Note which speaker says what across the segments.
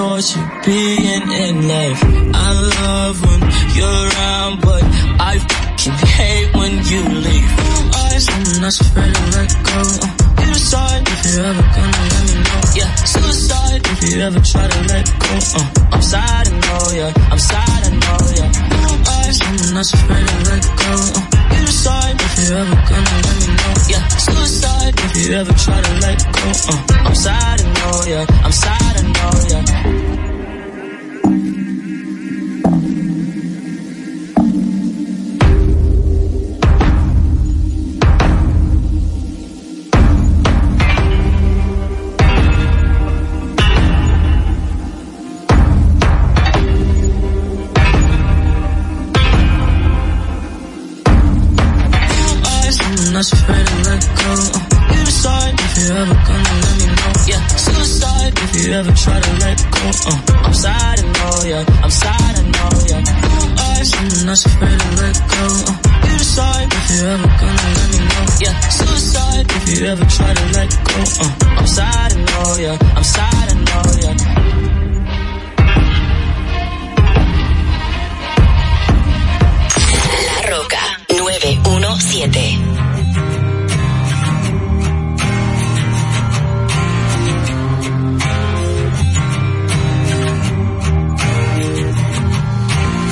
Speaker 1: you
Speaker 2: be
Speaker 3: never try to let go. I'm sad, I know, yeah. I'm sad, I know, yeah. Suicide I'm sad, I know, yeah. I'm sad,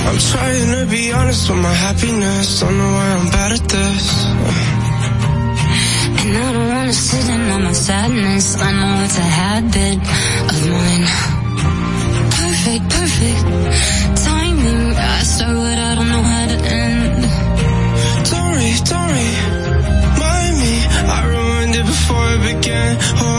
Speaker 3: I'm
Speaker 4: trying to be honest with my happiness. Don't know why I'm bad at this.
Speaker 5: And I don't wanna sit in on my sadness. I know it's a habit of mine. Perfect, perfect timing. I start what I don't know how to end.
Speaker 4: Don't worry, don't worry. Mind me, I ruined it before it began.
Speaker 6: Oh,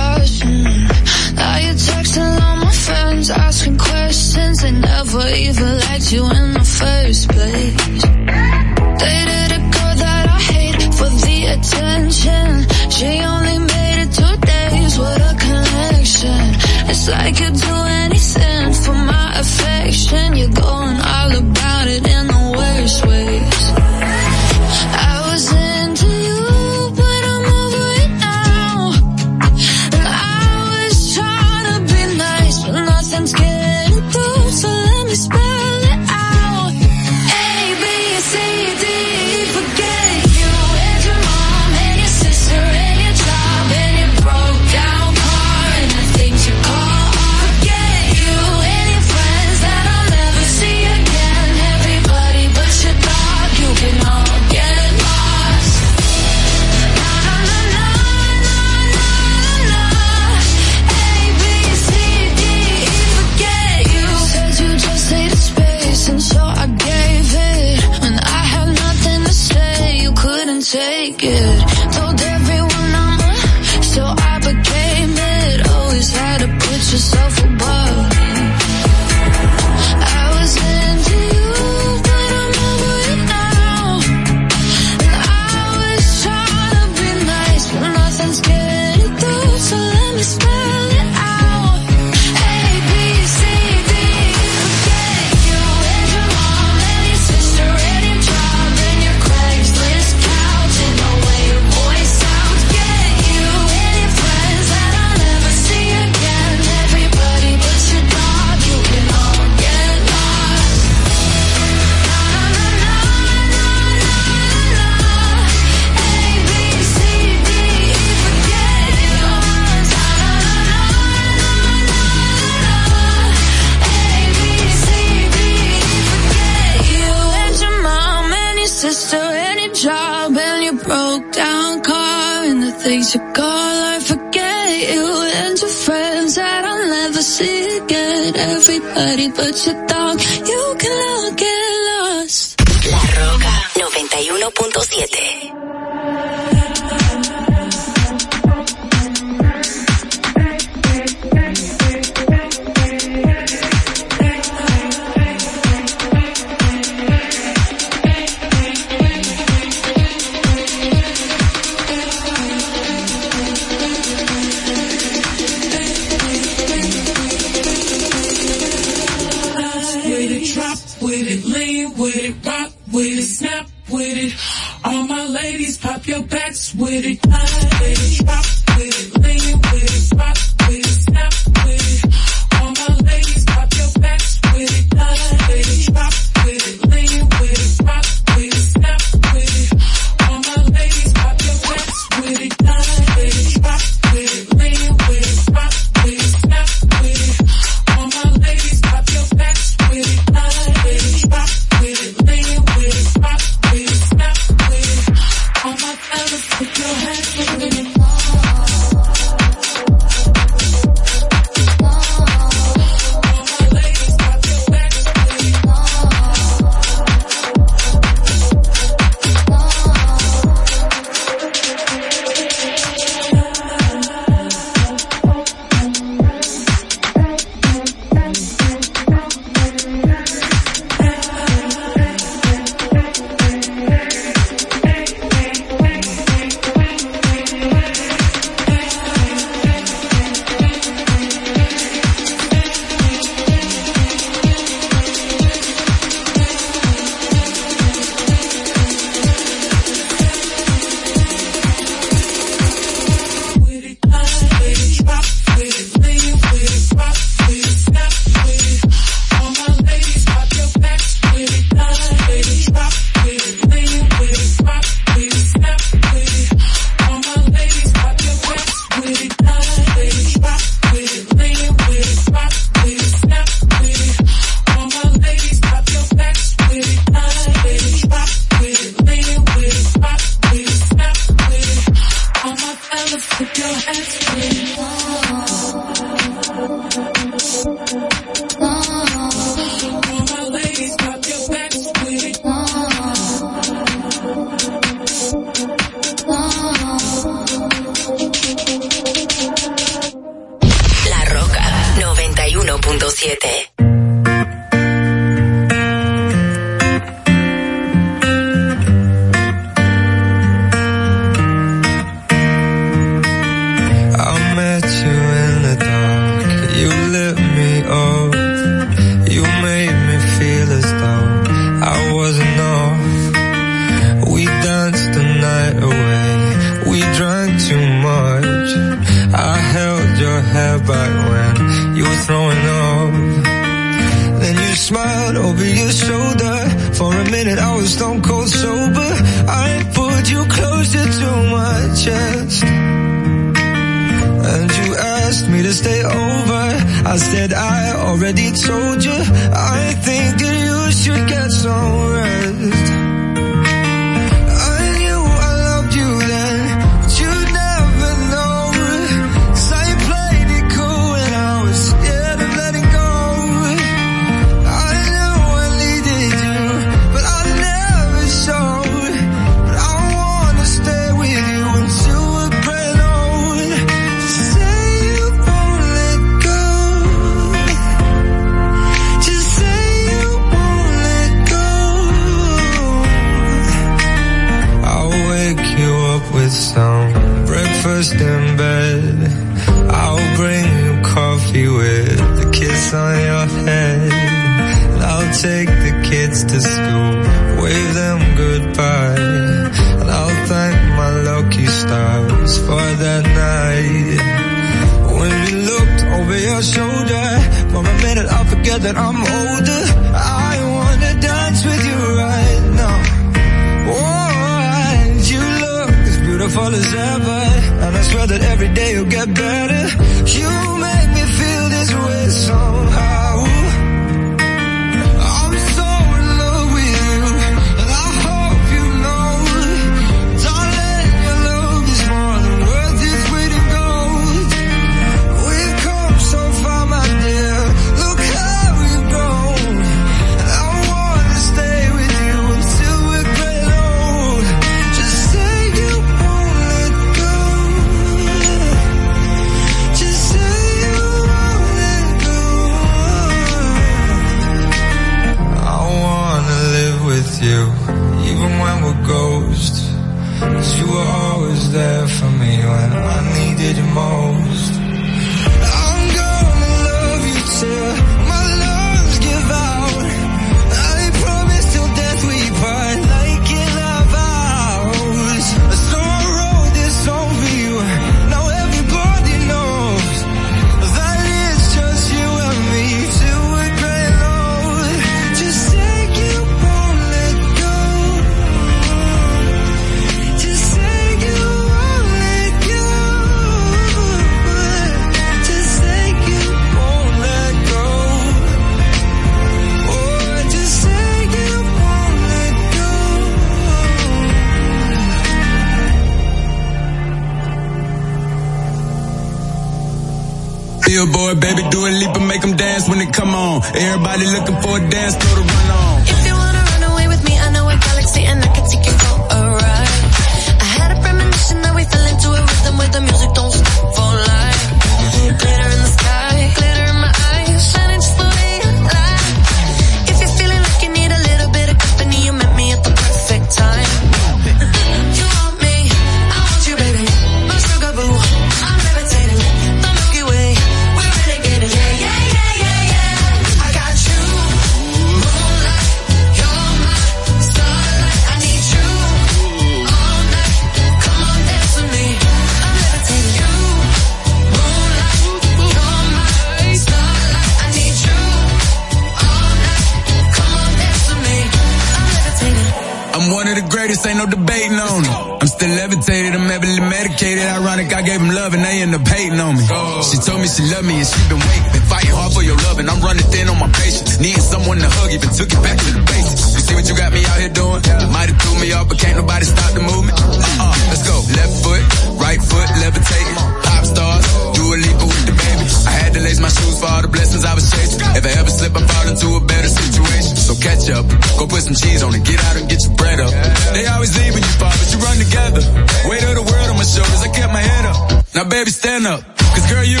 Speaker 6: me
Speaker 7: off, but can't nobody stop the movement. Uh, let's go. Left foot, right foot, levitating. Pop stars, do a leap with the baby. I had to lace my shoes for all the blessings I was chasing. If I ever slip, I fall into a better situation. So catch up, go put some cheese on it, get out and get your bread up. They always leave when you fall, but you run together. Weight of the world on my shoulders, I kept my head up. Now baby, stand up, cause girl, you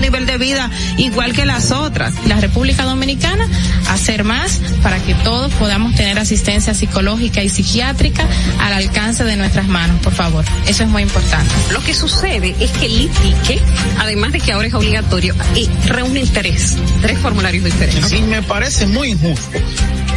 Speaker 8: nivel de vida igual que las otras.
Speaker 9: La República Dominicana, hacer más para que todos podamos tener asistencia psicológica y psiquiátrica al alcance de nuestras manos, por favor. Eso es muy importante.
Speaker 10: Lo que sucede es que el ITIQUE, además de que ahora es obligatorio, eh, reúnen tres, tres formularios diferentes.
Speaker 11: Y me parece muy injusto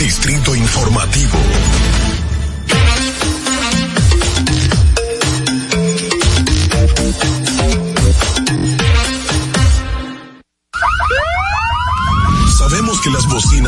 Speaker 12: Distrito Informativo.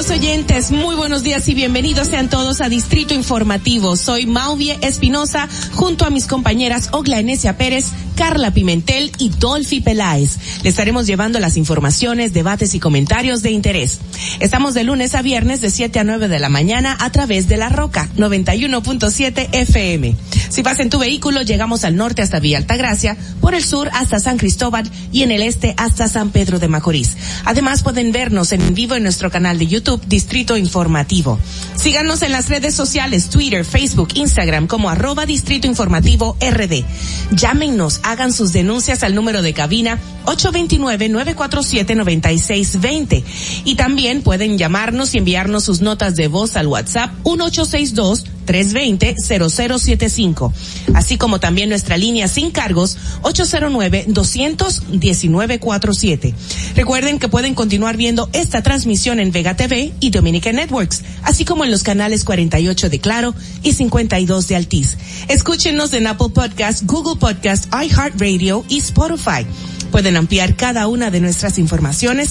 Speaker 13: Amigos oyentes, muy buenos días y bienvenidos sean todos a Distrito Informativo. Soy Mauvie Espinosa junto a mis compañeras Ogla Enesia Pérez, Carla Pimentel y Dolphy Peláez. Le estaremos llevando las informaciones, debates y comentarios de interés. Estamos de lunes a viernes de 7 a 9 de la mañana a través de La Roca 91.7 FM. Si vas en tu vehículo, llegamos al norte hasta Villa Altagracia, por el sur hasta San Cristóbal y en el este hasta San Pedro de Macorís. Además pueden vernos en vivo en nuestro canal de YouTube Distrito Informativo. Síganos en las redes sociales Twitter, Facebook, Instagram como arroba Distrito Informativo RD. Llámenos, hagan sus denuncias al número de cabina 829-947-9620. Y también pueden llamarnos y enviarnos sus notas de voz al WhatsApp 1862 320-0075, así como también nuestra línea sin cargos 809-219-47. Recuerden que pueden continuar viendo esta transmisión en Vega TV y Dominica Networks, así como en los canales 48 de Claro y 52 de Altiz. Escúchenos en Apple Podcast, Google Podcast, iHeartRadio y Spotify. Pueden ampliar cada una de nuestras informaciones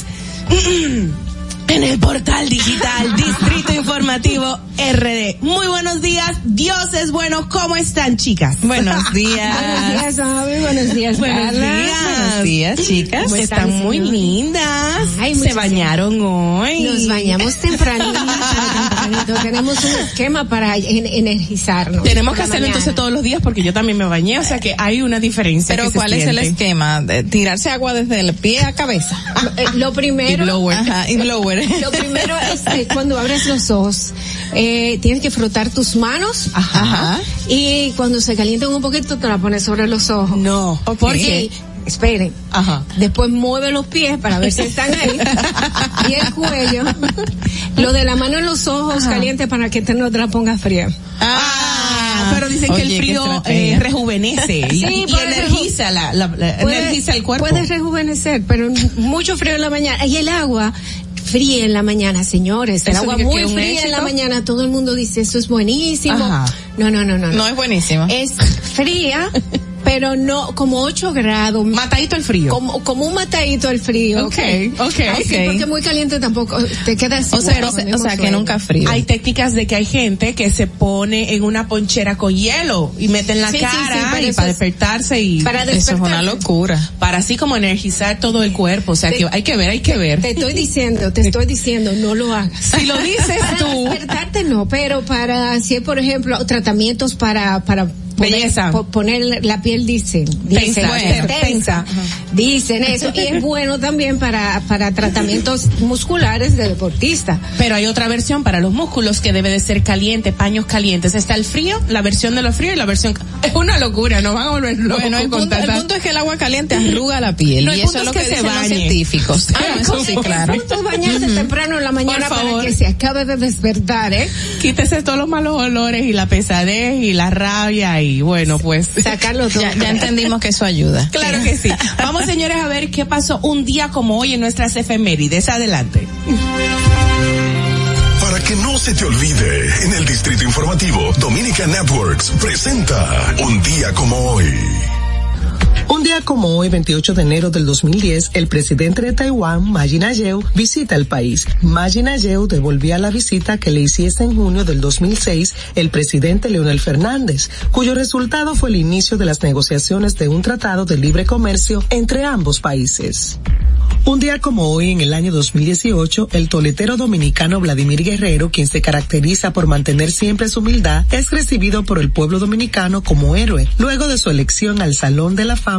Speaker 13: en el portal digital Distrito Informativo RD. Muy buenos días, Dios es bueno, ¿cómo están chicas?
Speaker 14: Buenos días.
Speaker 15: Buenos días, Avi. Buenos días,
Speaker 13: Buenos
Speaker 15: Carla.
Speaker 13: días.
Speaker 14: Buenos días, chicas.
Speaker 15: ¿Cómo
Speaker 13: Están
Speaker 15: están,
Speaker 13: muy lindas.
Speaker 15: Ay,
Speaker 13: Se bañaron hoy.
Speaker 15: Nos bañamos tempranito, tempranito. Tenemos un esquema para en- energizarnos.
Speaker 13: Tenemos que hacerlo
Speaker 15: mañana.
Speaker 13: entonces todos los días porque yo también me bañé, o sea que hay una diferencia.
Speaker 14: Pero ¿cuál es el esquema? ¿De ¿Tirarse agua desde el pie a cabeza?
Speaker 15: Eh, Lo primero,
Speaker 14: Y blower. Ajá, y blower.
Speaker 15: Lo primero es que cuando abres los ojos, eh, tienes que frotar tus manos.
Speaker 14: Ajá.
Speaker 15: Y cuando se calientan un poquito, te la pones sobre los ojos.
Speaker 13: No.
Speaker 15: ¿Por qué? Esperen.
Speaker 13: Ajá.
Speaker 15: Después mueve los pies para ver si están ahí. y el cuello. Lo de la mano en los ojos caliente para que te no te la pongas fría.
Speaker 13: Ah, pero dicen que el frío eh, rejuvenece y,
Speaker 15: Sí,
Speaker 13: y energiza la, la- la-
Speaker 15: Puede-
Speaker 13: energiza el cuerpo.
Speaker 15: Puede rejuvenecer, pero mucho frío en la mañana. Y el agua fría en la mañana, señores. El
Speaker 14: Eso
Speaker 15: agua muy fría en la mañana. Todo el mundo dice, eso es buenísimo.
Speaker 13: Ajá.
Speaker 15: No, no, no, no.
Speaker 14: No es buenísimo.
Speaker 15: Es fría, pero no, como 8 grados.
Speaker 13: Matadito el frío.
Speaker 15: Como, como un matadito al frío.
Speaker 13: Ok, ok,
Speaker 15: Ay, sí,
Speaker 13: ok.
Speaker 15: porque muy caliente tampoco te quedas
Speaker 14: O sea, o sea,
Speaker 15: el
Speaker 14: que nunca frío.
Speaker 13: Hay técnicas de que hay gente que se pone en una ponchera con hielo y mete en la
Speaker 15: Sí, sí, sí,
Speaker 13: cara y para
Speaker 15: es-
Speaker 13: despertarse y
Speaker 15: para
Speaker 14: Eso es una
Speaker 15: despertarse.
Speaker 14: locura.
Speaker 13: para así como energizar todo el cuerpo. O sea
Speaker 15: Te-
Speaker 13: que hay que ver, hay que ver.
Speaker 15: Te estoy diciendo, te estoy diciendo, no lo hagas.
Speaker 13: Si lo dices
Speaker 15: para
Speaker 13: tú.
Speaker 15: despertarte no, pero para si por ejemplo, tratamientos para para
Speaker 13: Belleza.
Speaker 15: po- poner la piel dicen, dicen,
Speaker 13: Tensa,
Speaker 15: dicen eso y es bueno también para para tratamientos musculares de deportista.
Speaker 13: Pero hay otra versión para los músculos que debe de ser caliente, paños calientes. Está el frío, la versión de lo frío y la versión... Es una locura, nos van a volver locos
Speaker 14: Bueno, el punto, el punto es que el agua caliente arruga la piel.
Speaker 13: No,
Speaker 14: y eso es lo que,
Speaker 13: que se
Speaker 14: dicen los
Speaker 13: bañe.
Speaker 14: científicos.
Speaker 13: Ah,
Speaker 14: Ah, eso sí,
Speaker 15: El
Speaker 14: claro.
Speaker 15: punto es bañarse temprano en la mañana para que se acabe de despertar, ¿eh?
Speaker 13: Quítese todos los malos olores y la pesadez y la rabia y bueno, pues...
Speaker 15: Sacarlo todo.
Speaker 14: Ya, ya entendimos que eso ayuda.
Speaker 13: Claro que sí. Vamos señores a ver qué pasó un día como hoy en nuestras efemérides. Adelante.
Speaker 12: Para que no se te olvide, en el Distrito Informativo, Dominica Networks presenta Un día como hoy.
Speaker 13: Un
Speaker 16: día como hoy, 28 de enero del 2010, el presidente de Taiwán, Ma Ying-jeou, visita el país. Ma Ying-jeou devolvía la visita que le hiciese en junio del 2006 el presidente Leonel Fernández, cuyo resultado fue el inicio de las negociaciones de un tratado de libre comercio entre ambos países. Un día como hoy, en el año 2018, el toletero dominicano Vladimir Guerrero, quien se caracteriza por mantener siempre su humildad, es recibido por el pueblo dominicano como héroe, luego de su elección al Salón de la Fama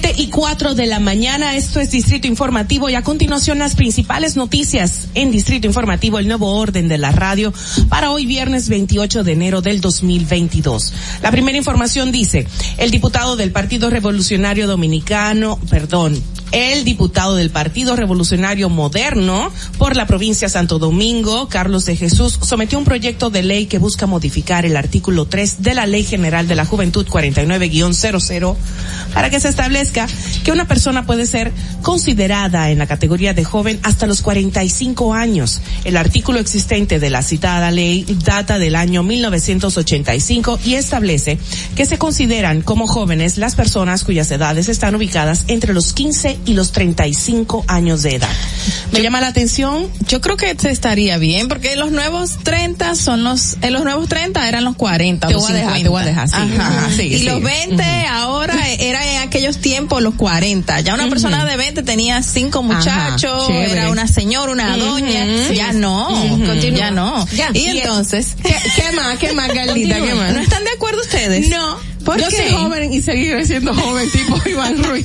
Speaker 13: 7 y 4 de la mañana, esto es Distrito Informativo y a continuación las principales noticias en Distrito Informativo, el nuevo orden de la radio para hoy viernes 28 de enero del 2022. La primera información dice, el diputado del Partido Revolucionario Dominicano, perdón, el diputado del Partido Revolucionario Moderno por la provincia de Santo Domingo, Carlos de Jesús, sometió un proyecto de ley que busca modificar el artículo 3 de la Ley General de la Juventud 49-00 para que se establezca que una persona puede ser considerada en la categoría de joven hasta los 45 años. El artículo existente de la citada ley data del año 1985 y establece que se consideran como jóvenes las personas cuyas edades están ubicadas entre los 15 y los 35 años de edad. Me llama la atención.
Speaker 9: Yo creo que te estaría bien, porque los nuevos 30 son los, en los nuevos 30 eran los 40.
Speaker 13: Te
Speaker 9: los
Speaker 13: voy a dejar,
Speaker 9: 50.
Speaker 13: te voy a dejar, sí.
Speaker 9: Ajá.
Speaker 13: Sigue,
Speaker 9: y los
Speaker 13: sigue.
Speaker 9: 20 ahora era en aquellos tiempos los 40. Ya una persona de 20 tenía cinco muchachos,
Speaker 13: chévere.
Speaker 9: era una señora, una
Speaker 13: Ujú.
Speaker 9: doña. Ya
Speaker 13: Sí.
Speaker 9: no,
Speaker 13: Ujú. Continúa.
Speaker 9: ya no.
Speaker 13: Ya.
Speaker 9: Y
Speaker 13: Y-
Speaker 9: entonces,
Speaker 13: ¿Qué, qué más? ¿Qué más, Carlita? ¿Qué más?
Speaker 9: ¿No están de acuerdo ustedes?
Speaker 13: No.
Speaker 9: ¿Por
Speaker 13: yo
Speaker 9: qué?
Speaker 13: soy joven y seguiré siendo joven, tipo Iván Ruiz.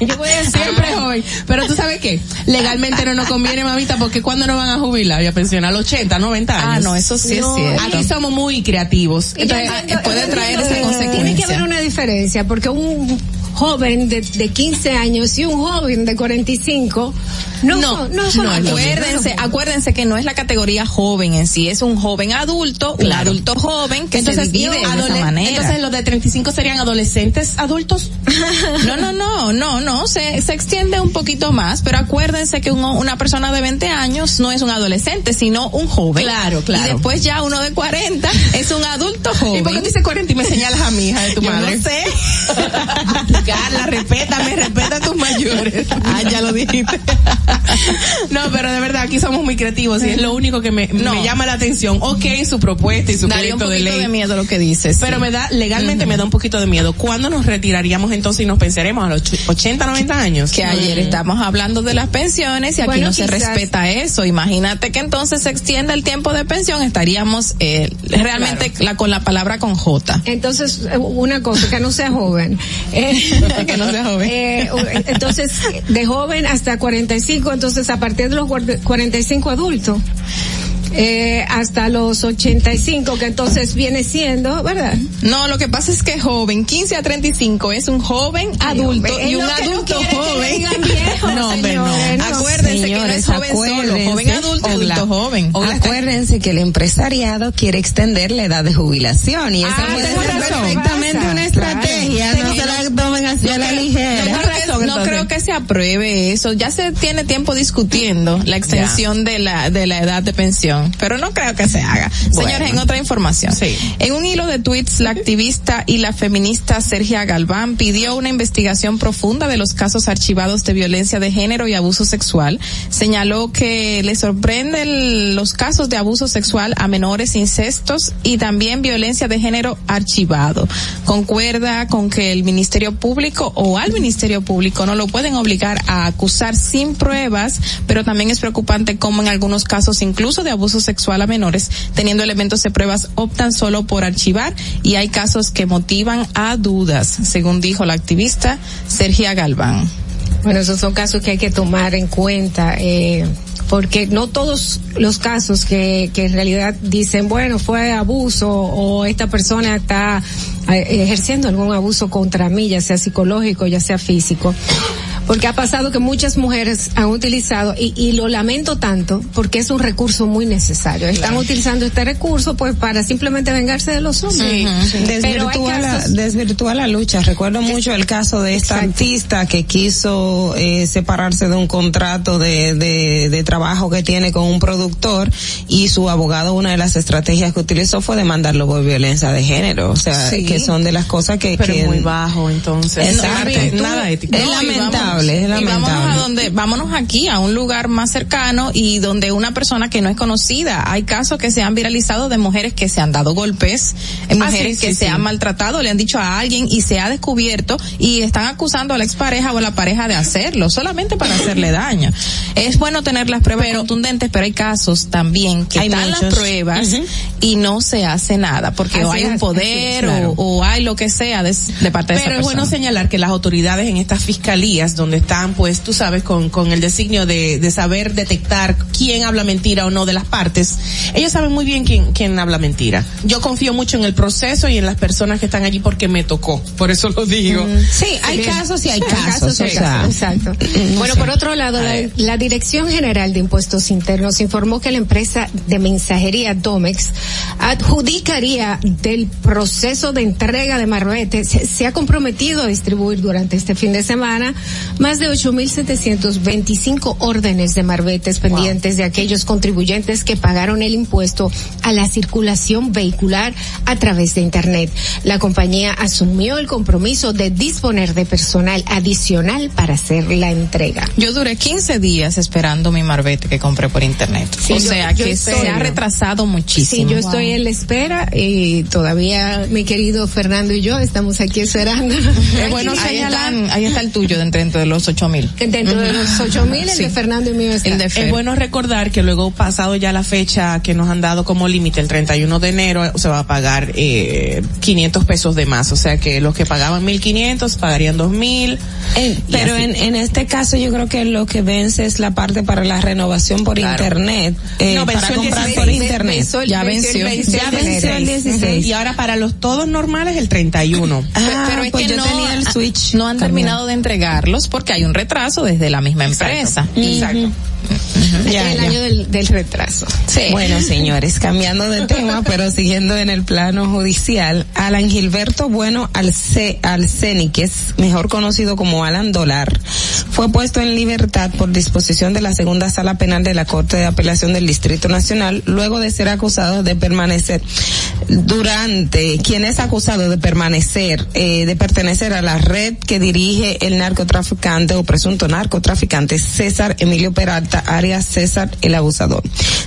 Speaker 13: Yo voy a ser siempre joven. Pero tú sabes qué? Legalmente no nos conviene, mamita, porque cuando nos van a jubilar y a pensionar a los 80, 90 años.
Speaker 9: Ah, no, eso sí es cierto.
Speaker 13: Aquí somos muy creativos.
Speaker 15: Entonces,
Speaker 13: Entonces,
Speaker 9: puede traer esa
Speaker 15: Tiene que
Speaker 9: consecuencia.
Speaker 15: haber una diferencia, porque un joven de, de 15 años y un joven de 45 no,
Speaker 9: No,
Speaker 15: no mismo.
Speaker 9: acuérdense, acuérdense que no es la categoría joven en sí, es un joven adulto, un adulto joven que
Speaker 13: entonces,
Speaker 9: se divide de esa manera.
Speaker 13: entonces los de 35 serían adolescentes adultos.
Speaker 9: No, no, no, no, no, se, se extiende un poquito más, pero acuérdense que uno- una persona de 20 años no es un adolescente, sino un joven.
Speaker 13: Claro, claro.
Speaker 9: Y después ya uno de 40 es un adulto joven.
Speaker 13: ¿Y por qué dices 40 y me señalas a mi hija de tu
Speaker 9: Yo
Speaker 13: madre?
Speaker 9: no sé.
Speaker 13: Carla, respétame, respeta a tus mayores.
Speaker 9: Ah, ya lo dijiste.
Speaker 13: No, pero de verdad, aquí somos muy creativos y es lo único que me,
Speaker 9: No.
Speaker 13: me llama la atención. Ok, su propuesta y su
Speaker 9: Daría un
Speaker 13: proyecto de
Speaker 9: poquito
Speaker 13: ley.
Speaker 9: de miedo lo que dices.
Speaker 13: Pero
Speaker 9: sí.
Speaker 13: me da, legalmente me da un poquito de miedo. ¿Cuándo nos retiraríamos entonces y nos pensaremos a los ch- 80, 90 años?
Speaker 9: que ayer estamos hablando de las pensiones y aquí
Speaker 15: Bueno,
Speaker 9: no se respeta eso. Imagínate que entonces se extienda el tiempo de pensión, estaríamos eh, realmente la, con la palabra con J.
Speaker 15: Entonces, eh, una cosa, que no sea joven. Eh,
Speaker 9: Que no sea joven.
Speaker 15: eh, entonces, de joven hasta 45, entonces a partir de los guarda- 45 adultos. Eh, hasta los 85, que entonces viene siendo, ¿verdad?
Speaker 9: No, lo que pasa es que joven, 15 a 35 es un joven adulto
Speaker 15: hombre,
Speaker 9: y un
Speaker 15: no
Speaker 9: adulto joven.
Speaker 15: viejo,
Speaker 9: no, hombre, no.
Speaker 15: señores, no.
Speaker 9: Acuérdense que no es joven solo,
Speaker 17: acuérdense,
Speaker 9: joven adulto joven.
Speaker 17: Acuérdense que el empresariado quiere extender la edad de jubilación y esa
Speaker 13: Ah,
Speaker 17: puede ser perfectamente
Speaker 15: Pasa.
Speaker 17: una estrategia, no
Speaker 9: no creo que se apruebe eso. Ya se tiene tiempo discutiendo la extensión de la de la edad de pensión, pero no creo que se haga. Señores, en otra información.
Speaker 13: Sí.
Speaker 9: En un hilo de tweets, la activista y la feminista Sergia Galván pidió una investigación profunda de los casos archivados de violencia de género y abuso sexual. Señaló que le sorprenden los casos de abuso sexual a menores incestos y también violencia de género archivado. Concuerda con que el Ministerio Público o al Ministerio Público no lo pueden obligar a acusar sin pruebas, pero también es preocupante cómo en algunos casos incluso de abuso sexual a menores, teniendo elementos de pruebas, optan solo por archivar y hay casos que motivan a dudas, según dijo la activista Sergia Galván.
Speaker 15: Bueno, esos son casos que hay que tomar en cuenta, eh, porque no todos los casos que, que en realidad dicen, bueno, fue abuso o esta persona está eh, ejerciendo algún abuso contra mí, ya sea psicológico, ya sea físico. Porque ha pasado que muchas mujeres han utilizado, y, y lo lamento tanto, porque es un recurso muy necesario. Están utilizando este recurso pues para simplemente vengarse de los hombres. Pero hay
Speaker 17: desvirtúa, la,
Speaker 15: casos-
Speaker 17: desvirtúa la lucha. Recuerdo mucho el caso de esta artista que quiso eh, separarse de un contrato de, de, de trabajo que tiene con un productor y su abogado una de las estrategias que utilizó fue demandarlo por violencia de género. O sea,
Speaker 13: Sí.
Speaker 17: que son de las cosas que...
Speaker 13: Pero
Speaker 17: que
Speaker 13: muy bajo, entonces.
Speaker 17: Exacto.
Speaker 13: No, nada ético.
Speaker 17: Es
Speaker 9: No, y
Speaker 17: lamentable, es
Speaker 9: vámonos- y vámonos a donde, vámonos aquí a un lugar más cercano y donde una persona que no es conocida. Hay casos que se han viralizado de mujeres que se han dado golpes, eh,
Speaker 13: Ah,
Speaker 9: mujeres
Speaker 13: sí,
Speaker 9: que
Speaker 13: sí,
Speaker 9: se
Speaker 13: sí.
Speaker 9: han maltratado, le han dicho a alguien y se ha descubierto y están acusando a la expareja o a la pareja de hacerlo, solamente para hacerle daño. Es bueno tener las pruebas contundentes, pero hay casos también que
Speaker 17: Hay
Speaker 9: están las pruebas y no se hace nada porque o hay un poder
Speaker 13: claro.
Speaker 9: o, o hay lo que sea de, de parte de
Speaker 13: Pero
Speaker 9: esa
Speaker 13: es bueno señalar que las autoridades en estas fiscalías, donde están, pues, tú sabes, con, con el designio de, de saber detectar quién habla mentira o no de las partes, ellos saben muy bien quién, quién habla mentira. Yo confío mucho en el proceso y en las personas que están allí porque me tocó. Por eso lo digo.
Speaker 17: Sí, hay casos y hay casos, o sea,
Speaker 15: Exacto.
Speaker 17: no
Speaker 15: bueno,
Speaker 17: sé.
Speaker 15: por otro lado, la, la Dirección General de Impuestos Internos informó que la empresa de mensajería Domex adjudicaría del proceso de entrega de Marbete, se, se ha comprometido a distribuir durante este fin de semana más de 8.725 órdenes de marbetes pendientes de aquellos contribuyentes que pagaron el impuesto a la circulación vehicular a través de Internet. La compañía asumió el compromiso de disponer de personal adicional para hacer la entrega.
Speaker 9: Yo duré 15 días esperando mi marbete que compré por internet.
Speaker 15: Sí,
Speaker 9: o
Speaker 15: yo-
Speaker 9: sea
Speaker 15: yo
Speaker 9: que
Speaker 15: estoy-
Speaker 9: se ha retrasado
Speaker 15: Sí,
Speaker 9: muchísimo.
Speaker 15: yo estoy en la espera y todavía mi querido Fernando y yo estamos aquí esperando.
Speaker 9: Es bueno
Speaker 15: ahí
Speaker 9: señalar,
Speaker 15: está.
Speaker 9: ahí está el tuyo dentro, dentro de los ocho mil.
Speaker 15: Dentro de los ocho mil, el
Speaker 9: Sí.
Speaker 15: de Fernando y mío está.
Speaker 9: El de
Speaker 13: Es bueno recordar que luego pasado ya la fecha que nos han dado como límite, el 31 de enero, se va a pagar eh, 500 pesos de más. O sea que los que pagaban 1500 pagarían 2000.
Speaker 17: Eh, pero
Speaker 13: así.
Speaker 17: en, en este caso yo creo que lo que vence es la parte para la renovación por
Speaker 13: Claro.
Speaker 17: internet. eh,
Speaker 13: No, venció
Speaker 17: para comprar
Speaker 13: 16,
Speaker 17: por internet.
Speaker 15: venció-
Speaker 9: Ya
Speaker 15: venció-
Speaker 9: venció.
Speaker 17: Ya venció el 16.
Speaker 13: Y ahora para los todos normales el 31.
Speaker 17: Ah,
Speaker 9: pero es
Speaker 17: pues
Speaker 9: que
Speaker 17: yo
Speaker 9: no,
Speaker 17: tenía el switch.
Speaker 9: no han
Speaker 17: también.
Speaker 9: terminado de entregarlos porque hay un retraso desde la misma empresa.
Speaker 13: Exacto.
Speaker 17: Ya,
Speaker 15: el
Speaker 17: ya.
Speaker 15: año del, del retraso.
Speaker 17: Bueno, señores, cambiando de tema, pero siguiendo en el plano judicial, Alan Gilberto Bueno Alce, Alceni, que es mejor conocido como Alan Dolar, fue puesto en libertad por disposición de la segunda sala penal de la Corte de Apelación del Distrito Nacional, luego de ser acusado de permanecer durante, quien es acusado de permanecer, eh, de pertenecer a la red que dirige el narcotraficante o presunto narcotraficante César Emilio Peralta, alias César el Abusador.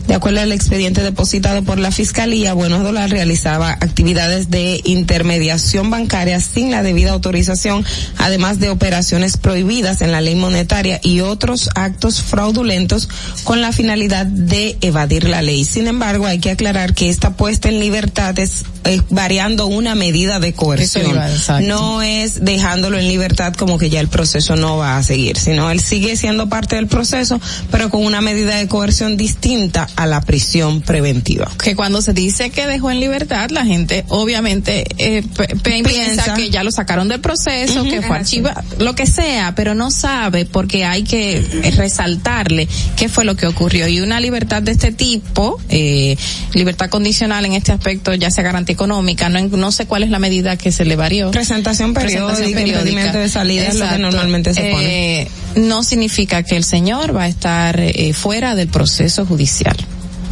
Speaker 17: De acuerdo al expediente depositado por la Fiscalía, Buenos Dólar realizaba actividades de intermediación bancaria sin la debida autorización, además de operaciones prohibidas en la ley monetaria y otros actos fraudulentos con la finalidad de evadir la ley. Sin embargo, hay que aclarar que esta puesta en libertad es, es variando una medida de coerción.
Speaker 9: Iba.
Speaker 17: No es dejándolo en libertad como que ya el proceso no va a seguir, sino él sigue siendo parte del proceso, pero con una medida de coerción distinta a la prisión preventiva.
Speaker 9: que cuando se dice que dejó en libertad, la gente obviamente eh, piensa que ya lo sacaron del proceso, que fue archivado, lo que sea, pero no sabe porque hay que eh, resaltarle qué fue lo que ocurrió. Y una libertad de este tipo, eh, libertad condicional en este aspecto, ya sea garantía económica, no, no sé cuál es la medida que se le varió.
Speaker 17: Presentación periódica,
Speaker 9: Presentación
Speaker 17: impedimento de salida es lo que
Speaker 9: Exacto.
Speaker 17: normalmente se pone.
Speaker 9: Eh, no significa que el señor va a estar eh, fuera del proceso judicial.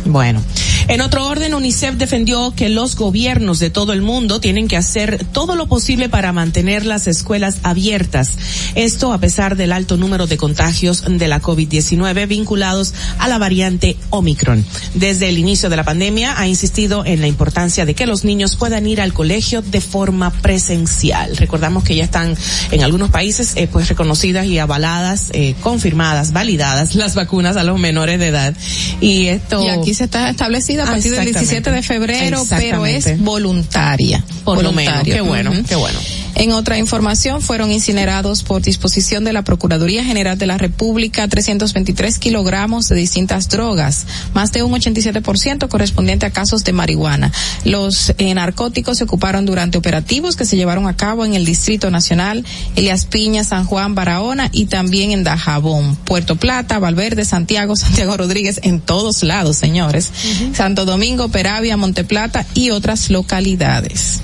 Speaker 13: Bueno, en otro orden, UNICEF defendió que los gobiernos de todo el mundo tienen que hacer todo lo posible para mantener las escuelas abiertas. Esto a pesar del alto número de contagios de la COVID-19 vinculados a la variante Omicron. Desde el inicio de la pandemia ha insistido en la importancia de que los niños puedan ir al colegio de forma presencial. Recordamos que ya están en algunos países eh, pues reconocidas y avaladas, eh, confirmadas, validadas las vacunas a los menores de edad. Y esto
Speaker 9: se está establecida a partir del
Speaker 13: Exactamente.
Speaker 9: 17 de febrero, pero es voluntaria.
Speaker 13: Por qué bueno, qué bueno.
Speaker 9: En otra información, fueron incinerados por disposición de la Procuraduría General de la República 323 kilogramos de distintas drogas, más de un 87% correspondiente a casos de marihuana. Los eh, narcóticos se ocuparon durante operativos que se llevaron a cabo en el Distrito Nacional, Elias Piña, San Juan, Barahona y también en Dajabón, Puerto Plata, Valverde, Santiago, Santiago Rodríguez, en todos lados, señores. Santo Domingo, Peravia, Monteplata y otras localidades.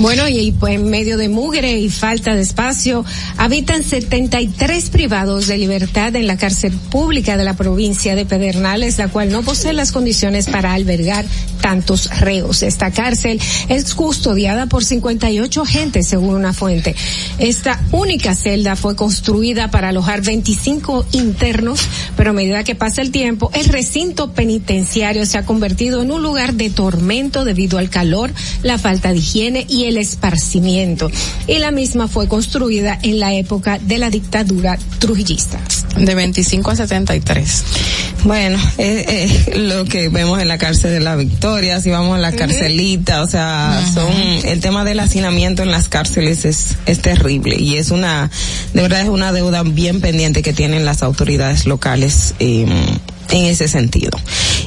Speaker 15: Bueno, y, pues, en medio de mugre y falta de espacio, habitan 73 privados de libertad en la cárcel pública de la provincia de Pedernales, la cual no posee las condiciones para albergar tantos reos. Esta cárcel es custodiada por 58 agentes, según una fuente. Esta única celda fue construida para alojar 25 internos, pero a medida que pasa el tiempo, el recinto penitenciario se ha convertido en un lugar de tormento debido al calor, la falta de higiene y el esparcimiento. Y la misma fue construida en la época de la dictadura trujillista.
Speaker 9: De 25 a 73.
Speaker 17: Bueno, eh, eh, lo que vemos en la cárcel de la Victoria, si vamos a la carcelita, o sea, son, el tema del hacinamiento en las cárceles es, es terrible y es una, de verdad es una deuda bien pendiente que tienen las autoridades locales. Eh, en ese sentido.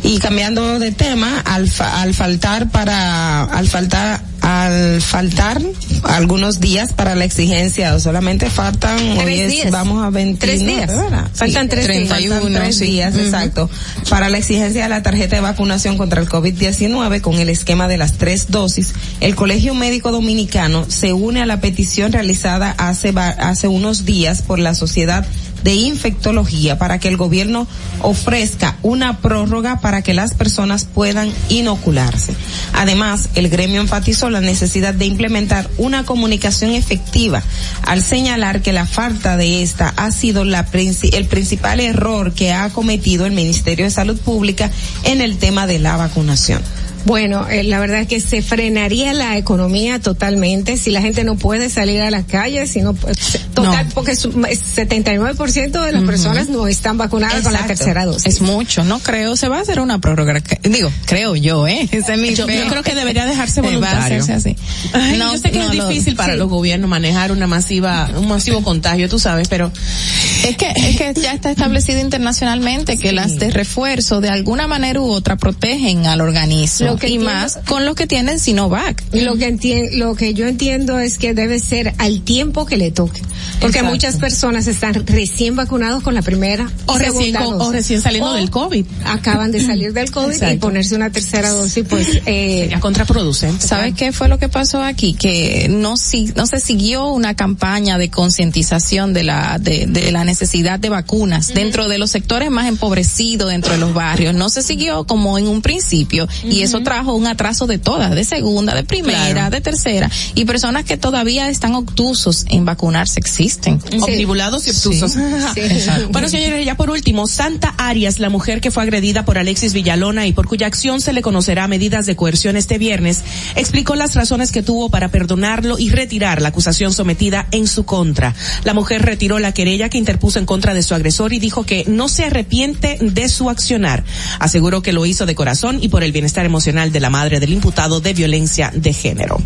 Speaker 17: Y cambiando de tema, al, fa- al faltar para, al faltar, al faltar algunos días para la exigencia, solamente faltan,
Speaker 15: Tres
Speaker 17: hoy es-
Speaker 15: días.
Speaker 17: vamos a 29,
Speaker 15: Tres días.
Speaker 17: ¿verdad?
Speaker 15: Faltan tres días.
Speaker 17: Faltan
Speaker 9: 31,
Speaker 17: tres
Speaker 9: sí.
Speaker 17: días, exacto. Para la exigencia de la tarjeta de vacunación contra el COVID-19 con el esquema de las tres dosis, el Colegio Médico Dominicano se une a la petición realizada hace, hace unos días por la Sociedad de infectología para que el gobierno ofrezca una prórroga para que las personas puedan inocularse. Además, el gremio enfatizó la necesidad de implementar una comunicación efectiva al señalar que la falta de esta ha sido la el principal error que ha cometido el Ministerio de Salud Pública en el tema de la vacunación.
Speaker 15: Bueno, eh, la verdad es que se frenaría la economía totalmente si la gente no puede salir a la calle, sino pues, total, porque su- es 79% de las personas no están vacunadas con la tercera dosis.
Speaker 9: Es mucho, no creo, se va a hacer una prórroga, digo, creo yo, ¿eh? Ese es mi
Speaker 13: Yo, creo que debería dejarse
Speaker 9: Va a
Speaker 13: voluntario.
Speaker 9: hacerse así.
Speaker 13: Ay,
Speaker 9: No,
Speaker 13: yo sé que
Speaker 9: no
Speaker 13: es
Speaker 9: lo-
Speaker 13: difícil para
Speaker 9: sí.
Speaker 13: los gobiernos manejar una masiva, un masivo contagio, tú sabes, pero
Speaker 9: Es que, es que ya está establecido internacionalmente que las de refuerzo de alguna manera u otra protegen al organismo
Speaker 15: Lo que
Speaker 9: y
Speaker 15: entiendo-
Speaker 9: más con los que tienen Sinovac.
Speaker 15: Lo que entien- lo que yo entiendo es que debe ser al tiempo que le toque, porque
Speaker 13: Exacto.
Speaker 15: muchas personas están recién vacunados con la primera
Speaker 13: O recién con- o recién saliendo del COVID.
Speaker 15: Acaban de salir del COVID y ponerse una tercera dosis, pues eh,
Speaker 13: sería contraproducente.
Speaker 9: ¿Sabes qué fue lo que pasó aquí? Que no si, no se siguió una campaña de concientización de la de, de la necesidad de vacunas dentro de los sectores más empobrecidos dentro de los barrios. No se siguió como en un principio y eso trajo un atraso de todas, de segunda, de primera,
Speaker 13: Claro.
Speaker 9: de tercera y personas que todavía están obtusos en vacunarse existen.
Speaker 13: Omnibulados y obtusos. bueno, señores, ya por último, Santa Arias, la mujer que fue agredida por Alexis Villalona y por cuya acción se le conocerá medidas de coerción este viernes, explicó las razones que tuvo para perdonarlo y retirar la acusación sometida en su contra. La mujer retiró la querella que interpuso en contra de su agresor y dijo que no se arrepiente de su accionar. Aseguró que lo hizo de corazón y por el bienestar emocional de la madre del imputado de violencia de género.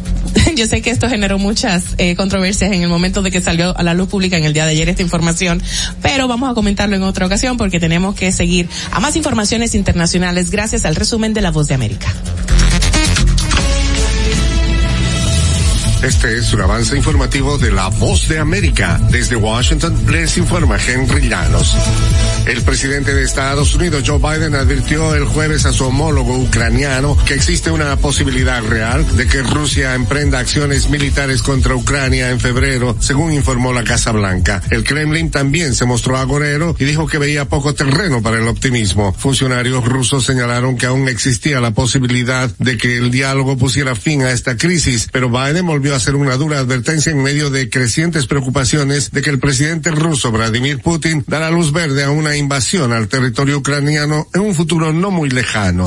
Speaker 13: Yo sé que esto generó muchas eh, controversias en el momento de que salió a la luz pública en el día de ayer esta información, pero vamos a comentarlo en otra ocasión porque tenemos que seguir a más informaciones internacionales gracias al resumen de La Voz de América.
Speaker 18: Este es un avance informativo de La Voz de América. Desde Washington les informa Henry Llanos. El presidente de Estados Unidos, Joe Biden, advirtió el jueves a su homólogo ucraniano que existe una posibilidad real de que Rusia emprenda acciones militares contra Ucrania en febrero, según informó la Casa Blanca. El Kremlin también se mostró agorero y dijo que veía poco terreno para el optimismo. Funcionarios rusos señalaron que aún existía la posibilidad de que el diálogo pusiera fin a esta crisis, pero Biden volvió a hacer una dura advertencia en medio de crecientes preocupaciones de que el presidente ruso Vladimir Putin dará luz verde a una invasión al territorio ucraniano en un futuro no muy lejano.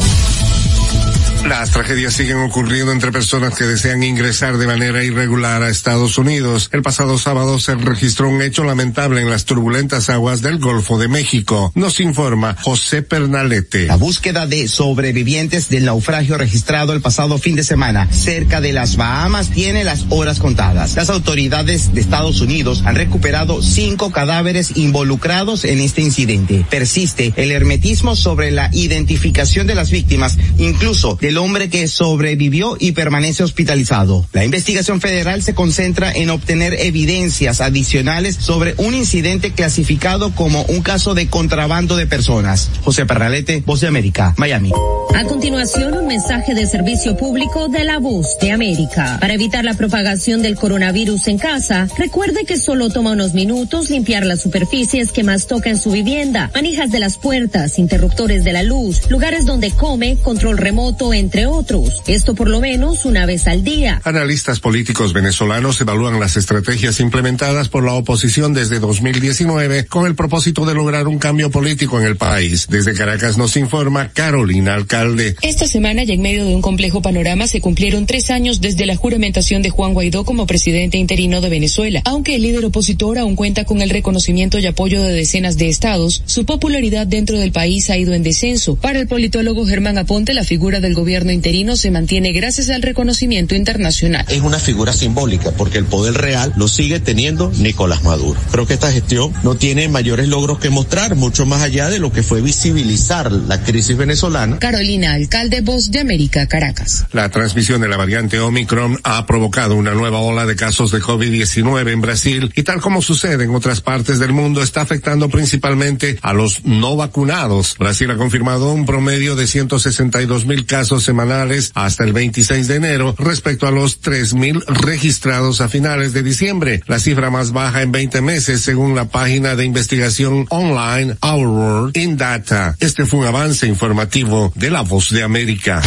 Speaker 18: Las tragedias siguen ocurriendo entre personas que desean ingresar de manera irregular a Estados Unidos. El pasado sábado se registró un hecho lamentable en las turbulentas aguas del Golfo de México. Nos informa José Pernalete.
Speaker 19: La búsqueda de sobrevivientes del naufragio registrado el pasado fin de semana cerca de las Bahamas tiene las horas contadas. Las autoridades de Estados Unidos han recuperado cinco cadáveres involucrados en este incidente. Persiste el hermetismo sobre la identificación de las víctimas, incluso del hombre que sobrevivió y permanece hospitalizado. La investigación federal se concentra en obtener evidencias adicionales sobre un incidente clasificado como un caso de contrabando de personas. José Perralete, Voz de América, Miami.
Speaker 20: A continuación, un mensaje de servicio público de la Voz de América. Para evitar la propagación del coronavirus en casa, recuerde que solo toma unos minutos limpiar las superficies que más toca en su vivienda, manijas de las puertas, interruptores de la luz, lugares donde come, control remoto, entre otros. Esto por lo menos una vez al día.
Speaker 18: Analistas políticos venezolanos evalúan las estrategias implementadas por la oposición desde 2019 con el propósito de lograr un cambio político en el país. Desde Caracas nos informa Carolina Alcalde.
Speaker 21: Esta semana y en medio de un complejo panorama se cumplieron tres años desde la juramentación de Juan Guaidó como presidente interino de Venezuela. Aunque el líder opositor aún cuenta con el reconocimiento y apoyo de decenas de estados, su popularidad dentro del país ha ido en descenso. Para el politólogo Germán Aponte, la figura del gobierno interino se mantiene gracias al reconocimiento internacional.
Speaker 22: Es una figura simbólica porque el poder real lo sigue teniendo Nicolás Maduro. Creo que esta gestión no tiene mayores logros que mostrar, mucho más allá de lo que fue visibilizar la crisis venezolana.
Speaker 21: Carolina, alcalde Voz de América, Caracas.
Speaker 18: La transmisión de la variante Omicron ha provocado una nueva ola de casos de COVID-19 en Brasil y tal como sucede en otras partes del mundo está afectando principalmente a los no vacunados. Brasil ha confirmado un promedio de 162 mil casos semanales hasta el 26 de enero respecto a los 3 mil registrados a finales de diciembre, la cifra más baja en 20 meses según la página de investigación online Our World in Data. Este fue un avance informativo de La Voz de América.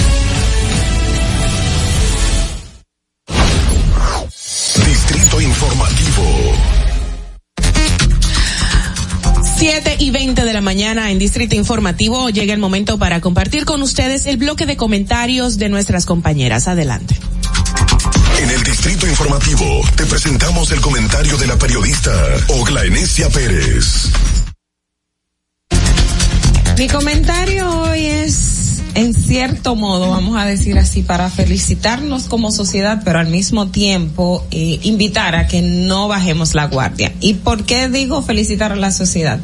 Speaker 13: 7 y 20 de la mañana en Distrito Informativo llega el momento para compartir con ustedes el bloque de comentarios de nuestras compañeras. Adelante.
Speaker 12: En el Distrito Informativo te presentamos el comentario de la periodista Ogla Enesia Pérez.
Speaker 17: Mi comentario hoy es, en cierto modo, vamos a decir así, para felicitarnos como sociedad, pero al mismo tiempo eh, invitar a que no bajemos la guardia. ¿Y por qué digo felicitar a la sociedad?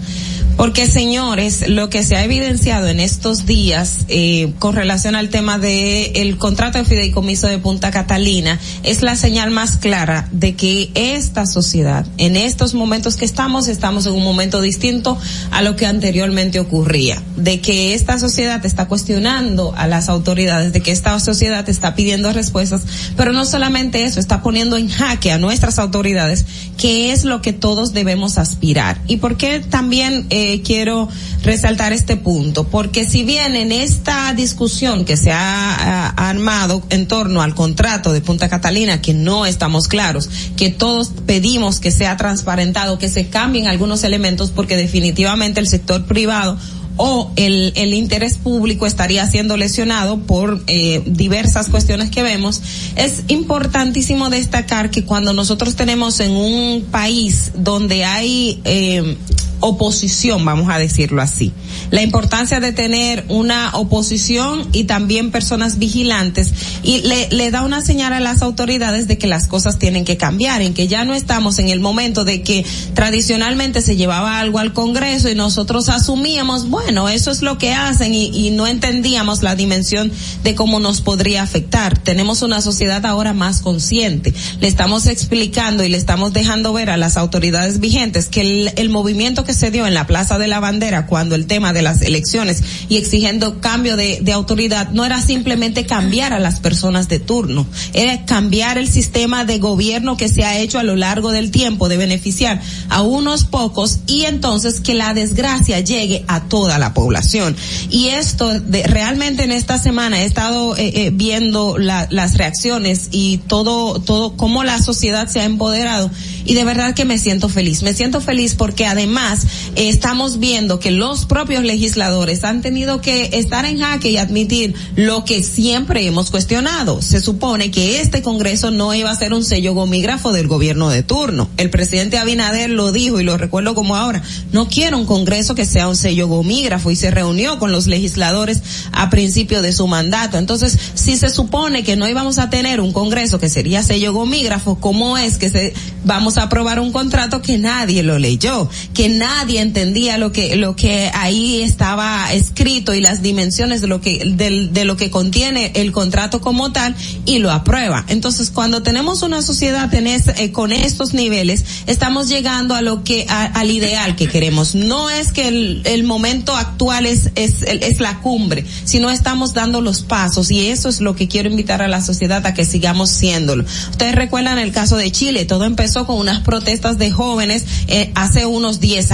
Speaker 17: Porque, señores, lo que se ha evidenciado en estos días eh, con relación al tema de el contrato de fideicomiso de Punta Catalina es la señal más clara de que esta sociedad, en estos momentos que estamos, estamos en un momento distinto a lo que anteriormente ocurría. De que esta sociedad está cuestionando a las autoridades, de que esta sociedad está pidiendo respuestas, pero no solamente eso, está poniendo en jaque a nuestras autoridades, que es lo que todos debemos aspirar. ¿Y por qué también eh, quiero resaltar este punto? Porque si bien en esta discusión que se ha, ha armado en torno al contrato de Punta Catalina, que no estamos claros, que todos pedimos que sea transparentado, que se cambien algunos elementos, porque definitivamente el sector privado o el, el interés público estaría siendo lesionado por eh, diversas cuestiones que vemos, es importantísimo destacar que cuando nosotros tenemos en un país donde hay eh, oposición, vamos a decirlo así, la importancia de tener una oposición y también personas vigilantes y le, le da una señal a las autoridades de que las cosas tienen que cambiar, en que ya no estamos en el momento de que tradicionalmente se llevaba algo al Congreso y nosotros asumíamos, bueno, eso es lo que hacen y, no entendíamos la dimensión de cómo nos podría afectar. Tenemos una sociedad ahora más consciente. Le estamos explicando y le estamos dejando ver a las autoridades vigentes que el, el movimiento que se dio en la Plaza de la Bandera cuando el tema de las elecciones y exigiendo cambio de, de autoridad no era simplemente cambiar a las personas de turno, era cambiar el sistema de gobierno que se ha hecho a lo largo del tiempo de beneficiar a unos pocos y entonces que la desgracia llegue a toda la población. Y esto de, realmente en esta semana he estado eh, eh, viendo la, las reacciones y todo, todo cómo la sociedad se ha empoderado y de verdad que me siento feliz. Me siento feliz porque además eh, estamos viendo que los propios legisladores han tenido que estar en jaque y admitir lo que siempre hemos cuestionado. Se supone que este Congreso no iba a ser un sello gomígrafo del gobierno de turno. El presidente Abinader lo dijo y lo recuerdo como ahora. No quiero un Congreso que sea un sello gomígrafo y se reunió con los legisladores a principio de su mandato. Entonces, si se supone que no íbamos a tener un Congreso que sería sello gomígrafo, ¿cómo es que se vamos a aprobar un contrato que nadie lo leyó, que nadie entendía lo que lo que ahí estaba escrito y las dimensiones de lo que del, de lo que contiene el contrato como tal y lo aprueba. Entonces, cuando tenemos una sociedad en es- eh, con estos niveles, estamos llegando a lo que a- al ideal que queremos. No es que el, el momento actual es es es la cumbre, sino estamos dando los pasos y eso es lo que quiero invitar a la sociedad a que sigamos siéndolo. Ustedes recuerdan el caso de Chile, todo empezó con unas protestas de jóvenes eh, hace unos 10 años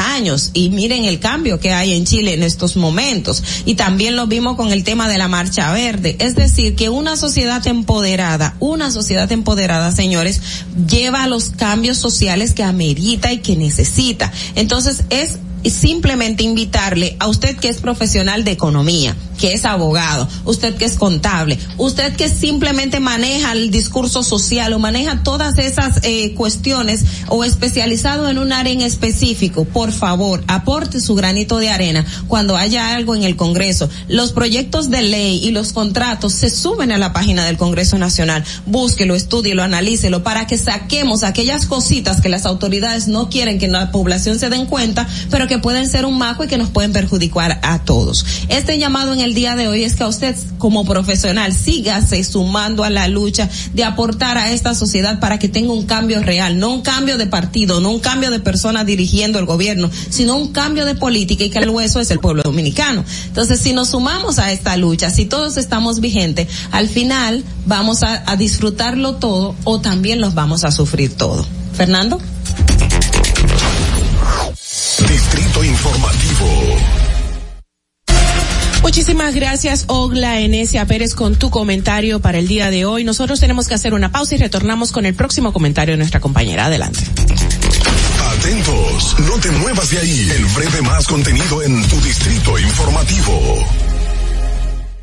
Speaker 17: y miren el cambio que hay en Chile en estos momentos. Y también lo vimos con el tema de la marcha verde, es decir, que una sociedad empoderada, una sociedad empoderada, señores, lleva los cambios sociales que amerita y que necesita. Entonces es simplemente invitarle a usted que es profesional de economía, que es abogado, usted que es contable, usted que simplemente maneja el discurso social o maneja todas esas eh, cuestiones o especializado en un área en específico, por favor, aporte su granito de arena cuando haya algo en el Congreso. Los proyectos de ley y los contratos se suben a la página del Congreso Nacional. Búsquelo, estúdielo, analícelo para que saquemos aquellas cositas que las autoridades no quieren que la población se den cuenta, pero que pueden ser un majo y que nos pueden perjudicar a todos. Este llamado en el día de hoy es que a usted como profesional sígase sumando a la lucha de aportar a esta sociedad para que tenga un cambio real, no un cambio de partido, no un cambio de personas dirigiendo el gobierno, sino un cambio de política y que el hueso es el pueblo dominicano. Entonces, si nos sumamos a esta lucha, si todos estamos vigentes, al final vamos a, a disfrutarlo todo o también los vamos a sufrir todo. Fernando.
Speaker 12: Distrito Informativo.
Speaker 13: Muchísimas gracias, Ogla Enesia Pérez, con tu comentario para el día de hoy. Nosotros tenemos que hacer una pausa y retornamos con el próximo comentario de nuestra compañera. Adelante.
Speaker 12: Atentos, no te muevas de ahí. El breve más contenido en tu Distrito Informativo.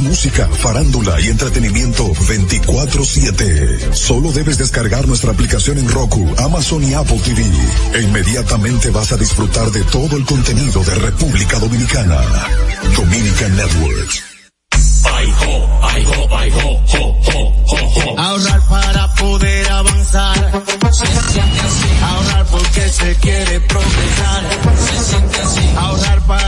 Speaker 12: música, farándula y entretenimiento 24/7. Solo debes descargar nuestra aplicación en Roku, Amazon y Apple TV. E inmediatamente vas a disfrutar de todo el contenido de República Dominicana. Dominican
Speaker 5: ho.
Speaker 4: Ahorrar para poder avanzar. Se siente así. Ahorrar porque se quiere progresar. Se siente así. Ahorrar para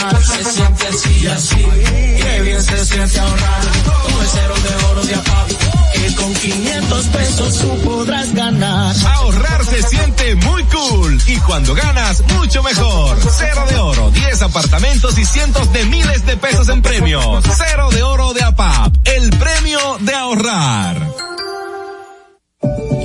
Speaker 4: estar. Se siente así y así. Qué bien se siente ahorrar. Con el cero de oro de APAP. Que con 500 pesos tú podrás ganar.
Speaker 23: Ahorrar se siente muy cool y cuando ganas mucho mejor. Cero de oro, 10 apartamentos y cientos de miles de pesos en premios. Cero de oro de APAP, el premio de ahorrar.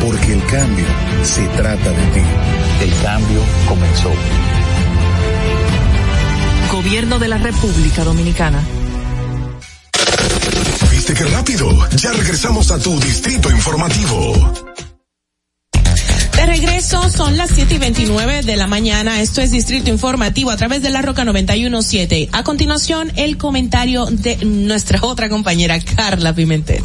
Speaker 24: Porque el cambio se trata de ti.
Speaker 25: El cambio comenzó.
Speaker 8: Gobierno de la República Dominicana.
Speaker 12: ¿Viste qué rápido? Ya regresamos a tu Distrito Informativo.
Speaker 13: De regreso, son las 7 y 29 de la mañana. Esto es Distrito Informativo a través de la Roca 917. A continuación, el comentario de nuestra otra compañera, Carla Pimentel.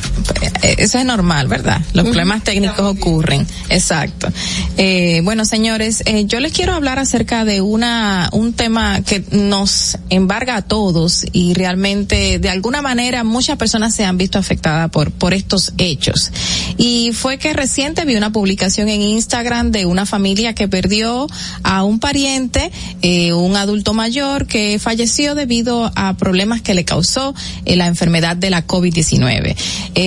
Speaker 9: eso es normal, ¿verdad? Los problemas técnicos ocurren. Exacto. Eh, bueno, señores, eh, yo les quiero hablar acerca de una un tema que nos embarga a todos y realmente de alguna manera muchas personas se han visto afectadas por por estos hechos. Y fue que reciente vi una publicación en Instagram de una familia que perdió a un pariente, eh, un adulto mayor que falleció debido a problemas que le causó eh, la enfermedad de la COVID-19.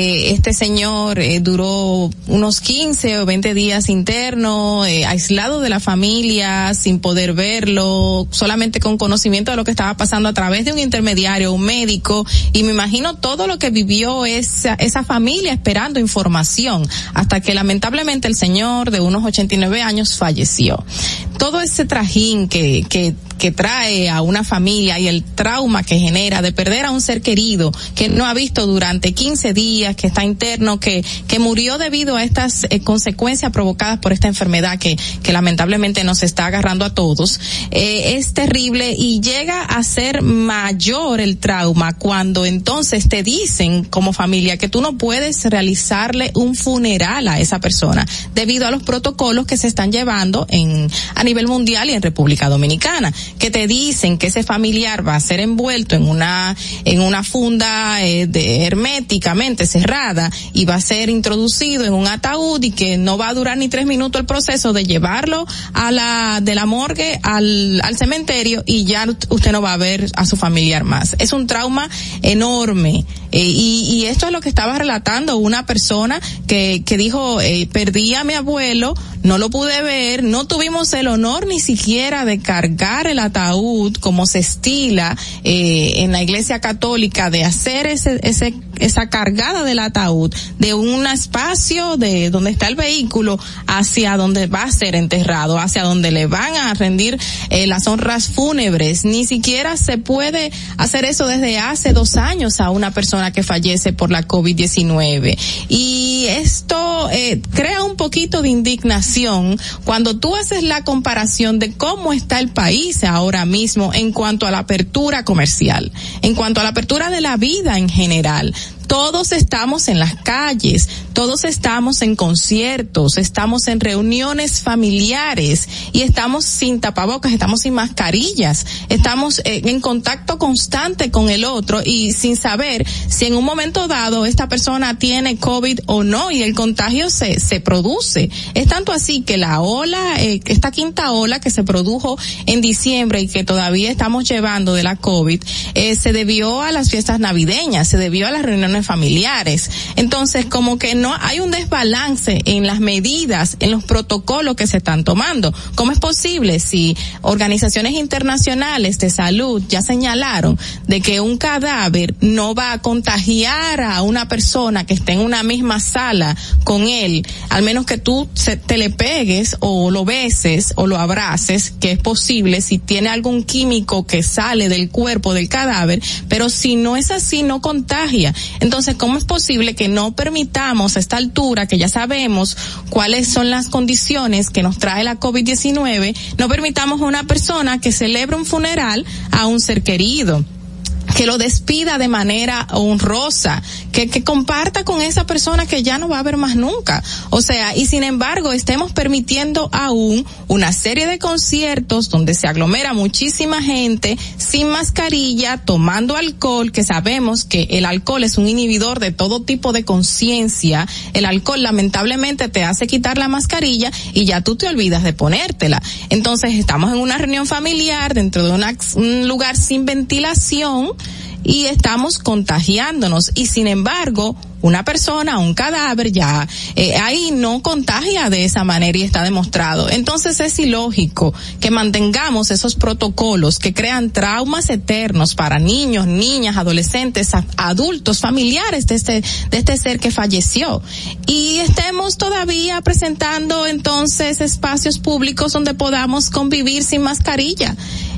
Speaker 9: Eh, este señor eh, duró unos 15 o 20 días interno, eh, aislado de la familia, sin poder verlo, solamente con conocimiento de lo que estaba pasando a través de un intermediario, un médico, y me imagino todo lo que vivió esa, esa familia esperando información, hasta que lamentablemente el señor de unos 89 años falleció. Todo ese trajín que, que, que trae a una familia y el trauma que genera de perder a un ser querido que no ha visto durante 15 días, que está interno, que, que murió debido a estas eh, consecuencias provocadas por esta enfermedad que, que lamentablemente nos está agarrando a todos, eh, es terrible y llega a ser mayor el trauma cuando entonces te dicen como familia que tú no puedes realizarle un funeral a esa persona debido a los protocolos que se están llevando en a nivel mundial y en República Dominicana que te dicen que ese familiar va a ser envuelto en una en una funda eh, de, herméticamente cerrada y va a ser introducido en un ataúd y que no va a durar ni tres minutos el proceso de llevarlo a la de la morgue al, al cementerio y ya usted no va a ver a su familiar más. Es un trauma enorme eh, y, y esto es lo que estaba relatando una persona que, que dijo eh, perdí a mi abuelo, no lo pude ver, no tuvimos el honor ni siquiera de cargar el ataúd como se estila eh, en la iglesia católica de hacer ese, ese esa cargada del ataúd de un espacio de donde está el vehículo hacia donde va a ser enterrado, hacia donde le van a rendir eh, las honras fúnebres. Ni siquiera se puede hacer eso desde hace dos años a una persona que fallece por la COVID-19. Y esto eh, crea un poquito de indignación cuando tú haces la comparación de cómo está el país ahora mismo en cuanto a la apertura comercial, en cuanto a la apertura de la vida en general todos estamos en las calles, todos estamos en conciertos, estamos en reuniones familiares y estamos sin tapabocas, estamos sin mascarillas, estamos en contacto constante con el otro y sin saber si en un momento dado esta persona tiene COVID o no y el contagio se, se produce. Es tanto así que la ola, eh, esta quinta ola que se produjo en diciembre y que todavía estamos llevando de la COVID, eh, se debió a las fiestas navideñas, se debió a las reuniones familiares. Entonces, como que no hay un desbalance en las medidas, en los protocolos que se están tomando. ¿Cómo es posible si organizaciones internacionales de salud ya señalaron de que un cadáver no va a contagiar a una persona que esté en una misma sala con él, al menos que tú te le pegues o lo beses o lo abraces, que es posible si tiene algún químico que sale del cuerpo del cadáver, pero si no es así, no contagia. Entonces, ¿cómo es posible que no permitamos a esta altura, que ya sabemos cuáles son las condiciones que nos trae la COVID-19, no permitamos a una persona que celebre un funeral a un ser querido? Que lo despida de manera honrosa, que, que comparta con esa persona que ya no va a ver más nunca. O sea, y sin embargo estemos permitiendo aún una serie de conciertos donde se aglomera muchísima gente sin mascarilla, tomando alcohol, que sabemos que el alcohol es un inhibidor de todo tipo de conciencia. El alcohol lamentablemente te hace quitar la mascarilla y ya tú te olvidas de ponértela. Entonces estamos en una reunión familiar dentro de una- un lugar sin ventilación y estamos contagiándonos. Y sin embargo una persona, un cadáver ya eh, ahí no contagia de esa manera y está demostrado. Entonces es ilógico que mantengamos esos protocolos que crean traumas eternos para niños, niñas, adolescentes, adultos, familiares de este de este ser que falleció y estemos todavía presentando entonces espacios públicos donde podamos convivir sin mascarilla.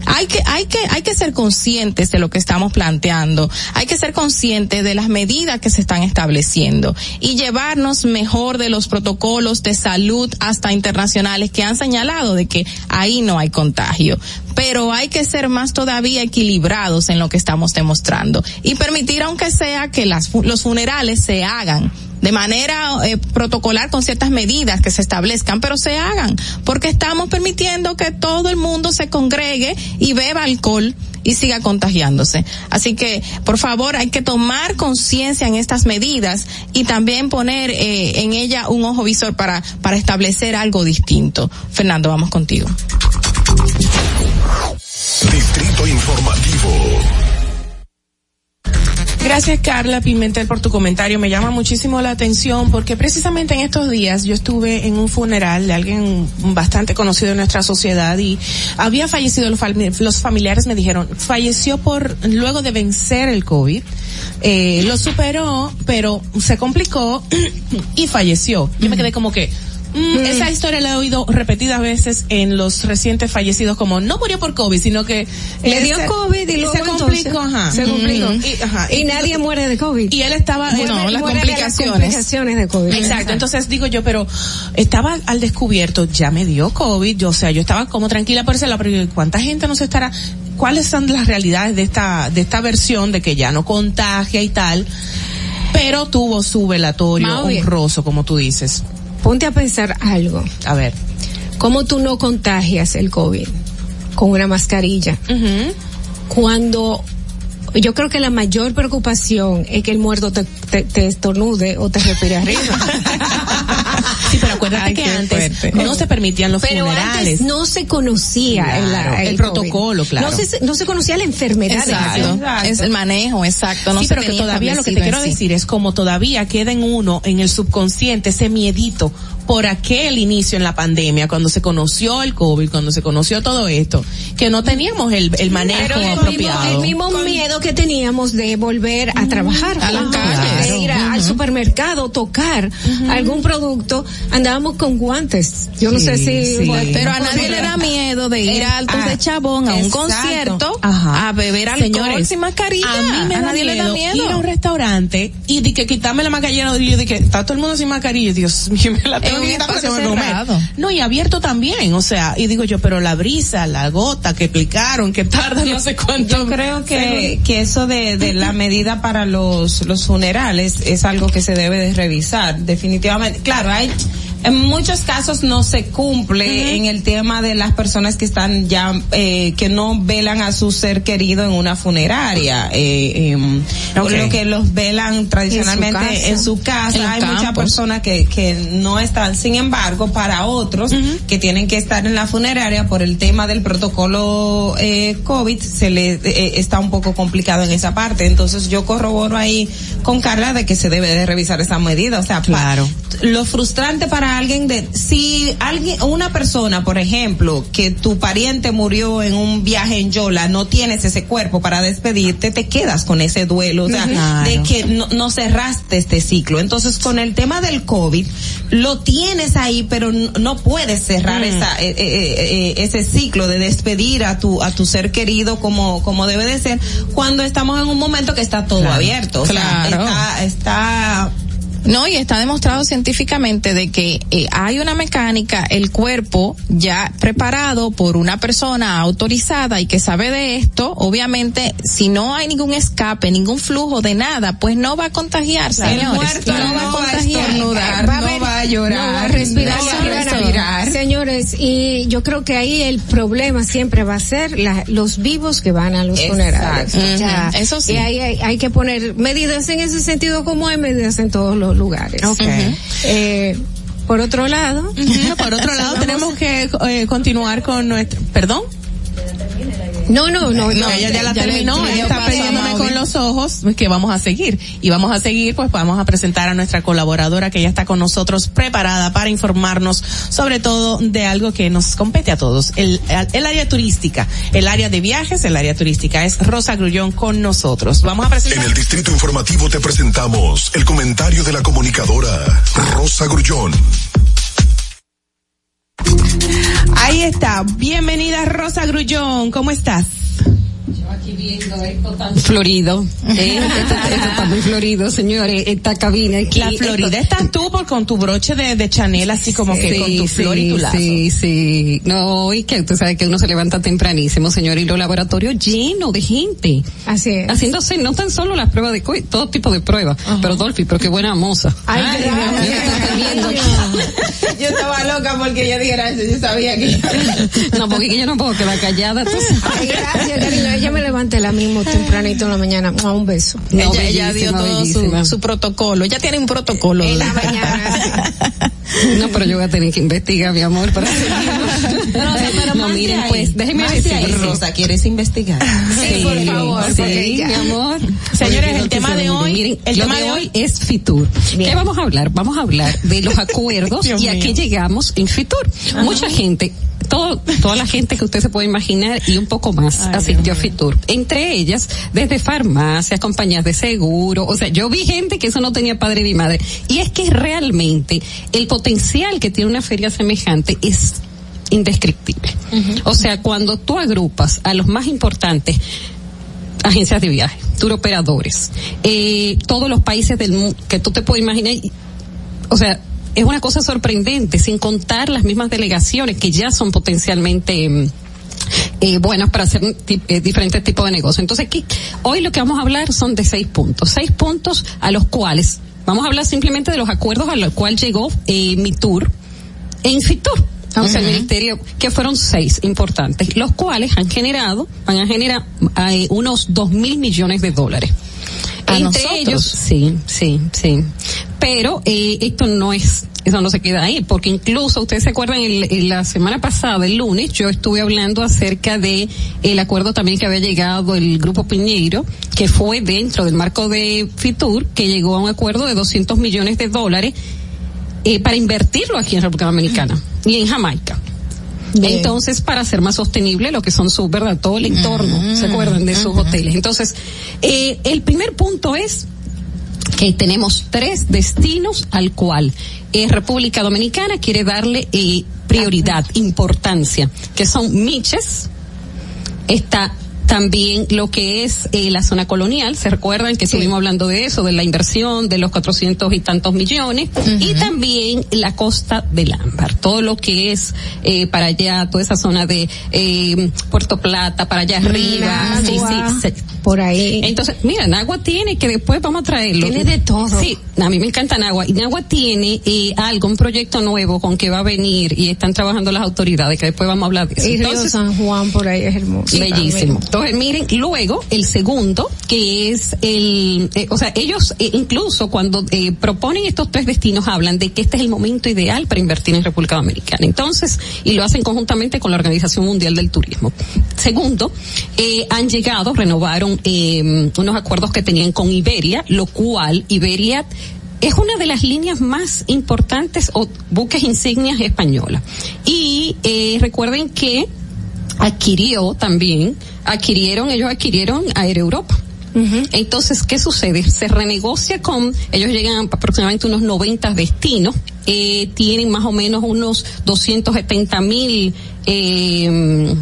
Speaker 9: Hay que, hay que, hay que ser conscientes de lo que estamos planteando. Hay que ser conscientes de las medidas que se están estableciendo y llevarnos mejor de los protocolos de salud hasta internacionales que han señalado de que ahí no hay contagio. Pero hay que ser más todavía equilibrados en lo que estamos demostrando y permitir aunque sea que las, los funerales se hagan de manera eh, protocolar con ciertas medidas que se establezcan, pero se hagan, porque estamos permitiendo que todo el mundo se congregue y beba alcohol y siga contagiándose. Así que, por favor, hay que tomar conciencia en estas medidas y también poner eh, en ella un ojo visor para, para establecer algo distinto. Fernando, vamos contigo.
Speaker 12: Distrito Informativo.
Speaker 13: Gracias Carla Pimentel por tu comentario. Me llama muchísimo la atención porque precisamente en estos días yo estuve en un funeral de alguien bastante conocido en nuestra sociedad y había fallecido los, fami- los familiares me dijeron falleció por luego de vencer el COVID. Eh, lo superó, pero se complicó y falleció. Yo me quedé como que Mm, Esa historia la he oído repetidas veces en los recientes fallecidos, como no murió por COVID, sino que
Speaker 15: Le dio
Speaker 13: se-
Speaker 15: COVID y luego
Speaker 13: se complicó,
Speaker 15: entonces,
Speaker 13: ajá.
Speaker 15: se complicó.
Speaker 13: Y, ajá.
Speaker 15: Y nadie muere de COVID.
Speaker 13: Y él estaba,
Speaker 15: Muere-
Speaker 13: no, las
Speaker 15: muere de las
Speaker 13: complicaciones.
Speaker 15: complicaciones de COVID.
Speaker 13: Exacto, entonces digo yo, pero estaba al descubierto, ya me dio COVID, yo, o sea, yo estaba como tranquila por ese lado, pero ¿cuánta gente nos estará? ¿Cuáles son las realidades de esta, de esta versión de que ya no contagia y tal? Pero tuvo su velatorio honroso, como tú dices.
Speaker 15: Ponte a pensar algo.
Speaker 13: A ver.
Speaker 15: ¿Cómo tú no contagias el COVID? Con una mascarilla. Cuando yo creo que la mayor preocupación es que el muerto te, te, te estornude o te respire arriba.
Speaker 13: Sí, pero acuérdate que antes no se permitían los
Speaker 15: Pero
Speaker 13: funerales.
Speaker 15: antes no se conocía el,
Speaker 13: Claro,
Speaker 15: el
Speaker 13: el
Speaker 15: COVID.
Speaker 13: protocolo, claro.
Speaker 15: No se, no se conocía la enfermedad.
Speaker 9: Exacto. Es el manejo, exacto. No
Speaker 13: sí,
Speaker 9: se
Speaker 13: pero que todavía lo que te quiero
Speaker 9: sí.
Speaker 13: decir es como todavía queda en uno, en el subconsciente, ese miedito por aquel inicio en la pandemia, cuando se conoció el COVID, cuando se conoció todo esto, que no teníamos el, el manejo
Speaker 15: Pero el mismo,
Speaker 13: apropiado.
Speaker 15: el mismo miedo que teníamos de volver a trabajar
Speaker 13: A
Speaker 15: juntos,
Speaker 13: calles.
Speaker 15: de ir a- al supermercado, tocar algún producto, andábamos con guantes. Yo no sé si
Speaker 9: Pero a nadie le da miedo de ir a Altos de Chabón a un
Speaker 13: exacto.
Speaker 9: concierto
Speaker 13: Ajá.
Speaker 9: a beber alcohol
Speaker 13: Señores,
Speaker 9: sin mascarilla.
Speaker 13: A mí me da
Speaker 9: nadie
Speaker 13: miedo,
Speaker 9: le da miedo.
Speaker 13: ir a un restaurante y de que quitarme la mascarilla y yo de que está todo el mundo sin mascarilla, Dios mío, me la tengo
Speaker 9: En
Speaker 13: que quitar porque
Speaker 9: espacio
Speaker 13: se me a comer. No, y abierto también, o sea, y digo yo, pero la brisa, la gota que explicaron, que tarda no sé cuánto.
Speaker 17: Yo creo que, que eso de, de la medida para los, los funerales es algo que se debe de revisar, definitivamente. Claro, hay, En muchos casos no se cumple en el tema de las personas que están ya, eh, que no velan a su ser querido en una funeraria. Eh,
Speaker 14: Ok.
Speaker 17: Lo que los velan tradicionalmente en su casa.
Speaker 14: En
Speaker 17: Hay muchas personas que, que no están. Sin embargo, para otros que tienen que estar en la funeraria por el tema del protocolo eh, COVID, se le eh, está un poco complicado en esa parte. Entonces yo corroboro ahí con Carla de que se debe de revisar esa medida. O sea, pa-
Speaker 14: Claro.
Speaker 17: lo frustrante para alguien de si alguien una persona por ejemplo que tu pariente murió en un viaje en Yola no tienes ese cuerpo para despedirte te quedas con ese duelo o sea
Speaker 14: Claro.
Speaker 17: de que no, no cerraste este ciclo entonces con el tema del covid lo tienes ahí pero no, no puedes cerrar
Speaker 14: Mm.
Speaker 17: esa eh, eh, eh, ese ciclo de despedir a tu a tu ser querido como como debe de ser cuando estamos en un momento que está todo
Speaker 9: Claro.
Speaker 17: abierto o sea,
Speaker 9: Claro.
Speaker 17: está está
Speaker 9: No, y está demostrado científicamente de que eh, hay una mecánica, el cuerpo ya preparado por una persona autorizada y que sabe de esto, obviamente, si no hay ningún escape, ningún flujo de nada, pues no va a contagiarse, señores.
Speaker 17: muerto
Speaker 9: no, va a
Speaker 17: no va a
Speaker 9: contagiar.
Speaker 17: estornudar,
Speaker 15: Va a
Speaker 17: no va a llorar,
Speaker 15: no va a respirar,
Speaker 17: no va a respirar.
Speaker 15: Señores, y yo creo que ahí el problema siempre va a ser la- los vivos que van a los
Speaker 17: Exacto.
Speaker 15: funerales.
Speaker 17: Ujú,
Speaker 15: Ya,
Speaker 17: eso sí.
Speaker 15: Y ahí hay, hay que poner medidas en ese sentido como hay medidas en todos los lugares.
Speaker 14: Ok.
Speaker 15: Eh, por otro lado.
Speaker 14: Por otro lado, tenemos que eh, continuar con nuestro, perdón.
Speaker 15: No, no, no,
Speaker 14: No, ella ya la terminó, ella está pidiéndome con los ojos pues, que vamos a seguir. Y vamos a seguir, pues vamos a presentar a nuestra colaboradora que ya está con nosotros preparada para informarnos sobre todo de algo que nos compete a todos, el, el área turística, el área de viajes, el área turística. Es Rosa Grullón con nosotros. Vamos a presentar.
Speaker 12: En el Distrito Informativo te presentamos el comentario de la comunicadora Rosa Grullón.
Speaker 14: Ahí está. Bienvenida Rosa Grullón. ¿Cómo estás?
Speaker 10: Florido. Eh, esto, esto está muy florido, señores. Esta cabina aquí.
Speaker 14: La Florida estás tú por con tu broche de, de Chanel así como que con tu flor y tu lazo.
Speaker 10: Sí, sí. No, y que usted sabe que uno se levanta tempranísimo, señor, y los laboratorios llenos de gente.
Speaker 15: Así es.
Speaker 10: Haciéndose no tan solo las pruebas de COVID, todo tipo de pruebas. Pero Dolphy, pero qué buena moza.
Speaker 15: Ay,
Speaker 17: Ay,
Speaker 15: gracias.
Speaker 17: Yo estaba loca porque ella dijera eso, yo sabía que
Speaker 10: No, porque yo no puedo quedar callada. tú sabes.
Speaker 15: Ay, gracias, cariño. Ella me levanta la mismo tempranito en la mañana. Mua, Un beso.
Speaker 10: No,
Speaker 9: ella, ella dio todo su, su protocolo. Ella tiene un protocolo.
Speaker 15: En la mañana.
Speaker 10: No, pero yo voy a tener que investigar, mi amor, para No, miren, pues, déjenme
Speaker 17: Más de
Speaker 10: decir,
Speaker 17: ahí, Rosa, ¿quieres investigar?
Speaker 15: Sí, por favor,
Speaker 10: Sí,
Speaker 15: porque
Speaker 10: mi amor.
Speaker 14: Señores,
Speaker 10: Oye,
Speaker 14: el tema de hoy-.
Speaker 10: Miren,
Speaker 14: el tema
Speaker 10: de hoy es Fitur. ¿Qué vamos a hablar? Vamos a hablar de los acuerdos y a qué llegamos en Fitur. Mucha gente todo, toda la gente que usted se puede imaginar y un poco más
Speaker 14: Ay,
Speaker 10: asistió a Fitur. Entre ellas, desde farmacias, compañías de seguro, o sea, yo vi gente que eso no tenía padre ni madre. Y es que realmente el potencial que tiene una feria semejante es indescriptible. O sea, cuando tú agrupas a los más importantes agencias de viaje, turoperadores, eh, todos los países del mundo que tú te puedes imaginar, o sea, es una cosa sorprendente, sin contar las mismas delegaciones que ya son potencialmente mm, eh, buenas para hacer eh, diferentes tipos de negocios. Entonces aquí, hoy lo que vamos a hablar son de seis puntos, seis puntos a los cuales vamos a hablar simplemente de los acuerdos a los cuales llegó eh, mi tour en Fitur. O sea, el ministerio, que fueron seis importantes, los cuales han generado, van a generar eh, unos dos mil millones de dólares.
Speaker 9: ¿A
Speaker 10: Entre
Speaker 9: nosotros?
Speaker 10: ellos, sí, sí, sí. Pero eh, esto no es, eso no se queda ahí, porque incluso ustedes se acuerdan, el- el- la semana pasada, el lunes, yo estuve hablando acerca de el acuerdo también que había llegado el Grupo Piñeiro, que fue dentro del marco de Fitur, que llegó a un acuerdo de 200 millones de dólares eh, para invertirlo aquí en República Dominicana y en Jamaica. Entonces, para hacer más sostenible lo que son sus, ¿verdad? Todo el entorno, ¿se acuerdan de sus hoteles? Entonces, eh, el primer punto es que tenemos tres destinos al cual eh, República Dominicana quiere darle eh, prioridad, importancia, que son Miches, está también lo que es eh, la zona colonial, se recuerdan que estuvimos hablando de eso, de la inversión, de los cuatrocientos y tantos millones, y también la costa del Ámbar, todo lo que es eh, para allá, toda esa zona de eh, Puerto Plata, para allá arriba, sí, sí, se-
Speaker 15: por ahí.
Speaker 10: Entonces, mira, Nagua tiene, que después vamos a traerlo.
Speaker 15: Tiene de todo.
Speaker 10: Sí, a mí me encanta Nagua. Y Nagua tiene eh, algo, un proyecto nuevo con que va a venir y están trabajando las autoridades, que después vamos a hablar de eso.
Speaker 15: Y Río
Speaker 10: Entonces,
Speaker 15: San Juan por ahí es hermoso.
Speaker 10: Bellísimo.
Speaker 15: también.
Speaker 10: Entonces, miren, luego el segundo, que es el, eh, o sea, ellos eh, incluso cuando eh, proponen estos tres destinos hablan de que este es el momento ideal para invertir en República Dominicana. Entonces, y lo hacen conjuntamente con la Organización Mundial del Turismo. Segundo, eh, han llegado, renovaron eh, unos acuerdos que tenían con Iberia, lo cual Iberia es una de las líneas más importantes o buques insignias españolas. Y eh, recuerden que adquirió también, adquirieron, ellos adquirieron Air Europa. Entonces, ¿qué sucede? Se renegocia con, ellos llegan a aproximadamente unos 90 destinos, eh, tienen más o menos unos 270 mil eh,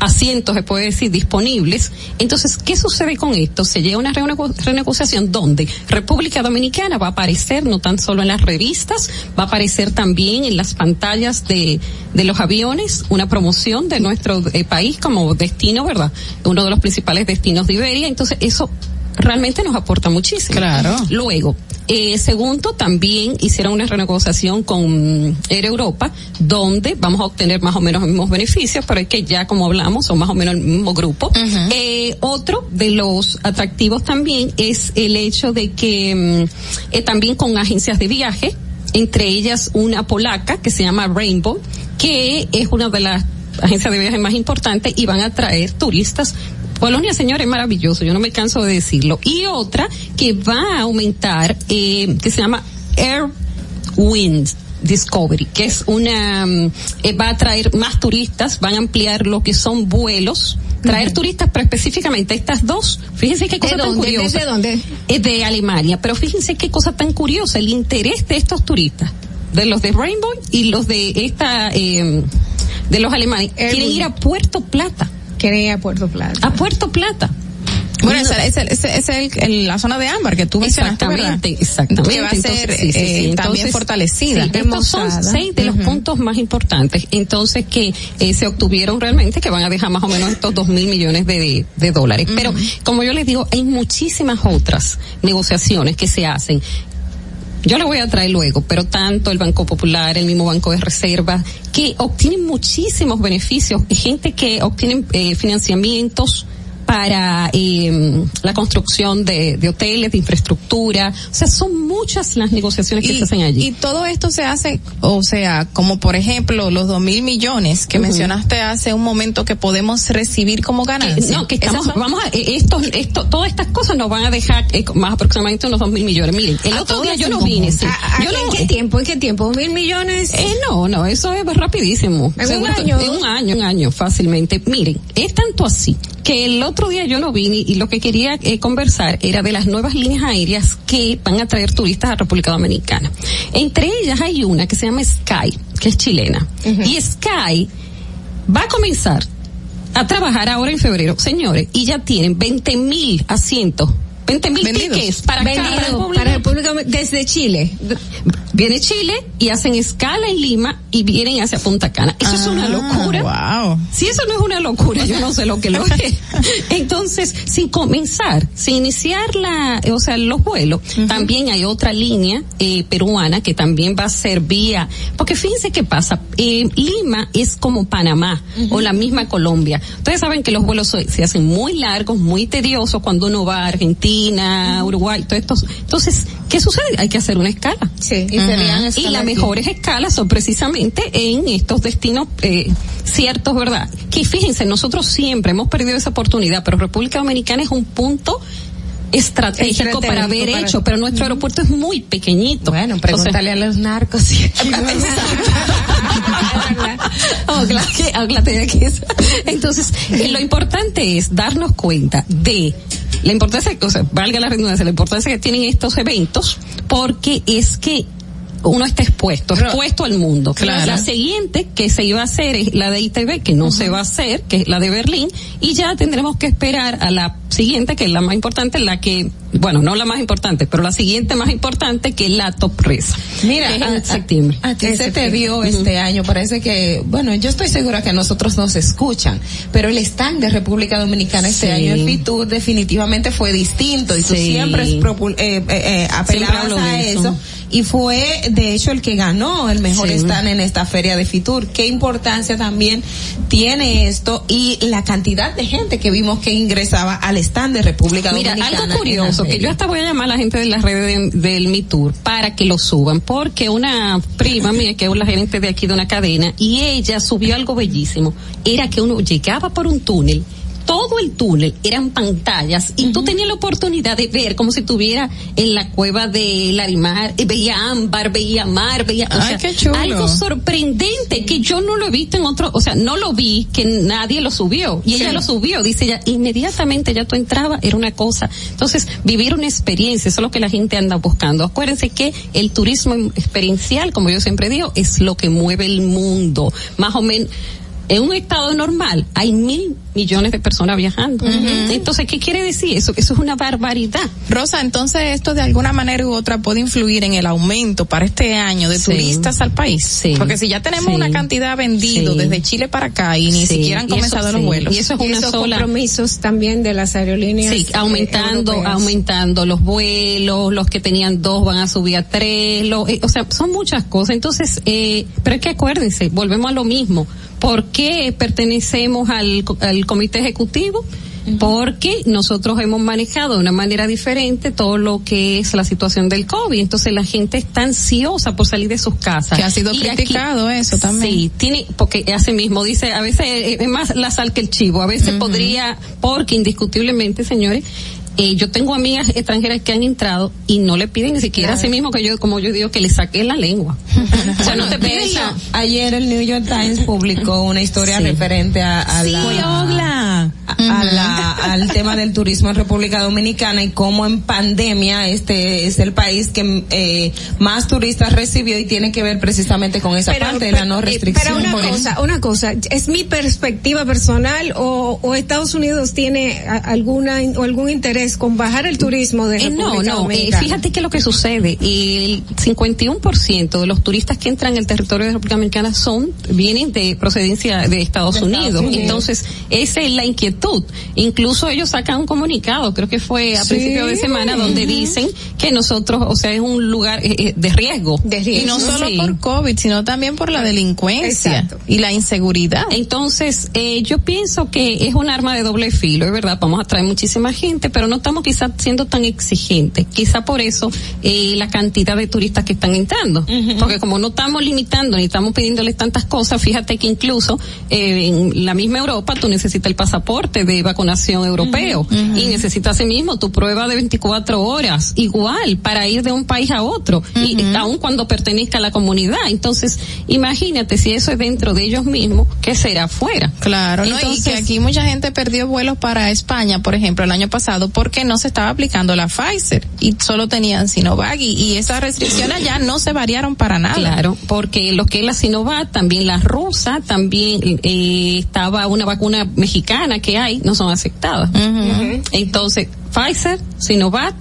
Speaker 10: asientos, se puede decir, disponibles. Entonces, ¿qué sucede con esto? Se llega a una renego- renegociación donde República Dominicana va a aparecer no tan solo en las revistas, va a aparecer también en las pantallas de, de los aviones, una promoción de nuestro eh, país como destino, ¿verdad? Uno de los principales destinos de Iberia. Entonces, eso realmente nos aporta muchísimo.
Speaker 9: Claro.
Speaker 10: Luego, eh, segundo, también hicieron una renegociación con Air Europa, donde vamos a obtener más o menos los mismos beneficios, pero es que ya como hablamos, son más o menos el mismo grupo. Eh, otro de los atractivos también es el hecho de que mm, eh, también con agencias de viaje, entre ellas una polaca que se llama Rainbow, que es una de las agencias de viaje más importantes y van a traer turistas Polonia, señor, es maravilloso, yo no me canso de decirlo. Y otra que va a aumentar, eh, que se llama Air Wind Discovery, que es una, mm, eh, va a traer más turistas, van a ampliar lo que son vuelos, traer turistas, pero específicamente estas dos, fíjense qué cosa
Speaker 15: ¿De
Speaker 10: tan curiosa.
Speaker 15: ¿Desde dónde?
Speaker 10: Es de Alemania, pero fíjense qué cosa tan curiosa, el interés de estos turistas, de los de Rainbow y los de esta, eh, de los alemanes, quieren ir a Puerto Plata.
Speaker 15: Quieren ir a Puerto Plata.
Speaker 10: A Puerto Plata.
Speaker 9: Bueno, esa es, el- esa es el- el- la zona de ámbar que tú mencionaste, ¿verdad?
Speaker 10: Exactamente, exactamente.
Speaker 9: Que va a ser
Speaker 10: Entonces, sí, sí,
Speaker 9: eh,
Speaker 10: sí.
Speaker 9: también
Speaker 10: Entonces,
Speaker 9: fortalecida.
Speaker 10: sí, estos son seis de los puntos más importantes. Entonces, que eh, se obtuvieron realmente, que van a dejar más o menos estos dos mil millones de, de dólares. Pero, como yo les digo, hay muchísimas otras negociaciones que se hacen. Yo le voy a traer luego, pero tanto el Banco Popular, el mismo Banco de Reserva, que obtienen muchísimos beneficios, gente que obtienen eh, financiamientos para eh, la construcción de, de hoteles, de infraestructura. O sea, son muchas las negociaciones que se hacen allí.
Speaker 9: Y todo esto se hace, o sea, como por ejemplo los dos mil millones que mencionaste hace un momento que podemos recibir como ganancia.
Speaker 10: No, que estamos,
Speaker 9: son-
Speaker 10: vamos a, eh, esto, esto, todas estas cosas nos van a dejar eh, más aproximadamente unos dos mil millones. Miren, el
Speaker 15: A
Speaker 10: otro día yo no vine, sí.
Speaker 15: conjunto. ¿A- a-
Speaker 10: Yo
Speaker 15: en
Speaker 10: no-
Speaker 15: qué tiempo? ¿En qué tiempo? ¿Mil millones?
Speaker 10: Eh, no, no, eso es rapidísimo.
Speaker 15: ¿En un año?
Speaker 10: En un año, un año, fácilmente. Miren, es tanto así que el otro día yo no vine y lo que quería eh, conversar era de las nuevas líneas aéreas que van a traer turistas a República Dominicana. Entre ellas hay una que se llama Sky, que es chilena. Y Sky va a comenzar a trabajar ahora en febrero, señores, y ya tienen 20 mil asientos. 20 mil tickets para acá, para República
Speaker 15: para República desde Chile.
Speaker 10: Viene Chile y hacen escala en Lima y vienen hacia Punta Cana. Eso es una locura.
Speaker 9: Wow.
Speaker 10: Si eso no es una locura, yo no sé lo que lo es. Entonces, sin comenzar, sin iniciar la, o sea, los vuelos, también hay otra línea eh, peruana que también va a ser vía, porque fíjense qué pasa, eh, Lima es como Panamá o la misma Colombia. Ustedes saben que los vuelos se hacen muy largos, muy tediosos cuando uno va a Argentina, Uruguay, todo esto. Entonces, ¿qué sucede? Hay que hacer una escala.
Speaker 15: Sí, y serían
Speaker 10: Y
Speaker 15: escalas
Speaker 10: las mejores escalas son precisamente en estos destinos eh, ciertos, ¿verdad? Que fíjense, nosotros siempre hemos perdido esa oportunidad, pero República Dominicana es un punto estratégico,
Speaker 15: Estratégico
Speaker 10: para haber
Speaker 15: para-
Speaker 10: hecho, pero nuestro aeropuerto es muy pequeñito. Bueno,
Speaker 15: Pregúntale a los narcos si aquí
Speaker 10: que es. Entonces, eh, lo importante es darnos cuenta de la importancia, o sea, valga la redundancia, la importancia que tienen estos eventos, porque es que uno está expuesto, expuesto al mundo.
Speaker 9: Claro.
Speaker 10: La siguiente que se iba a hacer es la de ITV, que no se va a hacer, que es la de Berlín, y ya tendremos que esperar a la siguiente, que es la más importante, la que bueno, no la más importante, pero la siguiente más importante que es la top resa.
Speaker 17: Mira,
Speaker 10: que es en
Speaker 17: a- a-
Speaker 10: septiembre.
Speaker 17: A ti
Speaker 10: En
Speaker 17: se te dio
Speaker 10: Ujú.
Speaker 17: este año, parece que, bueno, yo estoy segura que a nosotros nos escuchan, pero el stand de República Dominicana este año en Fitur definitivamente fue distinto y tú
Speaker 10: Sí.
Speaker 17: siempre propu- eh, eh, eh, apelabas a
Speaker 10: eso.
Speaker 17: eso. Y fue, de hecho, el que ganó el mejor
Speaker 10: Sí.
Speaker 17: stand en esta feria de Fitur. ¿Qué importancia también tiene esto y la cantidad de gente que vimos que ingresaba al stand de República
Speaker 10: Mira,
Speaker 17: Dominicana?
Speaker 10: algo
Speaker 17: en la
Speaker 10: curioso, que yo hasta voy a llamar a la gente de las redes de- del Mi Tour para que lo suban, porque una prima mía, que es la gerente de aquí de una cadena, y ella subió algo bellísimo, era que uno llegaba por un túnel, todo el túnel eran pantallas y tú tenías la oportunidad de ver como si estuviera en la cueva de Larimar, eh, veía ámbar, veía mar, veía o sea,
Speaker 9: qué chulo.
Speaker 10: algo sorprendente que yo no lo he visto en otro, o sea, no lo vi que nadie lo subió y ella lo subió, dice ella, inmediatamente ya tú entrabas, era una cosa. Entonces, vivir una experiencia, eso es lo que la gente anda buscando. Acuérdense que el turismo experiencial, como yo siempre digo, es lo que mueve el mundo. Más o menos, en un estado normal hay mil millones de personas viajando. Entonces, ¿qué quiere decir eso? Eso es una barbaridad.
Speaker 9: Rosa, entonces esto de alguna manera u otra puede influir en el aumento para este año de
Speaker 10: Sí.
Speaker 9: turistas al país.
Speaker 10: Sí.
Speaker 9: Porque si ya tenemos
Speaker 10: Sí.
Speaker 9: una cantidad vendido
Speaker 10: Sí.
Speaker 9: desde Chile para acá y ni
Speaker 10: Sí.
Speaker 9: siquiera han comenzado los
Speaker 10: sí.
Speaker 9: vuelos.
Speaker 10: Y eso es
Speaker 15: Y
Speaker 10: una
Speaker 15: esos
Speaker 10: sola.
Speaker 15: compromisos también de las aerolíneas.
Speaker 10: Sí,
Speaker 15: eh,
Speaker 10: aumentando,
Speaker 15: europeas.
Speaker 10: aumentando los vuelos, los que tenían dos van a subir a tres, eh, o sea, son muchas cosas. Entonces, eh, pero es que acuérdense, volvemos a lo mismo. ¿Por qué pertenecemos al, al comité ejecutivo? Porque nosotros hemos manejado de una manera diferente todo lo que es la situación del COVID. Entonces la gente está ansiosa por salir de sus casas.
Speaker 9: Que ha sido
Speaker 10: Y aquí-
Speaker 9: criticado eso también.
Speaker 10: Sí, tiene, porque hace mismo dice, a veces es más la sal que el chivo, a veces podría, porque indiscutiblemente, señores, eh, yo tengo amigas extranjeras que han entrado y no le piden ni siquiera a sí mismo que yo, como yo digo, que le saque la lengua. o sea, no te
Speaker 17: De
Speaker 10: piden la-
Speaker 17: ayer el New York Times publicó una historia
Speaker 10: Sí.
Speaker 17: referente a, a
Speaker 10: Sí,
Speaker 17: la, a- a la- al tema del turismo en República Dominicana y cómo en pandemia este es el país que eh, más turistas recibió y tiene que ver precisamente con esa parte de la no
Speaker 15: eh,
Speaker 17: restricción.
Speaker 15: Pero una cosa, una cosa, ¿es mi perspectiva personal o, o Estados Unidos tiene alguna o algún interés con bajar el turismo de
Speaker 10: Eh, no, no, eh, fíjate que lo que sucede, el 51% de los turistas que entran en el territorio de República Dominicana son, vienen de procedencia de Estados,
Speaker 15: De Estados
Speaker 10: Unidos.
Speaker 15: Unidos.
Speaker 10: Entonces, esa es la inquietud. Incluso ellos sacan un comunicado, creo que fue a
Speaker 15: Sí.
Speaker 10: principio de semana, donde dicen que nosotros, o sea, es un lugar eh, eh, de riesgo.
Speaker 9: Y no solo
Speaker 10: Sí.
Speaker 9: por COVID, sino también por la delincuencia
Speaker 15: Exacto.
Speaker 9: y la inseguridad.
Speaker 10: Entonces, eh, yo pienso que es un arma de doble filo, es verdad, vamos a atraer muchísima gente, pero no estamos quizás siendo tan exigentes. Quizá por eso eh, la cantidad de turistas que están entrando. Porque como no estamos limitando ni estamos pidiéndoles tantas cosas, fíjate que incluso eh, en la misma Europa tú necesitas el pasaporte de vacunación europeo y necesitas asimismo tu prueba de 24 horas, igual, para ir de un país a otro, y aun cuando pertenezca a la comunidad. Entonces, imagínate si eso es dentro de ellos mismos, ¿qué será afuera?
Speaker 9: Claro, ¿no? y
Speaker 10: Entonces-
Speaker 9: que aquí mucha gente perdió vuelos para España, por ejemplo, el año pasado, porque no se estaba aplicando la Pfizer y solo tenían Sinovac y, y esas restricciones ya no se variaron para nada.
Speaker 10: Claro, porque lo que es la Sinovac, también la rusa, también eh, estaba una vacuna mexicana que hay, no son aceptadas. Entonces, Pfizer, Sinovac,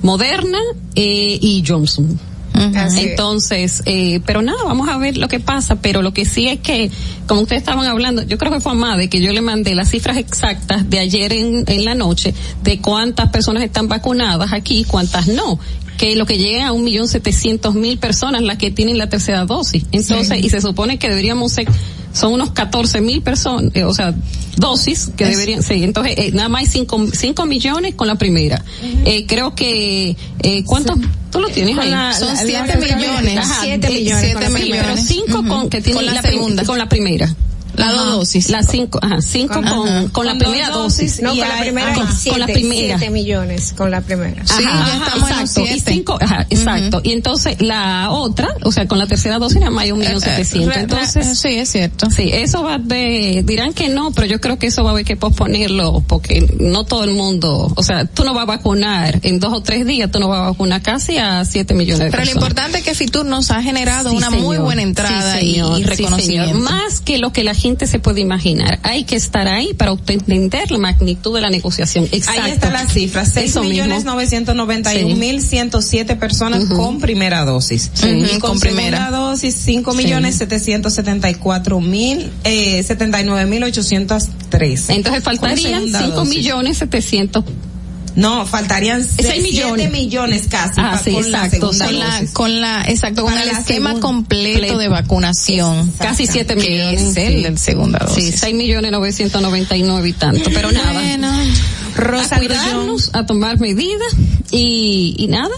Speaker 10: Moderna eh, y Johnson. Entonces, eh, pero nada, vamos a ver lo que pasa, pero lo que sí es que, como ustedes estaban hablando, yo creo que fue a Made que yo le mandé las cifras exactas de ayer en, en la noche de cuántas personas están vacunadas aquí y cuántas no que lo que llega a un millón setecientos mil personas las que tienen la tercera dosis. Entonces, y se supone que deberíamos ser, son unos catorce mil personas, eh, o sea, dosis que
Speaker 9: Es-
Speaker 10: deberían, sí, entonces, eh, nada más hay cinco, cinco millones con la primera. Eh, creo que, eh, ¿cuántos? Tú lo tienes
Speaker 9: Con
Speaker 10: ahí.
Speaker 9: la- Son la- siete la- millones.
Speaker 10: Ajá,
Speaker 15: Siete
Speaker 10: eh,
Speaker 15: millones la
Speaker 10: millones. Pero cinco
Speaker 9: Ujú.
Speaker 10: con, que tiene
Speaker 9: Con la
Speaker 10: prim-
Speaker 9: segunda.
Speaker 10: con la primera.
Speaker 9: La dos dosis.
Speaker 10: Las cinco, ajá, cinco
Speaker 15: Con-
Speaker 10: con,
Speaker 15: Ajá.
Speaker 10: con la
Speaker 15: Con
Speaker 10: primera
Speaker 15: dos
Speaker 10: dosis.
Speaker 15: No,
Speaker 10: Y
Speaker 15: con la primera
Speaker 10: ajá,
Speaker 15: siete,
Speaker 10: con la primera.
Speaker 15: siete millones con la primera.
Speaker 9: Sí, ya estamos en
Speaker 10: exacto. Y cinco, ajá, exacto. Y entonces la otra, o sea, con la tercera dosis nada más hay un millón setecientos.
Speaker 9: Re- re-
Speaker 10: Entonces,
Speaker 9: sí, es cierto.
Speaker 10: Sí, eso va de, dirán que no, pero yo creo que eso va a haber que posponerlo porque no todo el mundo, o sea, tú no vas a vacunar en dos o tres días, tú no vas a vacunar casi a siete millones de
Speaker 9: Pero lo
Speaker 10: personas.
Speaker 9: importante es que Fitur nos ha generado
Speaker 10: Sí,
Speaker 9: una muy buena entrada
Speaker 10: Sí,
Speaker 9: y-
Speaker 10: señor.
Speaker 9: y,
Speaker 10: Sí,
Speaker 9: reconocimiento.
Speaker 10: señor. Más que lo que la gente se puede imaginar. Hay que estar ahí para entender la magnitud de la negociación. Exacto.
Speaker 17: Ahí está la cifra, seis
Speaker 10: Eso
Speaker 17: millones
Speaker 10: mismo.
Speaker 17: novecientos noventa y un mil ciento siete personas con primera dosis.
Speaker 10: Sí.
Speaker 17: Y con,
Speaker 10: con primera.
Speaker 17: dosis, cinco millones setecientos setenta y cuatro mil, eh, setenta y nueve mil ochocientos tres.
Speaker 10: Entonces faltarían cinco millones setecientos.
Speaker 17: No, faltarían
Speaker 10: Seis
Speaker 17: siete
Speaker 10: millones.
Speaker 17: millones casi.
Speaker 10: Ah, sí,
Speaker 17: con la
Speaker 10: exacto.
Speaker 17: segunda
Speaker 10: Con la-
Speaker 9: con la exacto con el
Speaker 17: la
Speaker 9: esquema
Speaker 17: segunda-
Speaker 9: completo de vacunación
Speaker 10: Casi siete
Speaker 9: que
Speaker 10: millones.
Speaker 9: es el de segunda dosis
Speaker 10: Sí, seis millones novecientos noventa y nueve y tanto. Pero nada.
Speaker 17: Rosa
Speaker 10: a cuidarnos, a tomar medidas y, y nada.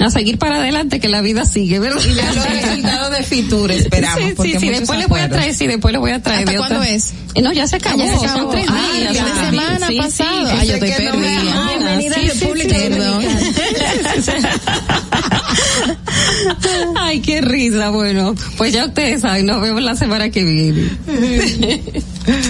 Speaker 10: A seguir para adelante que la vida sigue, ¿verdad?
Speaker 17: Y ver los resultados de Fiture, esperamos,
Speaker 10: Sí, sí, sí, después le voy a traer, sí, después le voy a traer.
Speaker 9: ¿Hasta
Speaker 10: de
Speaker 9: cuándo
Speaker 10: otra-
Speaker 9: es?
Speaker 10: Eh, no, ya se acabó,
Speaker 9: ya se acabó.
Speaker 10: son tres
Speaker 9: Ah,
Speaker 10: días.
Speaker 9: de
Speaker 10: Sí,
Speaker 9: semana
Speaker 10: sí,
Speaker 9: pasado.
Speaker 10: sí,
Speaker 9: Ay, yo estoy
Speaker 10: no
Speaker 9: perdida.
Speaker 10: mañana.
Speaker 15: Bienvenida
Speaker 10: Sí,
Speaker 15: República
Speaker 10: sí. Ay, qué risa, bueno, pues ya ustedes saben, nos vemos la semana que viene.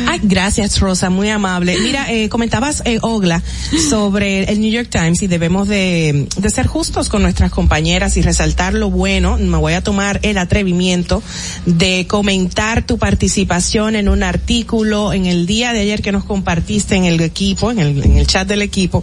Speaker 13: Ay, gracias Rosa, muy amable. Mira, eh, comentabas, eh, Ogla, sobre el New York Times y debemos de, de ser justos con nuestras compañeras y resaltar lo bueno. Me voy a tomar el atrevimiento de comentar tu participación en un artículo en el día de ayer que nos compartiste en el equipo, en el, en el chat del equipo.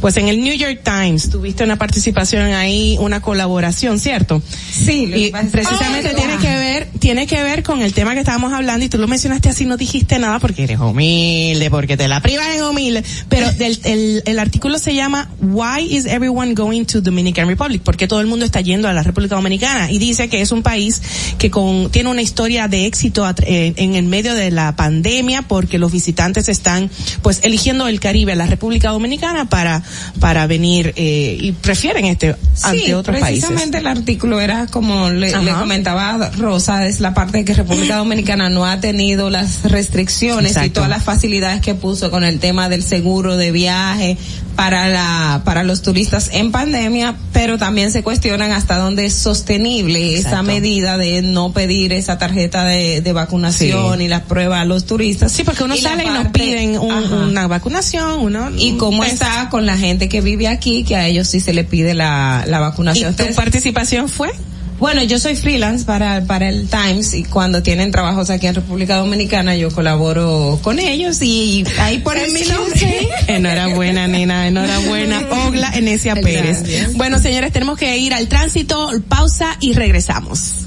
Speaker 13: Pues en el New York Times tuviste una participación ahí, una colaboración, ¿cierto?
Speaker 17: Sí, lo
Speaker 13: y
Speaker 17: que-
Speaker 13: precisamente tiene
Speaker 17: ya.
Speaker 13: que ver, tiene que ver con el tema que estábamos hablando y tú lo mencionaste así, no dijiste nada porque eres humilde, porque te la privas en humilde, pero del, el, el artículo se llama Why is everyone going to Dominican Republic? Porque todo el mundo está yendo a la República Dominicana y dice que es un país que con, tiene una historia de éxito eh, en el medio de la pandemia porque los visitantes están pues eligiendo el Caribe, la República Dominicana para, para venir eh, y prefieren este ante otros países.
Speaker 17: precisamente el artículo era como le, comentaba Rosa, es la parte de que República Dominicana no ha tenido las restricciones y todas las facilidades que puso con el tema del seguro de viaje para la para los turistas en pandemia, pero también se cuestionan hasta dónde es sostenible esa medida de no pedir esa tarjeta de, de vacunación
Speaker 13: Sí.
Speaker 17: y las pruebas a los turistas.
Speaker 13: Sí, porque uno
Speaker 17: Y
Speaker 13: sale y nos
Speaker 17: parte-
Speaker 13: piden un- una vacunación, uno,
Speaker 17: y cómo está con la gente que vive aquí, que a ellos sí se le pide la, la
Speaker 13: ¿Y
Speaker 17: vacunación.
Speaker 13: tu
Speaker 17: Ustedes-
Speaker 13: fue?
Speaker 17: bueno, yo soy freelance para, para el Times y cuando tienen trabajos aquí en República Dominicana yo colaboro con ellos y ahí ponen mi nombre.
Speaker 13: Enhorabuena, Nina, enhorabuena. Ogla Enesia Pérez.
Speaker 17: Gracias.
Speaker 13: Bueno, señores, tenemos que ir al tránsito, pausa y regresamos.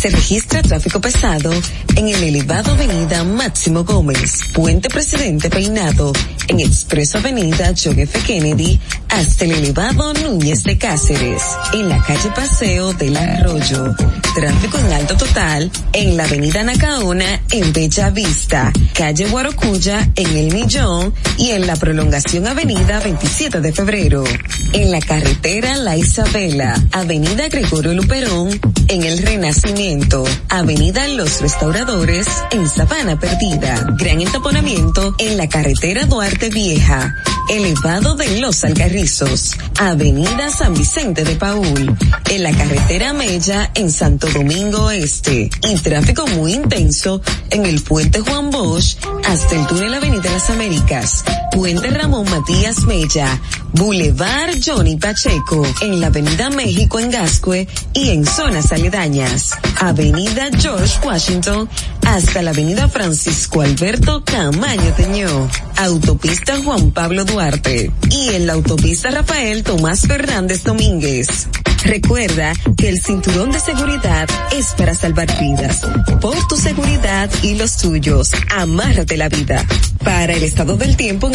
Speaker 26: Se registra tráfico pesado en el elevado Avenida Máximo Gómez, Puente Presidente Peinado, en Expreso Avenida John F. Kennedy, hasta el elevado Núñez de Cáceres, en la calle Paseo del Arroyo. Tráfico en alto total en la Avenida Nacaona en Bella Vista, calle Guarocuya en El Millón y en la prolongación Avenida 27 de Febrero. En la carretera La Isabela, Avenida Gregorio Luperón en El Renacimiento, Avenida Los Restauradores en Sabana Perdida. Gran entaponamiento en la carretera Duarte Vieja, elevado de Los Alcarrizos, Avenida San Vicente de Paul, en la carretera Mella en Santo Domingo Este y tráfico muy intenso en el puente Juan Bosch hasta el túnel Avenida Las Américas, puente Ramón Matías Mella, Boulevard Johnny Pacheco, en la avenida México en Gascue y en zonas aledañas, avenida George Washington hasta la avenida Francisco Alberto Camaño Teñó, autopista Juan Pablo Duarte y en la autopista Rafael Tomás Fernández Domínguez. Recuerda que el cinturón de seguridad es para salvar vidas. Por tu seguridad y los tuyos, amárrate la vida. Para el estado del tiempo en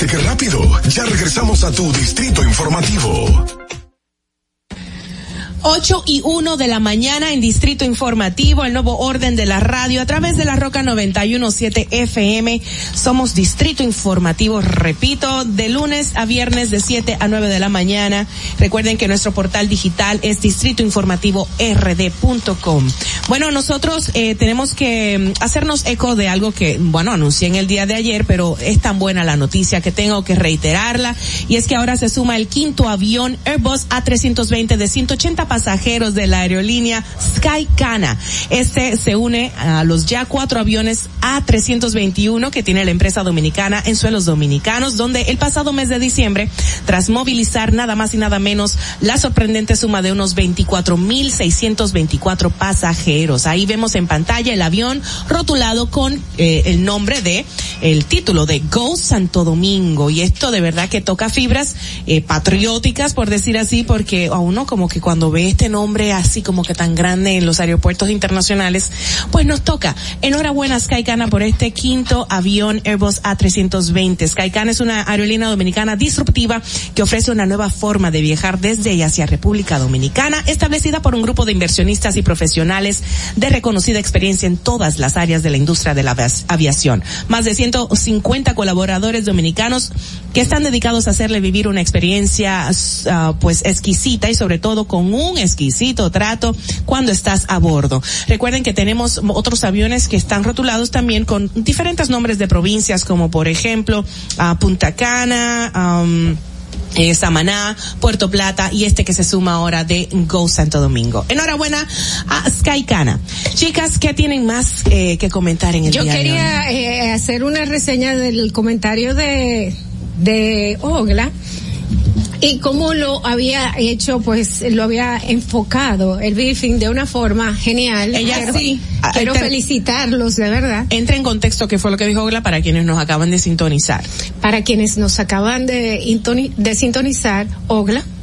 Speaker 12: ¿Viste qué rápido? Ya regresamos a tu distrito informativo.
Speaker 13: 8 y 1 de la mañana en Distrito Informativo, el nuevo orden de la radio a través de la Roca 917 FM. Somos Distrito Informativo, repito, de lunes a viernes de 7 a 9 de la mañana. Recuerden que nuestro portal digital es distritoinformativord.com. Bueno, nosotros eh, tenemos que mm, hacernos eco de algo que, bueno, anuncié en el día de ayer, pero es tan buena la noticia que tengo que reiterarla. Y es que ahora se suma el quinto avión Airbus A320 de 180 pasajeros de la aerolínea Skycana. Este se une a los ya cuatro aviones A321 que tiene la empresa dominicana en suelos dominicanos, donde el pasado mes de diciembre, tras movilizar nada más y nada menos la sorprendente suma de unos 24.624 pasajeros. Ahí vemos en pantalla el avión rotulado con eh, el nombre de el título de Go Santo Domingo y esto de verdad que toca fibras eh, patrióticas por decir así porque a uno como que cuando ve ve este nombre así como que tan grande en los aeropuertos internacionales, pues nos toca. Enhorabuena Skycana por este quinto avión Airbus A320. Skycana es una aerolínea dominicana disruptiva que ofrece una nueva forma de viajar desde y hacia República Dominicana, establecida por un grupo de inversionistas y profesionales de reconocida experiencia en todas las áreas de la industria de la avi- aviación. Más de 150 colaboradores dominicanos que están dedicados a hacerle vivir una experiencia ah, pues exquisita y sobre todo con un exquisito trato cuando estás a bordo. Recuerden que tenemos otros aviones que están rotulados también con diferentes nombres de provincias como por ejemplo ah, Punta Cana, eh, Samaná, Puerto Plata y este que se suma ahora de Go Santo Domingo. Enhorabuena a Skycana. Chicas, ¿qué tienen más eh, que comentar en el
Speaker 15: Yo
Speaker 13: día de hoy?
Speaker 15: quería eh, hacer una reseña del comentario de, de Ogla y cómo lo había hecho, pues lo había enfocado el briefing de una forma genial.
Speaker 13: Ella
Speaker 15: quiero,
Speaker 13: sí. Ah,
Speaker 15: Quiero
Speaker 13: enter-
Speaker 15: felicitarlos, de verdad.
Speaker 13: Entra en contexto qué fue lo que dijo Ogla para quienes nos acaban de sintonizar.
Speaker 15: Para quienes nos acaban de, intoni- de sintonizar, Ogla.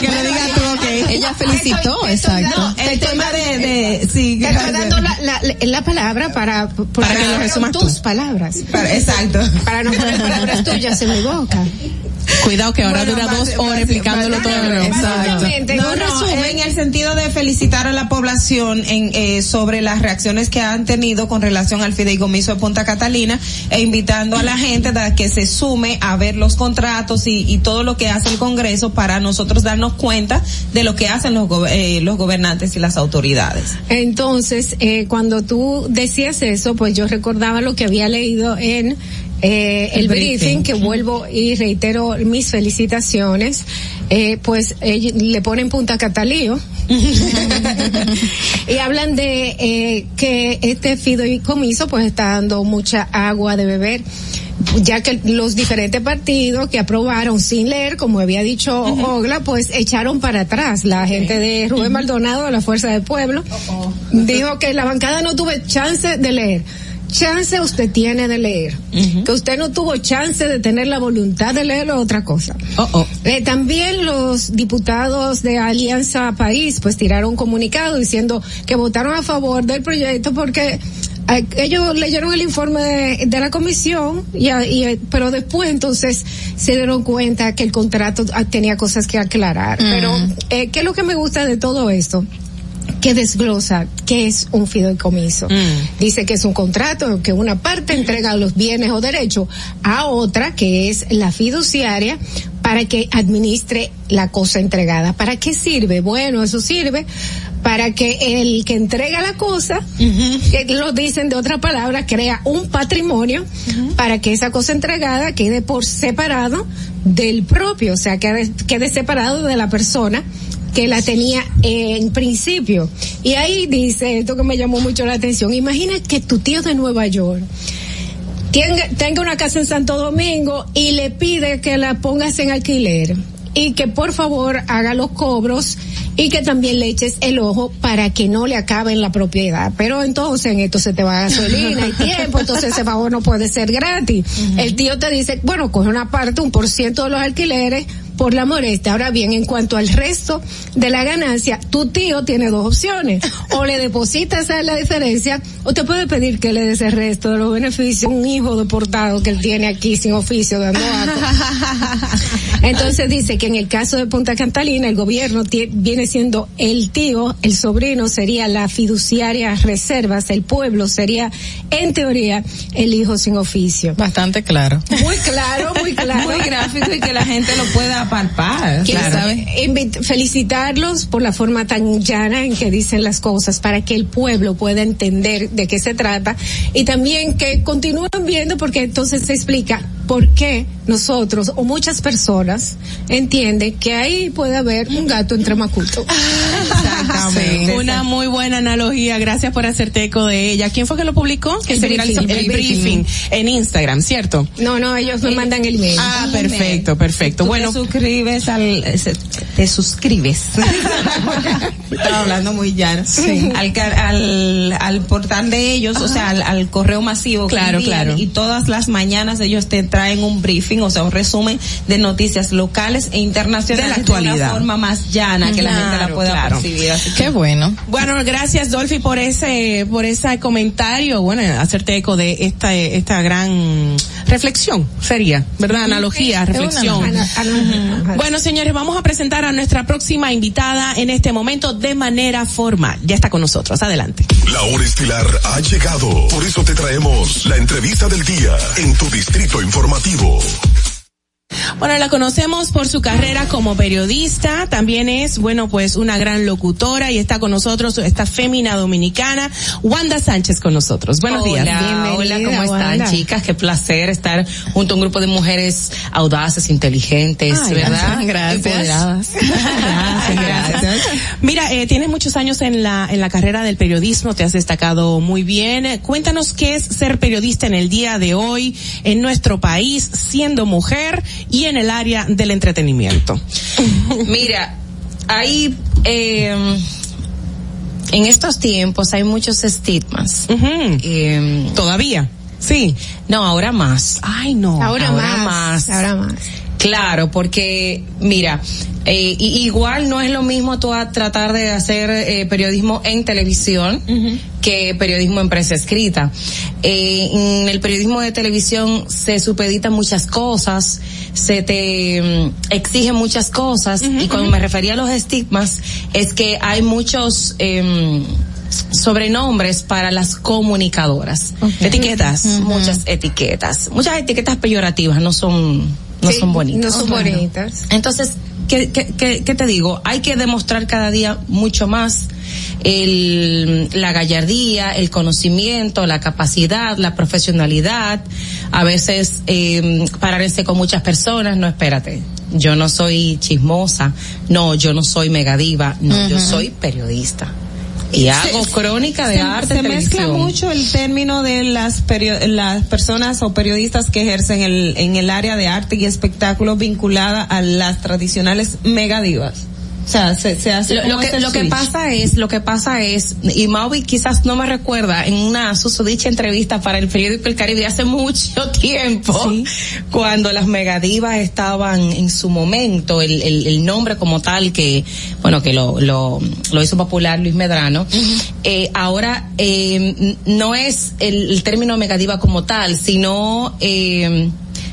Speaker 9: Que tú. Ella felicitó, exacto.
Speaker 15: el tema de, de sí, Te estoy dando la, la, la palabra para, para,
Speaker 9: que lo resumas
Speaker 15: tus palabras.
Speaker 9: exacto.
Speaker 15: Para no poner palabras tuyas en mi boca.
Speaker 13: Cuidado que ahora dura dos horas explicándolo todo.
Speaker 15: Exactamente.
Speaker 27: No, no, en el sentido de felicitar a la población en, eh, sobre las reacciones que han tenido con relación al fideicomiso de Punta Catalina e invitando a la gente a que se sume a ver los contratos y, y todo lo que hace el Congreso para nosotros darnos cuenta de lo que hacen los, go- eh, los gobernantes y las autoridades.
Speaker 15: Entonces, eh, cuando tú decías eso, pues yo recordaba lo que había leído en eh, el,
Speaker 27: El
Speaker 15: briefing,
Speaker 27: briefing.
Speaker 15: que vuelvo y reitero mis felicitaciones. Eh, pues eh, le ponen punta catalío y hablan de eh, que este fideicomiso pues está dando mucha agua de beber ya que los diferentes partidos que aprobaron sin leer, como había dicho Ogla, pues echaron para atrás. La gente de Rubén Maldonado, de la Fuerza del Pueblo, dijo que la bancada no tuve chance de leer. Chance usted tiene de leer. Que usted no tuvo chance de tener la voluntad de leerlo es otra cosa. Eh, también los diputados de Alianza País pues tiraron un comunicado diciendo que votaron a favor del proyecto porque ellos leyeron el informe de, de la comisión y, y, eh, pero después entonces se dieron cuenta que el contrato ah, tenía cosas que aclarar. Pero eh, ¿qué es lo que me gusta de todo esto? que desglosa qué es un fideicomiso. Dice que es un contrato que una parte entrega los bienes o derechos a otra que es la fiduciaria para que administre la cosa entregada. ¿Para qué sirve? Bueno, eso sirve para que el que entrega la cosa, que lo dicen de otra palabra, crea un patrimonio para que esa cosa entregada quede por separado del propio, o sea, quede, quede separado de la persona que la tenía en principio. Y ahí dice esto que me llamó mucho la atención. Imagina que tu tío de Nueva York tenga, tenga una casa en Santo Domingo y le pide que la pongas en alquiler y que por favor haga los cobros y que también le eches el ojo para que no le acaben la propiedad. Pero entonces en esto se te va gasolina y tiempo, entonces ese favor no puede ser gratis. El tío te dice, bueno, coge una parte, un por ciento de los alquileres por la molestia. Ahora bien, en cuanto al resto de la ganancia, tu tío tiene dos opciones. O le depositas esa es la diferencia, o te puede pedir que le des el resto de los beneficios a un hijo deportado que él tiene aquí sin oficio dando. Entonces dice que en el caso de Punta Catalina, el gobierno viene siendo el tío, el sobrino sería la fiduciaria reservas, el pueblo sería, en teoría, el hijo sin oficio.
Speaker 9: Bastante claro.
Speaker 15: Muy claro, muy claro.
Speaker 27: Muy gráfico y que la gente lo pueda palpar.
Speaker 15: ¿Quién
Speaker 27: Claro.
Speaker 15: sabe? Felicitarlos por la forma tan llana en que dicen las cosas para que el pueblo pueda entender de qué se trata y también que continúen viendo porque entonces se explica por qué nosotros o muchas personas entienden que ahí puede haber un gato entre macuto.
Speaker 9: Exactamente.
Speaker 13: Una muy buena analogía. Gracias por hacerte eco de ella. ¿Quién fue que lo publicó? Que
Speaker 15: El
Speaker 13: se
Speaker 15: briefing.
Speaker 13: el
Speaker 15: El
Speaker 13: briefing en Instagram, ¿cierto?
Speaker 15: No, no, ellos me mandan el mail.
Speaker 13: Ah, perfecto, perfecto. Bueno,
Speaker 17: suscribes al, te suscribes. Estaba hablando muy llano. Al, ca- al, al portal de ellos, o sea, al, al correo masivo.
Speaker 13: Claro, claro.
Speaker 17: Y todas las mañanas ellos te traen un briefing, o sea, un resumen de noticias locales e internacionales
Speaker 13: De la actualidad.
Speaker 17: una forma más llana que la gente la
Speaker 13: Claro,
Speaker 17: pueda
Speaker 13: claro.
Speaker 17: percibir. Así que-
Speaker 9: Qué bueno.
Speaker 13: Bueno, gracias Dolphy por ese, por ese comentario, bueno, hacerte eco de esta, esta gran reflexión, sería, ¿verdad? Analogía, reflexión. Bueno, señores, vamos a presentar a nuestra próxima invitada en este momento de manera formal. Ya está con nosotros, adelante.
Speaker 12: La hora estilar ha llegado. Por eso te traemos la entrevista del día en tu distrito informativo.
Speaker 13: Bueno, la conocemos por su carrera como periodista, también es, bueno, pues una gran locutora y está con nosotros esta fémina dominicana, Wanda Sánchez con nosotros. Buenos días.
Speaker 28: Hola, hola, ¿cómo están,
Speaker 13: Wanda.
Speaker 28: chicas? Qué placer estar junto a un grupo de mujeres audaces, inteligentes,
Speaker 13: Ay,
Speaker 28: ¿verdad?
Speaker 13: gracias.
Speaker 28: Empoderadas.
Speaker 13: Gracias, gracias. Mira, eh, tienes muchos años en la, en la carrera del periodismo, te has destacado muy bien. Cuéntanos qué es ser periodista en el día de hoy, en nuestro país, siendo mujer y en el área del entretenimiento.
Speaker 28: Mira, hay, eh, en estos tiempos hay muchos estigmas. Eh,
Speaker 13: Todavía. Sí.
Speaker 28: No, ahora más.
Speaker 13: Ay, no.
Speaker 15: Ahora más, ahora más.
Speaker 28: Claro, porque mira, eh, igual no es lo mismo tú a tratar de hacer eh, periodismo en televisión que periodismo en prensa escrita. Eh, en el periodismo de televisión se supeditan muchas cosas, se te mm, exigen muchas cosas y cuando me refería a los estigmas es que hay muchos em, sobrenombres para las comunicadoras.
Speaker 13: Etiquetas.
Speaker 28: Muchas etiquetas. Muchas etiquetas peyorativas, no son, no
Speaker 15: Sí,
Speaker 28: son bonitas.
Speaker 15: no son bonitas.
Speaker 28: Entonces, ¿qué, qué, qué, qué te digo? Hay que demostrar cada día mucho más el, la gallardía, el conocimiento, la capacidad, la profesionalidad. A veces, eh, pararse con muchas personas, no, espérate. Yo no soy chismosa, no, yo no soy megadiva, no, yo soy periodista. Y hago crónica de
Speaker 17: se,
Speaker 28: arte
Speaker 17: se mezcla mucho el término de las las personas o periodistas que ejercen el, en el área de arte y espectáculos vinculada a las tradicionales megadivas. O sea, se, se hace
Speaker 28: Lo, lo que, lo que pasa es, lo que pasa es, y Maui quizás no me recuerda en una susodicha entrevista para el periódico El Caribe hace mucho tiempo, cuando las megadivas estaban en su momento, el, el, el nombre como tal que, bueno, que lo, lo, lo hizo popular Luis Medrano, eh, ahora eh, no es el, el término megadiva como tal, sino eh,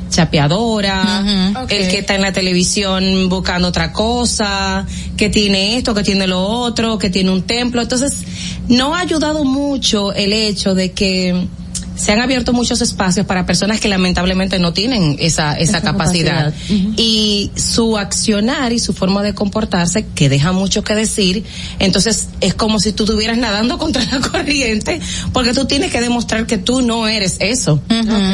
Speaker 28: chapeadora, el que está en la televisión buscando otra cosa, que tiene esto, que tiene lo otro, que tiene un templo. Entonces, no ha ayudado mucho el hecho de que se han abierto muchos espacios para personas que lamentablemente no tienen esa, esa,
Speaker 17: Esa
Speaker 28: capacidad.
Speaker 17: capacidad.
Speaker 28: Y su accionar y su forma de comportarse, que deja mucho que decir, entonces es como si tú estuvieras nadando contra la corriente, porque tú tienes que demostrar que tú no eres eso,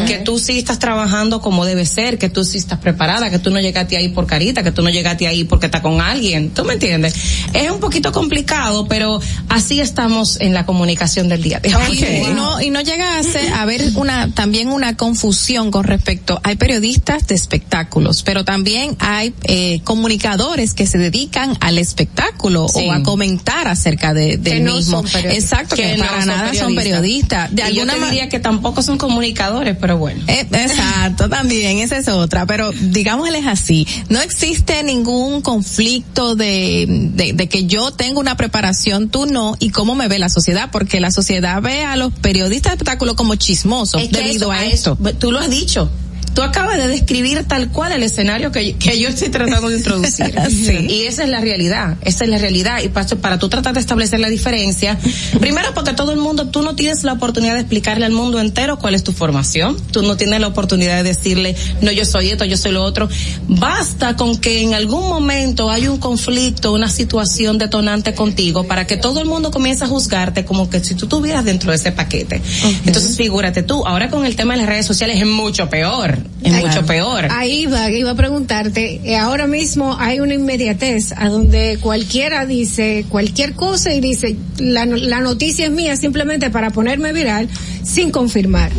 Speaker 28: que tú sí estás trabajando como debe ser, que tú sí estás preparada, que tú no llegaste ahí por carita, que tú no llegaste ahí porque estás con alguien, ¿tú me entiendes? Es un poquito complicado, pero así estamos en la comunicación del día de hoy.
Speaker 9: Y, y no, y no llega a, ser- haber una, también una confusión con respecto, hay periodistas de espectáculos, pero también hay eh, comunicadores que se dedican al espectáculo
Speaker 28: Sí.
Speaker 9: o a comentar acerca de, del
Speaker 28: Que no
Speaker 9: mismo. Exacto, que,
Speaker 28: no
Speaker 9: para nada son periodistas. De
Speaker 28: Y yo
Speaker 9: alguna ma-
Speaker 28: diría que tampoco son comunicadores, pero bueno.
Speaker 9: Eh, exacto, también, esa es otra, pero digámosles así, no existe ningún conflicto de, de, de que yo tengo una preparación, tú no, y cómo me ve la sociedad, porque la sociedad ve a los periodistas de espectáculo como chismosos
Speaker 28: Es que
Speaker 9: debido
Speaker 28: eso-
Speaker 9: a
Speaker 28: a
Speaker 9: esto.
Speaker 28: tú lo has dicho. Tú acabas de describir tal cual el escenario que, que yo estoy tratando de introducir.
Speaker 9: Sí.
Speaker 28: Y esa es la realidad, esa es la realidad. Y para, para tú tratar de establecer la diferencia, primero porque todo el mundo, tú no tienes la oportunidad de explicarle al mundo entero cuál es tu formación. Tú no tienes la oportunidad de decirle, no, yo soy esto, yo soy lo otro. Basta con que en algún momento hay un conflicto, una situación detonante contigo para que todo el mundo comience a juzgarte como que si tú estuvieras dentro de ese paquete. Entonces figúrate tú, ahora con el tema de las redes sociales es mucho peor. Es
Speaker 15: Ahí-
Speaker 28: mucho peor.
Speaker 15: Ahí va, iba a preguntarte, eh, ahora mismo hay una inmediatez a donde cualquiera dice cualquier cosa y dice, la, la noticia es mía simplemente para ponerme viral sin confirmar.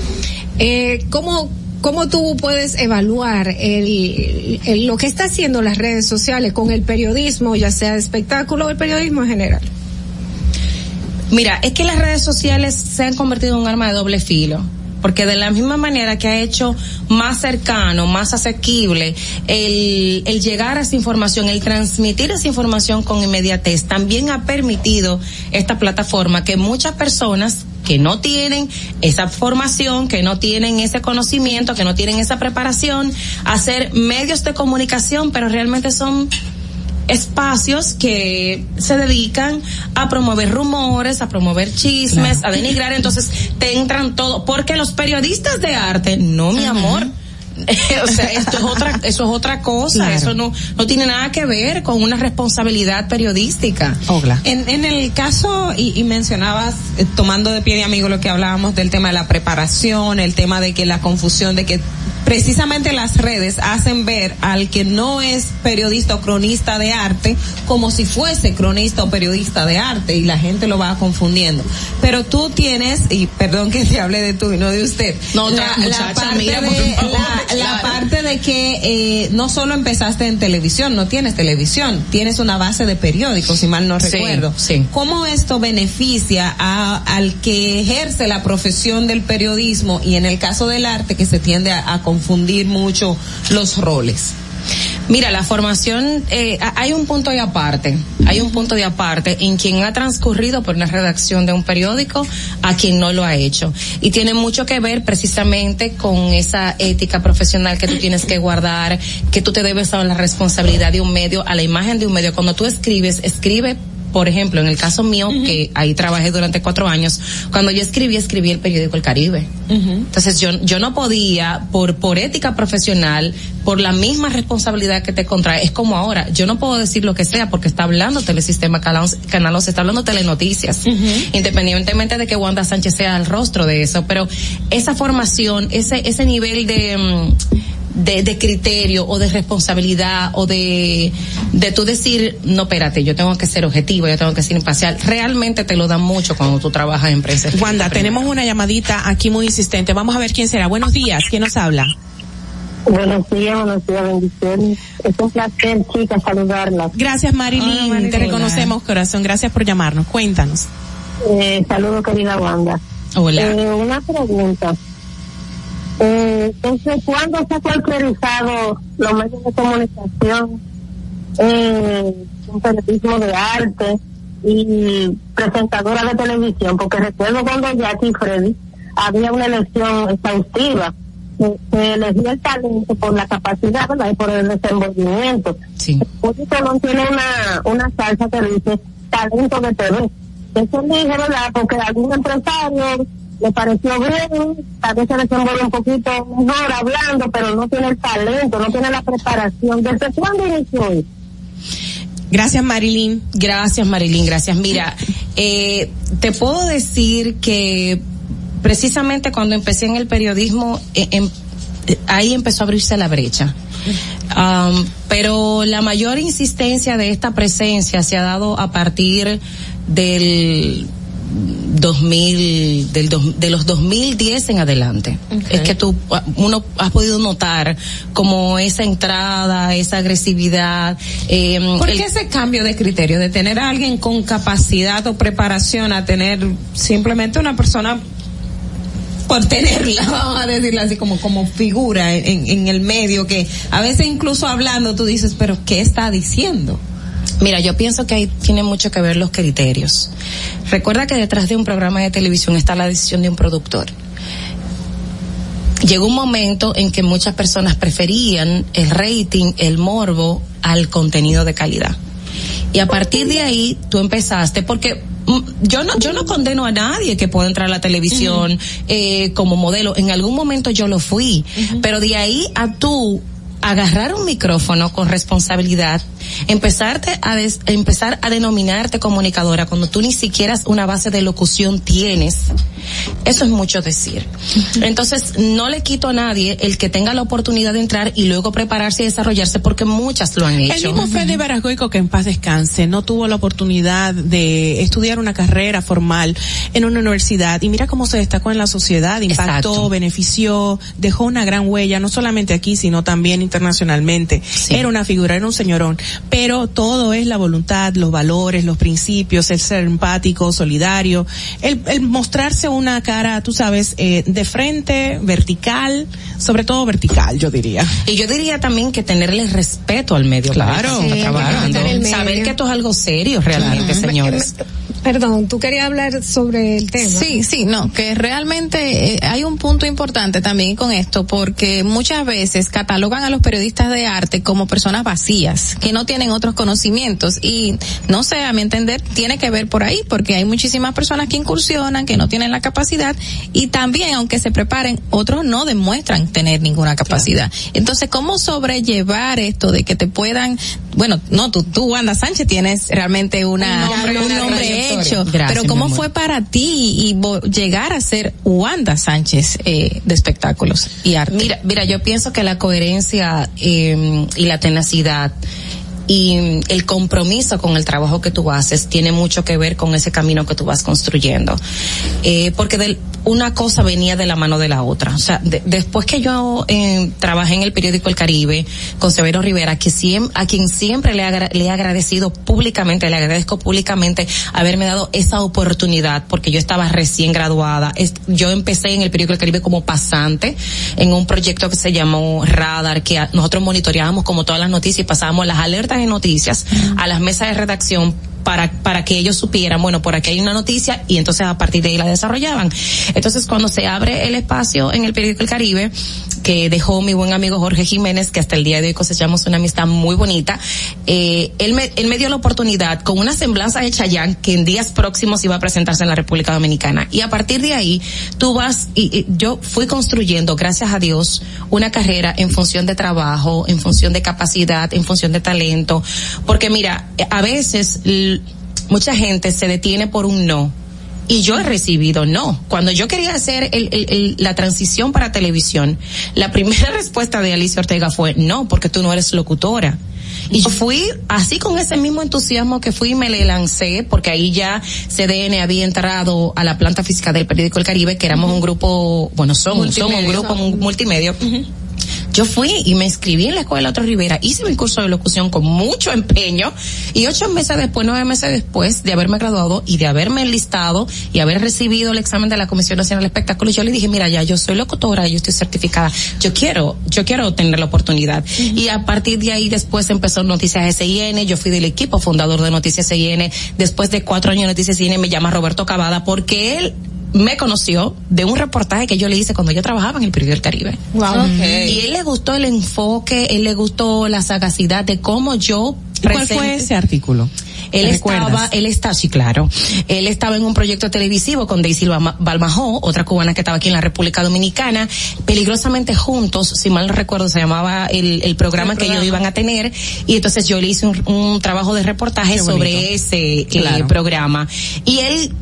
Speaker 15: Eh, ¿cómo, ¿Cómo tú puedes evaluar el, el- lo que está haciendo las redes sociales con el periodismo, ya sea de espectáculo o el periodismo en general?
Speaker 28: Mira, es que las redes sociales se han convertido en un arma de doble filo. Porque de la misma manera que ha hecho más cercano, más asequible el, el llegar a esa información, el transmitir esa información con inmediatez, también ha permitido esta plataforma que muchas personas que no tienen esa formación, que no tienen ese conocimiento, que no tienen esa preparación, hacer medios de comunicación, pero realmente son espacios que se dedican a promover rumores, a promover chismes, a denigrar, entonces te entran todo, porque los periodistas de arte, no mi amor, o sea, esto es otra, eso es otra cosa,
Speaker 17: Claro.
Speaker 28: eso no, no tiene nada que ver con una responsabilidad periodística.
Speaker 17: En, en el caso, y, y mencionabas, eh, tomando de pie de amigo lo que hablábamos del tema de la preparación, el tema de que la confusión, de que precisamente las redes hacen ver al que no es periodista o cronista de arte como si fuese cronista o periodista de arte y la gente lo va confundiendo. Pero tú tienes, y perdón que te hable de tú y no de usted,
Speaker 28: No,
Speaker 17: la,
Speaker 28: otra
Speaker 17: la
Speaker 28: muchacha,
Speaker 17: parte
Speaker 28: mira,
Speaker 17: de,
Speaker 28: favor,
Speaker 17: la- parte de que eh, no solo empezaste en televisión, no tienes televisión, tienes una base de periódicos, si mal no
Speaker 28: Sí,
Speaker 17: recuerdo.
Speaker 28: sí.
Speaker 17: ¿Cómo esto beneficia a, al que ejerce la profesión del periodismo y en el caso del arte que se tiende a, a confundir mucho los roles?
Speaker 28: Mira, la formación, eh, ha- hay un punto de aparte, hay un punto de aparte en quien ha transcurrido por una redacción de un periódico a quien no lo ha hecho. Y tiene mucho que ver precisamente con esa ética profesional que tú tienes que guardar, que tú te debes a la responsabilidad de un medio, a la imagen de un medio. Cuando tú escribes, escribe por ejemplo, en el caso mío, que ahí trabajé durante cuatro años, cuando yo escribí, escribí el periódico El Caribe. Entonces yo, yo no podía, por, por ética profesional, por la misma responsabilidad que te contrae, es como ahora, yo no puedo decir lo que sea porque está hablando Telesistema Canal Canal 11, está hablando Telenoticias, independientemente de que Wanda Sánchez sea el rostro de eso, pero esa formación, ese, ese nivel de, mm, de, de criterio o de responsabilidad o de, de tú decir, no, espérate, yo tengo que ser objetivo, yo tengo que ser imparcial, realmente te lo dan mucho cuando tú trabajas en prensa.
Speaker 13: Wanda, tenemos una llamadita aquí muy insistente. Vamos a ver quién será. Buenos días. ¿Quién nos habla?
Speaker 29: Buenos días, buenos días, bendiciones. Es un placer, chicas, saludarlas.
Speaker 13: Gracias, Marilyn.
Speaker 29: Hola, Marilyn.
Speaker 13: Te reconocemos, corazón. Gracias por llamarnos. Cuéntanos.
Speaker 29: Eh, saludos, querida Wanda.
Speaker 28: Hola.
Speaker 29: Eh, una pregunta. Eh, ¿Desde cuándo se ha cualquierizado los medios de comunicación, eh, un periodismo de arte y presentadora de televisión? Porque recuerdo cuando Jackie Freddy había una elección exhaustiva. Se, se elegía el talento por la capacidad, ¿verdad? Y por el desenvolvimiento.
Speaker 28: Sí.
Speaker 29: No tiene una, una salsa que dice talento de TV. Eso dije, ¿verdad? Porque algún empresario le pareció bien, tal vez se desenvuelve un poquito mejor hablando, pero no tiene el talento, no tiene la preparación. ¿Desde cuándo inició eso?
Speaker 13: Gracias, Marilyn.
Speaker 28: Gracias, Marilyn, gracias. Mira, eh, te puedo decir que precisamente cuando empecé en el periodismo, eh, em- ahí empezó a abrirse la brecha. Am, pero la mayor insistencia de esta presencia se ha dado a partir del 2000, del dos- de los 2010 en adelante. Es que tú, ah, uno ha podido notar como esa entrada, esa agresividad. Eh,
Speaker 17: ¿Por
Speaker 28: el-
Speaker 17: qué ese cambio de criterio de tener a alguien con capacidad o preparación a tener simplemente una persona por tenerla, vamos a decirlo así como como figura en, en- en el medio que a veces incluso hablando tú dices, pero ¿qué está diciendo?
Speaker 28: Mira, yo pienso que ahí tiene mucho que ver los criterios. Recuerda que detrás de un programa de televisión está la decisión de un productor. Llegó un momento en que muchas personas preferían el rating, el morbo al contenido de calidad. Y a partir de ahí tú empezaste porque mm, yo no yo no condeno a nadie que pueda entrar a la televisión eh, como modelo. En algún momento yo lo fui, pero de ahí a tú agarrar un micrófono con responsabilidad, empezarte a des- empezar a denominarte comunicadora cuando tú ni siquiera una base de locución tienes, eso es mucho decir. Entonces, no le quito a nadie el que tenga la oportunidad de entrar y luego prepararse y desarrollarse porque muchas lo han
Speaker 13: El
Speaker 28: hecho.
Speaker 13: mismo Fede Barasgoico, que en paz descanse, no tuvo la oportunidad de estudiar una carrera formal en una universidad y mira cómo se destacó en la sociedad, impactó,
Speaker 28: Exacto.
Speaker 13: benefició, dejó una gran huella, no solamente aquí, sino también internacionalmente. Era una figura, era un señorón, pero todo es la voluntad, los valores, los principios, el ser empático, solidario, el, el mostrarse una cara, tú sabes, eh, de frente, vertical, sobre todo vertical, yo diría.
Speaker 28: Y yo diría también que tenerle respeto al medio.
Speaker 13: Claro. Sí,
Speaker 28: trabajando. Saber que esto es algo serio realmente,
Speaker 15: Claro.
Speaker 28: señores.
Speaker 15: Perdón, tú querías hablar sobre el tema.
Speaker 9: Sí, sí, no, que realmente eh, hay un punto importante también con esto, porque muchas veces catalogan a los periodistas de arte como personas vacías, que no tienen otros conocimientos y no sé, a mi entender, tiene que ver por ahí, porque hay muchísimas personas que incursionan, que no tienen la capacidad y también, aunque se preparen, otros no demuestran tener ninguna capacidad. Entonces, ¿cómo sobrellevar esto de que te puedan, bueno, no, tú, tú, Wanda Sánchez, tienes realmente una,
Speaker 28: Un nombre,
Speaker 9: un nombre. Hecho,
Speaker 28: Gracias,
Speaker 9: pero ¿cómo fue para ti y llegar a ser Wanda Sánchez eh, de espectáculos y arte?
Speaker 28: Mira, mira, yo pienso que la coherencia eh, y la tenacidad y el compromiso con el trabajo que tú haces tiene mucho que ver con ese camino que tú vas construyendo. Eh, porque del- una cosa venía de la mano de la otra. O sea, de- después que yo eh, trabajé en el periódico El Caribe con Severo Rivera, que siem- a quien siempre le, agra- le he agradecido públicamente, le agradezco públicamente haberme dado esa oportunidad, porque yo estaba recién graduada. Yo empecé en el periódico El Caribe como pasante en un proyecto que se llamó Radar, que nosotros monitoreábamos como todas las noticias y pasábamos las alertas de noticias a las mesas de redacción para, para que ellos supieran, bueno, por aquí hay una noticia y entonces a partir de ahí la desarrollaban. Entonces cuando se abre el espacio en el periódico El Caribe, que dejó mi buen amigo Jorge Jiménez, que hasta el día de hoy cosechamos una amistad muy bonita, eh, él, me, él me dio la oportunidad con una semblanza de Chayán que en días próximos iba a presentarse en la República Dominicana. Y a partir de ahí, tú vas, y, yo fui construyendo, gracias a Dios, una carrera en función de trabajo, en función de capacidad, en función de talento. Porque mira, a veces mucha gente se detiene por un no. Y yo he recibido no. Cuando yo quería hacer el- el- el- la transición para televisión, la primera respuesta de Alicia Ortega fue no, porque tú no eres locutora. Y yo fui así con ese mismo entusiasmo que fui y me le lancé, porque ahí ya CDN había entrado a la planta física del periódico El Caribe, que éramos un grupo, bueno, somos, somos un grupo mu- multimedio. Yo fui y me inscribí en la escuela Otro Rivera, hice mi curso de locución con mucho empeño y ocho meses después, nueve meses después de haberme graduado y de haberme enlistado y haber recibido el examen de la Comisión Nacional de Espectáculos, yo le dije, mira, ya yo soy locutora, yo estoy certificada, yo quiero, yo quiero tener la oportunidad. Y a partir de ahí después empezó Noticias SIN, yo fui del equipo fundador de Noticias SIN, después de cuatro años de Noticias SIN me llama Roberto Cavada porque él me conoció de un reportaje que yo le hice cuando yo trabajaba en el periódico del Caribe.
Speaker 15: Wow.
Speaker 28: Y él le gustó el enfoque, él le gustó la sagacidad de cómo yo
Speaker 13: ¿Cuál fue ese artículo?
Speaker 28: él
Speaker 13: ¿Te
Speaker 28: estaba,
Speaker 13: recuerdas?
Speaker 28: él está, sí, claro. Él estaba en un proyecto televisivo con Daisy Balma- Balmajó, otra cubana que estaba aquí en la República Dominicana, peligrosamente juntos, si mal no recuerdo, se llamaba el, el programa
Speaker 9: El
Speaker 28: que ellos iban a tener, y entonces yo le hice un, un trabajo de reportaje sobre ese eh, programa. Y él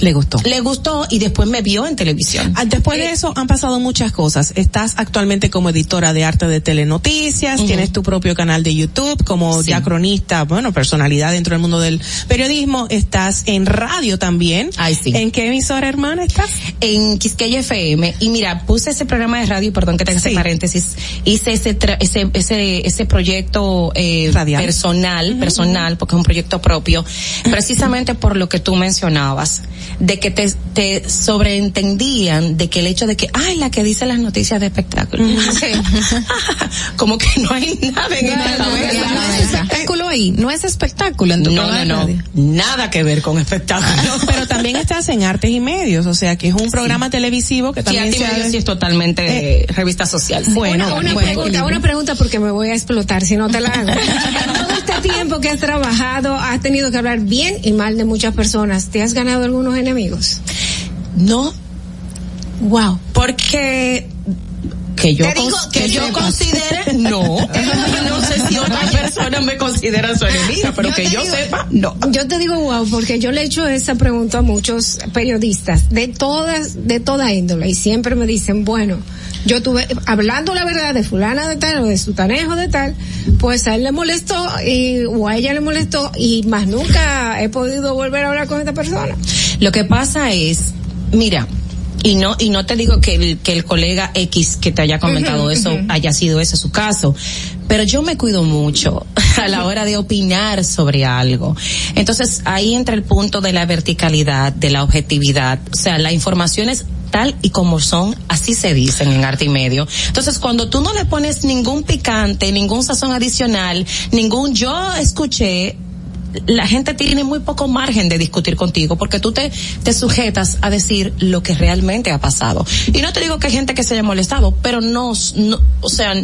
Speaker 13: Le gustó.
Speaker 28: le gustó y después me vio en televisión.
Speaker 13: Ah, Después de eso han pasado muchas cosas. Estás actualmente como editora de arte de telenoticias, tienes tu propio canal de YouTube, como
Speaker 28: Sí.
Speaker 13: ya cronista, bueno, personalidad dentro del mundo del periodismo. Estás en radio también.
Speaker 28: Ay, sí.
Speaker 13: ¿En qué emisora, hermana, estás?
Speaker 28: en Quisqueya FM y mira, puse ese programa de radio, perdón que te haga ese
Speaker 13: Sí.
Speaker 28: paréntesis, hice ese tra- ese ese ese proyecto eh,
Speaker 13: Radial.
Speaker 28: personal, personal, porque es un proyecto propio, precisamente por lo que tú mencionabas, de que te, te sobreentendían de que el hecho de que, ay, la que dice las noticias de espectáculo. Como que no hay nada en esta
Speaker 9: No, no,
Speaker 28: cabeza.
Speaker 9: no es espectáculo ahí, no es espectáculo en tu
Speaker 28: No, no, no, nada que ver con espectáculo.
Speaker 13: Pero también estás en artes y medios, o sea que es un programa televisivo que también
Speaker 28: Medios sí es totalmente eh, revista social. sí.
Speaker 13: Bueno,
Speaker 15: una, una
Speaker 13: buen
Speaker 15: pregunta, una pregunta porque me voy a explotar si no te la hago. Todo este tiempo que has trabajado, has tenido que hablar bien y mal de muchas personas. ¿Te has ganado algunos enemigos?
Speaker 28: No,
Speaker 15: Wow.
Speaker 28: porque Que yo,
Speaker 15: Te digo
Speaker 28: cons-
Speaker 15: que
Speaker 28: que yo considere, no. no sé si otras personas me consideran su enemiga, pero que yo
Speaker 15: digo-
Speaker 28: sepa, no.
Speaker 15: Yo te digo wow, porque yo le he hecho esa pregunta a muchos periodistas de todas, de toda índole y siempre me dicen, bueno, yo tuve, hablando la verdad de fulana de tal o de sutanejo de tal, pues a él le molestó y, o a ella le molestó y más nunca he podido volver a hablar con esta persona.
Speaker 28: Lo que pasa es, mira, y no y no te digo que el, que el colega X que te haya comentado eso haya sido ese su caso, pero yo me cuido mucho a la hora de opinar sobre algo. Entonces ahí entra el punto de la verticalidad, de la objetividad, o sea, la información es tal y como son, así se dicen en arte y medio. Entonces, cuando tú no le pones ningún picante, ningún sazón adicional, ningún yo escuché, la gente tiene muy poco margen de discutir contigo porque tú te, te sujetas a decir lo que realmente ha pasado. Y no te digo que hay gente que se haya molestado, pero no, no o sea,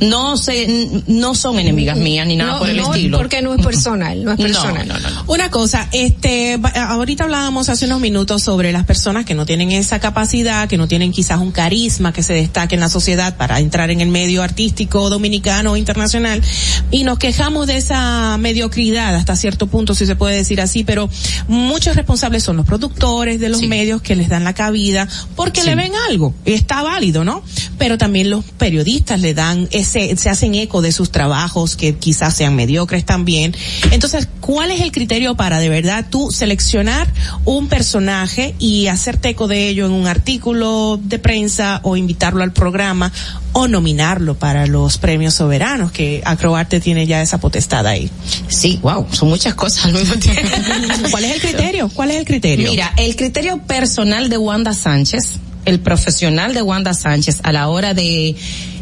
Speaker 28: no se, no son enemigas mías ni nada
Speaker 15: No,
Speaker 28: por el
Speaker 15: no,
Speaker 28: estilo.
Speaker 15: Porque no es personal, no es personal.
Speaker 28: no, no, no.
Speaker 13: Una cosa, este, ahorita hablábamos hace unos minutos sobre las personas que no tienen esa capacidad, que no tienen quizás un carisma que se destaque en la sociedad para entrar en el medio artístico dominicano o internacional, y nos quejamos de esa mediocridad hasta cierto punto, si se puede decir así, pero muchos responsables son los productores de los medios que les dan la cabida porque le ven algo, está válido, ¿no? Pero también los periodistas le dan ese, se hacen eco de sus trabajos que quizás sean mediocres también. Entonces, ¿cuál es el criterio para de verdad tú seleccionar un personaje y hacerte eco de ello en un artículo de prensa o invitarlo al programa o nominarlo para los premios soberanos que Acroarte tiene ya esa potestad ahí?
Speaker 28: Sí, wow, son muchas cosas al mismo tiempo.
Speaker 13: ¿Cuál es el criterio? ¿Cuál es el criterio?
Speaker 28: Mira, el criterio personal de Wanda Sánchez, el profesional de Wanda Sánchez a la hora de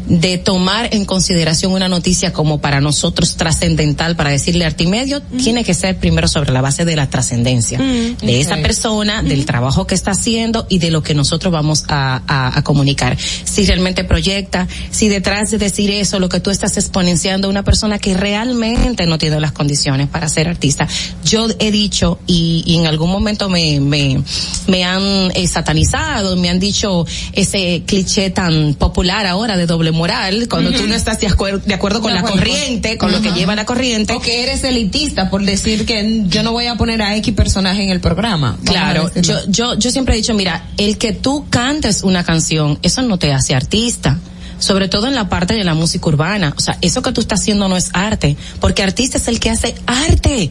Speaker 28: de tomar en consideración una noticia como para nosotros trascendental para decirle artimedio tiene que ser primero sobre la base de la trascendencia de esa persona del trabajo que está haciendo y de lo que nosotros vamos a, a- a comunicar. Si realmente proyecta si detrás de decir eso lo que tú estás exponenciando a una persona que realmente no tiene las condiciones para ser artista yo he dicho y, y en algún momento me me, me han eh, satanizado me han dicho ese cliché tan popular ahora de doble moral cuando tú no estás de, acuer- de acuerdo con
Speaker 17: De
Speaker 28: la corriente con lo que lleva la corriente
Speaker 17: O que eres elitista por decir que yo no voy a poner a X personaje en el programa.
Speaker 28: Claro, yo, yo, yo siempre he dicho, mira, el que tú cantes una canción, eso no te hace artista. Sobre todo en la parte de la música urbana. O sea, eso que tú estás haciendo no es arte. Porque artista es el que hace arte.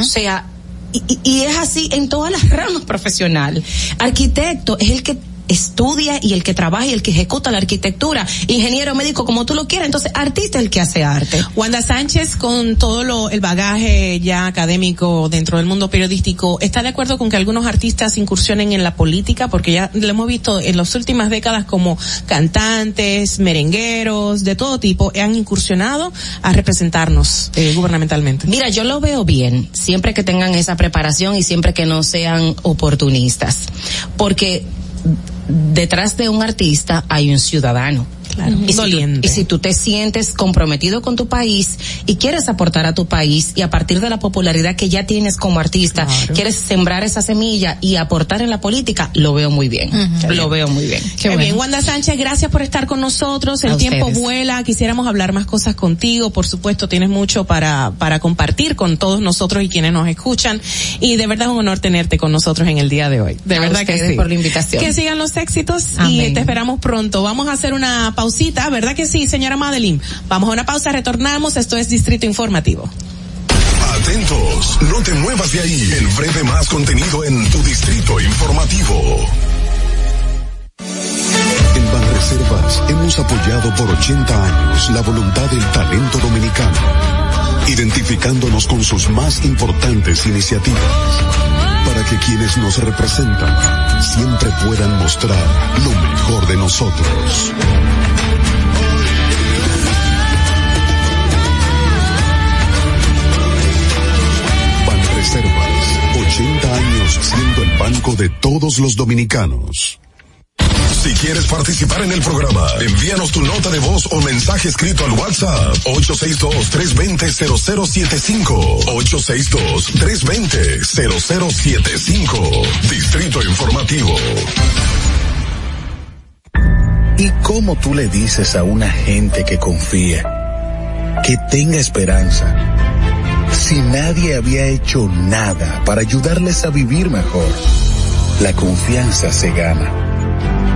Speaker 28: O sea, y, y- y es así en todas las ramas profesional. Arquitecto es el que estudia y el que trabaja y el que ejecuta la arquitectura. Ingeniero médico como tú lo quieras. Entonces, artista es el que hace arte.
Speaker 13: Wanda Sánchez, con todo lo, el bagaje ya académico dentro del mundo periodístico, ¿está de acuerdo con que algunos artistas incursionen en la política? Porque ya lo hemos visto en las últimas décadas como cantantes, merengueros, de todo tipo, han incursionado a representarnos eh, gubernamentalmente.
Speaker 28: Mira, yo lo veo bien, siempre que tengan esa preparación y siempre que no sean oportunistas. Porque detrás de un artista hay un ciudadano.
Speaker 13: Claro,
Speaker 28: y, si tú,
Speaker 13: doliente.
Speaker 28: y si tú te sientes comprometido con tu país y quieres aportar a tu país y a partir de la popularidad que ya tienes como artista, quieres sembrar esa semilla y aportar en la política, lo veo muy bien. Lo veo muy bien.
Speaker 13: Qué bien, Wanda Sánchez, gracias por estar con nosotros. El
Speaker 28: A
Speaker 13: tiempo
Speaker 28: ustedes.
Speaker 13: vuela, quisiéramos hablar más cosas contigo. Por supuesto, tienes mucho para, para compartir con todos nosotros y quienes nos escuchan. Y de verdad es un honor tenerte con nosotros en el día de hoy. De
Speaker 28: A
Speaker 13: verdad que sí.
Speaker 28: por la invitación.
Speaker 13: Que sigan los éxitos y te esperamos pronto. Vamos a hacer una pausita, ¿verdad que sí, señora Madeline? Vamos a una pausa, retornamos. Esto es Distrito Informativo.
Speaker 12: Atentos, no te muevas de ahí. El breve más contenido en tu distrito informativo.
Speaker 30: En Banreservas hemos apoyado por 80 años la voluntad del talento dominicano, identificándonos con sus más importantes iniciativas, para que quienes nos representan siempre puedan mostrar lo mejor de nosotros. Banreservas, 80 años siendo el banco de todos los dominicanos.
Speaker 12: Si quieres participar en el programa, envíanos tu nota de voz o mensaje escrito al WhatsApp 862-320-0075. 862-320-0075. Distrito Informativo.
Speaker 24: ¿Y cómo tú le dices a una gente que confía, que tenga esperanza, si nadie había hecho nada para ayudarles a vivir mejor? La confianza se gana.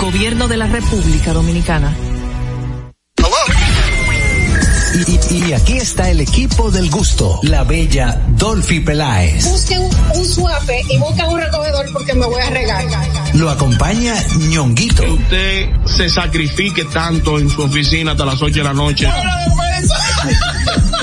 Speaker 8: Gobierno de la República Dominicana.
Speaker 31: Y, y- y aquí está el equipo del gusto, la bella Dolphy Peláez.
Speaker 15: Busque un, un suape y busca un recogedor porque me voy a regar.
Speaker 31: Lo acompaña ñonguito.
Speaker 32: usted se sacrifique tanto en su oficina hasta las 8 de la noche.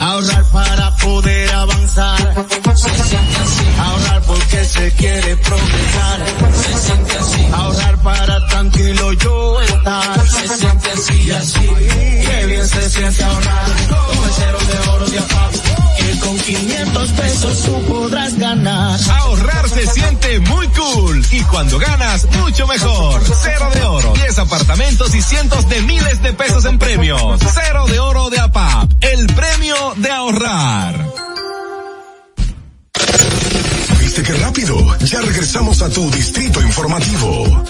Speaker 4: Ahorrar para poder avanzar. Ahorrar porque se quiere progresar. Se siente así. Ahorrar para tranquilo yo estar. Y así. Qué bien se siente ahorrar. Con el de oro de. Que con 500 pesos tú podrás ganar.
Speaker 23: Ahorrar se siente muy cool y cuando ganas, mucho mejor. Cero de oro, 10 apartamentos y cientos de miles de pesos en premios. Cero de oro de APAP, el premio de ahorrar.
Speaker 12: ¿Viste qué rápido? Ya regresamos a tu Distrito Informativo.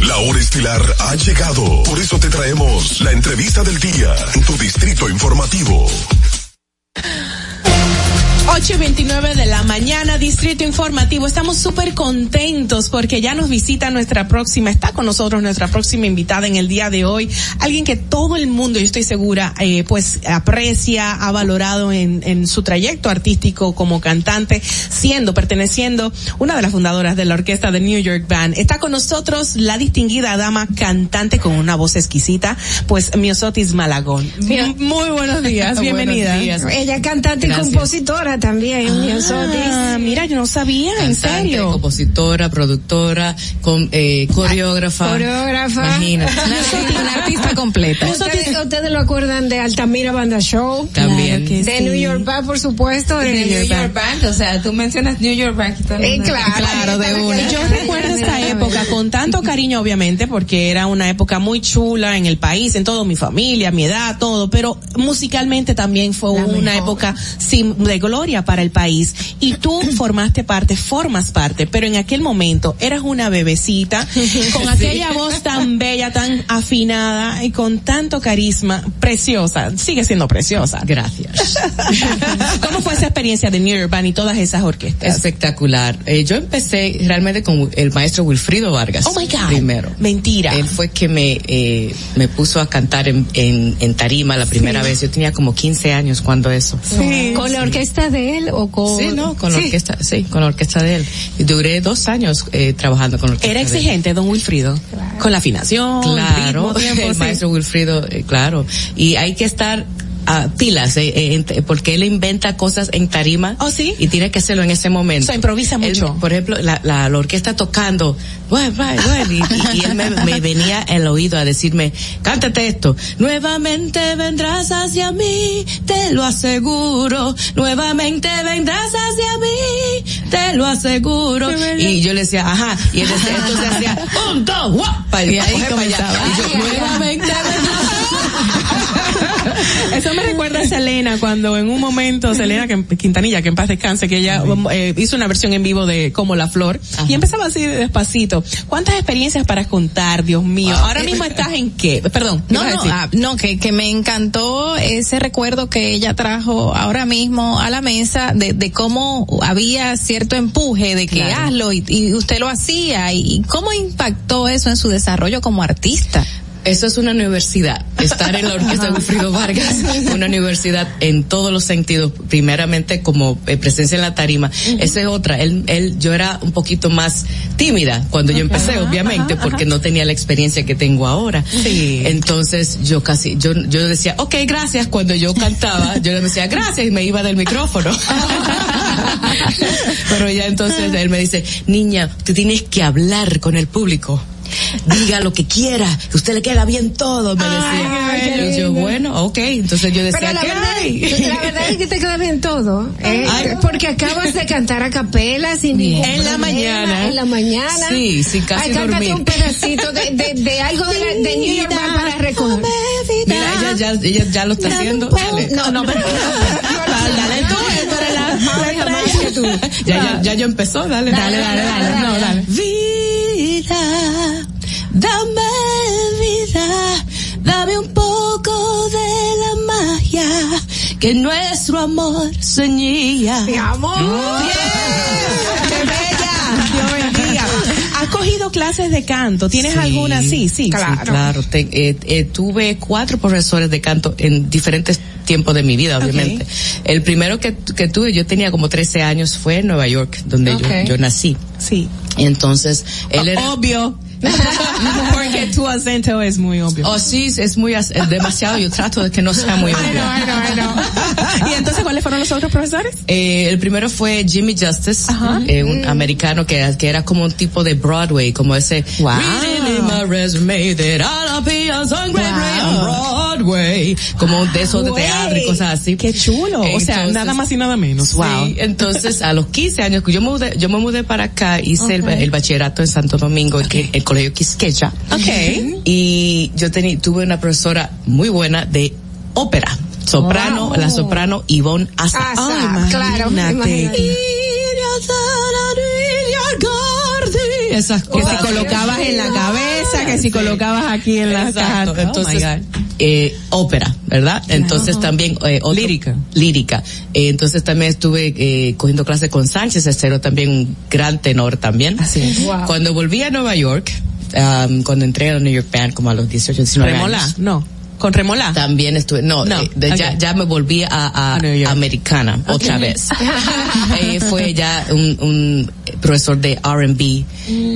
Speaker 12: La hora estilar ha llegado. Por eso te traemos la entrevista del día en tu Distrito Informativo.
Speaker 13: 8 y 29 de la mañana, Distrito Informativo. Estamos súper contentos porque ya nos visita nuestra próxima, está con nosotros nuestra próxima invitada en el día de hoy. Alguien que todo el mundo, yo estoy segura, eh, pues aprecia, ha valorado en, en su trayecto artístico como cantante, siendo, perteneciendo, una de las fundadoras de la orquesta de New York Band. Está con nosotros la distinguida dama cantante con una voz exquisita, pues Miosotis Malagón. Muy buenos días, bienvenida.
Speaker 15: Buenos días. Ella es cantante
Speaker 13: Gracias.
Speaker 15: y compositora también.
Speaker 13: Ah, mira, yo no sabía, en
Speaker 33: Cantante,
Speaker 13: serio.
Speaker 33: compositora, productora, con, eh, coreógrafa.
Speaker 15: Coreógrafa.
Speaker 33: Imagínate.
Speaker 9: Una artista completa.
Speaker 15: Ustedes, ustedes lo acuerdan de Altamira Banda Show.
Speaker 33: También.
Speaker 15: de
Speaker 33: Claro que
Speaker 15: New
Speaker 33: sí.
Speaker 15: York Band, por supuesto. De,
Speaker 9: De New York Band, o sea, tú mencionas New York Band y todo el
Speaker 15: Eh, claro.
Speaker 9: claro, de una.
Speaker 13: Yo recuerdo esa época con tanto cariño, obviamente, porque era una época muy chula en el país, en todo mi familia, mi edad, todo, pero musicalmente también fue una época sin, de gloria para el país. Y tú formaste parte, formas parte, pero en aquel momento eras una bebecita, con
Speaker 33: Sí.
Speaker 13: aquella voz tan bella, tan afinada y con tanto carisma, preciosa, sigue siendo preciosa.
Speaker 33: Gracias.
Speaker 13: ¿Cómo fue esa experiencia de New York Band y todas esas orquestas?
Speaker 33: Espectacular. Eh, yo empecé realmente con el maestro Wilfrido Vargas.
Speaker 13: Oh my God.
Speaker 33: Primero.
Speaker 13: Mentira.
Speaker 33: Él fue que me, eh, me puso a cantar en, en, en tarima la primera
Speaker 15: Sí.
Speaker 33: vez. Yo tenía como 15 años cuando eso.
Speaker 15: ¿Con la orquesta de él o con...?
Speaker 33: Sí, no, con la
Speaker 15: Sí.
Speaker 33: orquesta, sí, con la orquesta de él. Y duré dos años eh, trabajando con la orquesta.
Speaker 13: Era
Speaker 33: de él.
Speaker 13: exigente, don Wilfrido, con la afinación,
Speaker 33: Claro,
Speaker 13: ritmo, tiempo,
Speaker 33: el
Speaker 13: sí.
Speaker 33: maestro Wilfrido, eh, claro. Y hay que estar
Speaker 28: a pilas, eh, eh, porque él inventa cosas en tarima.
Speaker 13: ¿Oh, sí?
Speaker 28: Y tiene que hacerlo en ese momento.
Speaker 13: O sea, improvisa
Speaker 28: Él,
Speaker 13: mucho.
Speaker 28: por ejemplo, la, la, la orquesta tocando, bueno, bueno, bueno, y, y- y él me, me venía el oído a decirme, cántate esto, nuevamente vendrás hacia mí, te lo aseguro, nuevamente vendrás hacia mí, te lo aseguro. Y yo le decía, ajá, y él decía, entonces hacía, un, dos, guapa,
Speaker 13: Y ahí comenzaba.
Speaker 28: Y yo, nuevamente
Speaker 13: Eso me recuerda a Selena cuando en un momento, Selena Quintanilla, que en paz descanse, que ella eh, hizo una versión en vivo de Como la Flor y empezaba así despacito. ¿Cuántas experiencias para contar, Dios mío? Ahora mismo estás en qué? Perdón, ¿qué
Speaker 9: No, no, ah, no, que, que me encantó ese recuerdo que ella trajo ahora mismo a la mesa de, de cómo había cierto empuje de que
Speaker 28: Claro.
Speaker 9: hazlo y, y usted lo hacía y cómo impactó eso en su desarrollo como artista.
Speaker 28: Eso es una universidad. Estar en la orquesta de Wilfrido Vargas, una universidad en todos los sentidos. Primeramente como eh, presencia en la tarima. Esa es otra. Él, él, yo era un poquito más tímida cuando yo empecé, obviamente, porque no tenía la experiencia que tengo ahora.
Speaker 13: Sí.
Speaker 28: Entonces yo casi, yo, yo decía, ok, gracias. Cuando yo cantaba, yo le decía gracias y me iba del micrófono. Pero ya entonces él me dice, niña, tú tienes que hablar con el público. Diga lo que quiera, que usted le queda bien todo, me decía.
Speaker 15: Ay, qué
Speaker 28: y yo,
Speaker 15: lindo.
Speaker 28: bueno, ok. Entonces yo decía,
Speaker 15: Pero la
Speaker 28: ¿qué
Speaker 15: verdad,
Speaker 28: hay?
Speaker 15: la verdad es que te queda bien todo, ¿eh?
Speaker 28: Ay.
Speaker 15: porque acabas de cantar a capela sin ningún
Speaker 13: En la
Speaker 15: problema,
Speaker 13: mañana.
Speaker 15: En la mañana.
Speaker 28: Sí, casi dormir.
Speaker 15: un pedacito de, de, de algo de, la, de New York Band para recoger.
Speaker 28: Mira, ella ya, ella ya lo está haciendo. Dale.
Speaker 15: No, no, pero
Speaker 13: Dale tú, tú eres la más
Speaker 15: Dale,
Speaker 13: más
Speaker 15: dale.
Speaker 13: que tú.
Speaker 28: Ya, ya, ya yo empezó, dale.
Speaker 13: Dale, dale, dale. No, dale.
Speaker 28: Dame vida, dame un poco de la magia que nuestro amor ceñía.
Speaker 15: Mi amor.
Speaker 13: ¡Qué bella! Dios bendiga. ¿Has cogido clases de canto? ¿Tienes
Speaker 28: Sí.
Speaker 13: alguna? Sí, sí.
Speaker 15: Claro.
Speaker 28: Claro, te- eh, eh, tuve cuatro profesores de canto en diferentes tiempos de mi vida, obviamente. El primero que, que tuve, yo tenía como 13 años, fue en Nueva York, donde yo, yo nací.
Speaker 13: Sí.
Speaker 28: Y entonces, él era...
Speaker 13: Obvio. Porque tu acento es muy obvio.
Speaker 28: Oh, sí, es muy, es demasiado, yo trato de que no sea muy obvio.
Speaker 13: Ay, no, ay, no, ay, no. ¿Y entonces cuáles fueron los otros profesores?
Speaker 28: Eh, el primero fue Jimmy Justice, eh, un americano que, que era como un tipo de Broadway, como ese
Speaker 13: Wow.
Speaker 28: Broadway, como de esos de teatro y cosas así.
Speaker 13: Qué chulo. o sea,
Speaker 28: Entonces,
Speaker 13: nada más y nada menos.
Speaker 28: Sí,
Speaker 13: Wow.
Speaker 28: entonces a los 15 años yo me mudé, yo me mudé para acá, hice el, el bachillerato en Santo Domingo, en que- el colegio Quisqueya.
Speaker 13: Ok.
Speaker 28: Y yo tení, tuve una profesora muy buena de ópera, soprano,
Speaker 15: Wow.
Speaker 28: la soprano Ivonne Asa.
Speaker 15: Asa,
Speaker 13: Ay,
Speaker 15: claro,
Speaker 13: imagínate.
Speaker 15: imagínate.
Speaker 28: Esas
Speaker 13: Que
Speaker 28: cosas.
Speaker 13: si colocabas en la cabeza, que si colocabas aquí en la
Speaker 28: Exacto.
Speaker 13: caja.
Speaker 28: Entonces,
Speaker 13: Oh,
Speaker 28: eh, ópera, ¿verdad? Entonces también eh, otro-
Speaker 13: Lírica.
Speaker 28: lírica. Eh, entonces también estuve eh, cogiendo clases con Sánchez Estero, también un gran tenor también.
Speaker 13: Así es.
Speaker 15: Wow.
Speaker 28: Cuando volví a Nueva York, um, cuando entré a New York Band como a los 18, 19
Speaker 13: Remolá,
Speaker 28: años.
Speaker 13: no. ¿Con remolá?
Speaker 28: También estuve, no,
Speaker 13: No,
Speaker 28: eh, de- ya, ya me volví a, a- americana otra vez. Eh, fue ya un, un profesor de R&B,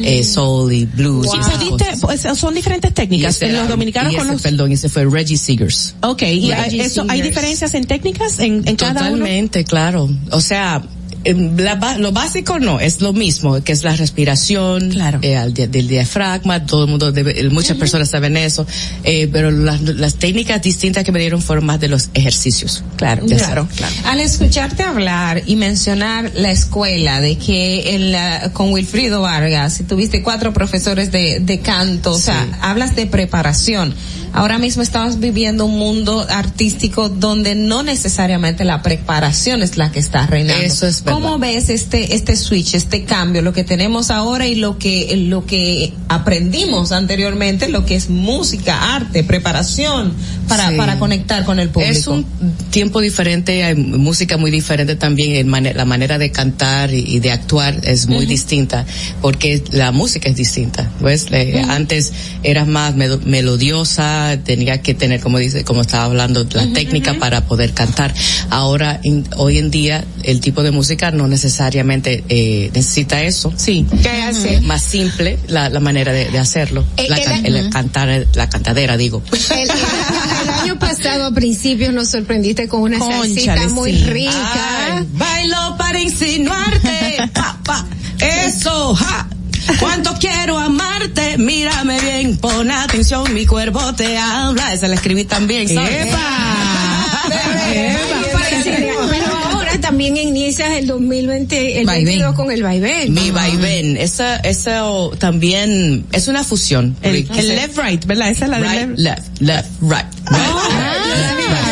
Speaker 28: eh, soul y blues. Y esas
Speaker 13: ¿pudiste-
Speaker 28: cosas.
Speaker 13: pues, son diferentes
Speaker 28: Y
Speaker 13: técnicas.
Speaker 28: ese
Speaker 13: En los dominicanos
Speaker 28: y
Speaker 13: con
Speaker 28: ese,
Speaker 13: los...
Speaker 28: Perdón, ese fue Reggie Seegers.
Speaker 13: Ok, y
Speaker 28: Reggie
Speaker 13: eso, ¿hay diferencias en técnicas en, en cada uno?
Speaker 28: Totalmente, claro. O sea, la lo básico no, es lo mismo, que es la respiración,
Speaker 13: Claro.
Speaker 28: eh, al del diafragma, todo el mundo debe, muchas personas saben eso, eh, pero las, las técnicas distintas que me dieron fueron más de los ejercicios.
Speaker 13: Claro, claro, claro.
Speaker 17: Al escucharte hablar y mencionar la escuela, de que en la- con Wilfrido Vargas tuviste cuatro profesores de, de canto, o sea, hablas de preparación. Ahora mismo estamos viviendo un mundo artístico donde no necesariamente la preparación es la que está reinando.
Speaker 28: Eso es verdad.
Speaker 17: ¿Cómo ves este este switch, este cambio, lo que tenemos ahora y lo que lo que aprendimos anteriormente, lo que es música, arte, preparación para
Speaker 28: Sí.
Speaker 17: para conectar con el público?
Speaker 28: Es un tiempo diferente, hay música muy diferente también, la manera de cantar y, de actuar es muy distinta, porque la música es distinta, ¿ves? Antes eras más melodiosa, tenía que tener, como dice, como estaba hablando, la técnica para poder cantar. Ahora, in- hoy en día, el tipo de música no necesariamente eh, necesita eso.
Speaker 13: Sí.
Speaker 15: ¿Qué hace?
Speaker 28: Más simple la, la manera de, de hacerlo.
Speaker 15: Eh,
Speaker 28: la,
Speaker 15: el-
Speaker 28: el cantar, la cantadera, digo.
Speaker 15: El, año pasado a principios nos sorprendiste con una salsita muy
Speaker 28: sí.
Speaker 15: rica.
Speaker 28: Ay, bailo para insinuarte. pa, pa. Eso, ja. Cuánto quiero amarte, mírame bien, pon atención, mi cuerpo te habla. Esa la escribí también, ¿sabes?
Speaker 15: Pero ahora también inicias el 2020, el
Speaker 28: Vaivén.
Speaker 15: 22 con el vaivén.
Speaker 28: Mi vaivén, esa, esa o, también es una fusión.
Speaker 13: El, left right, ¿verdad? Esa es la de
Speaker 28: right,
Speaker 13: left.
Speaker 28: left, left, right. Con el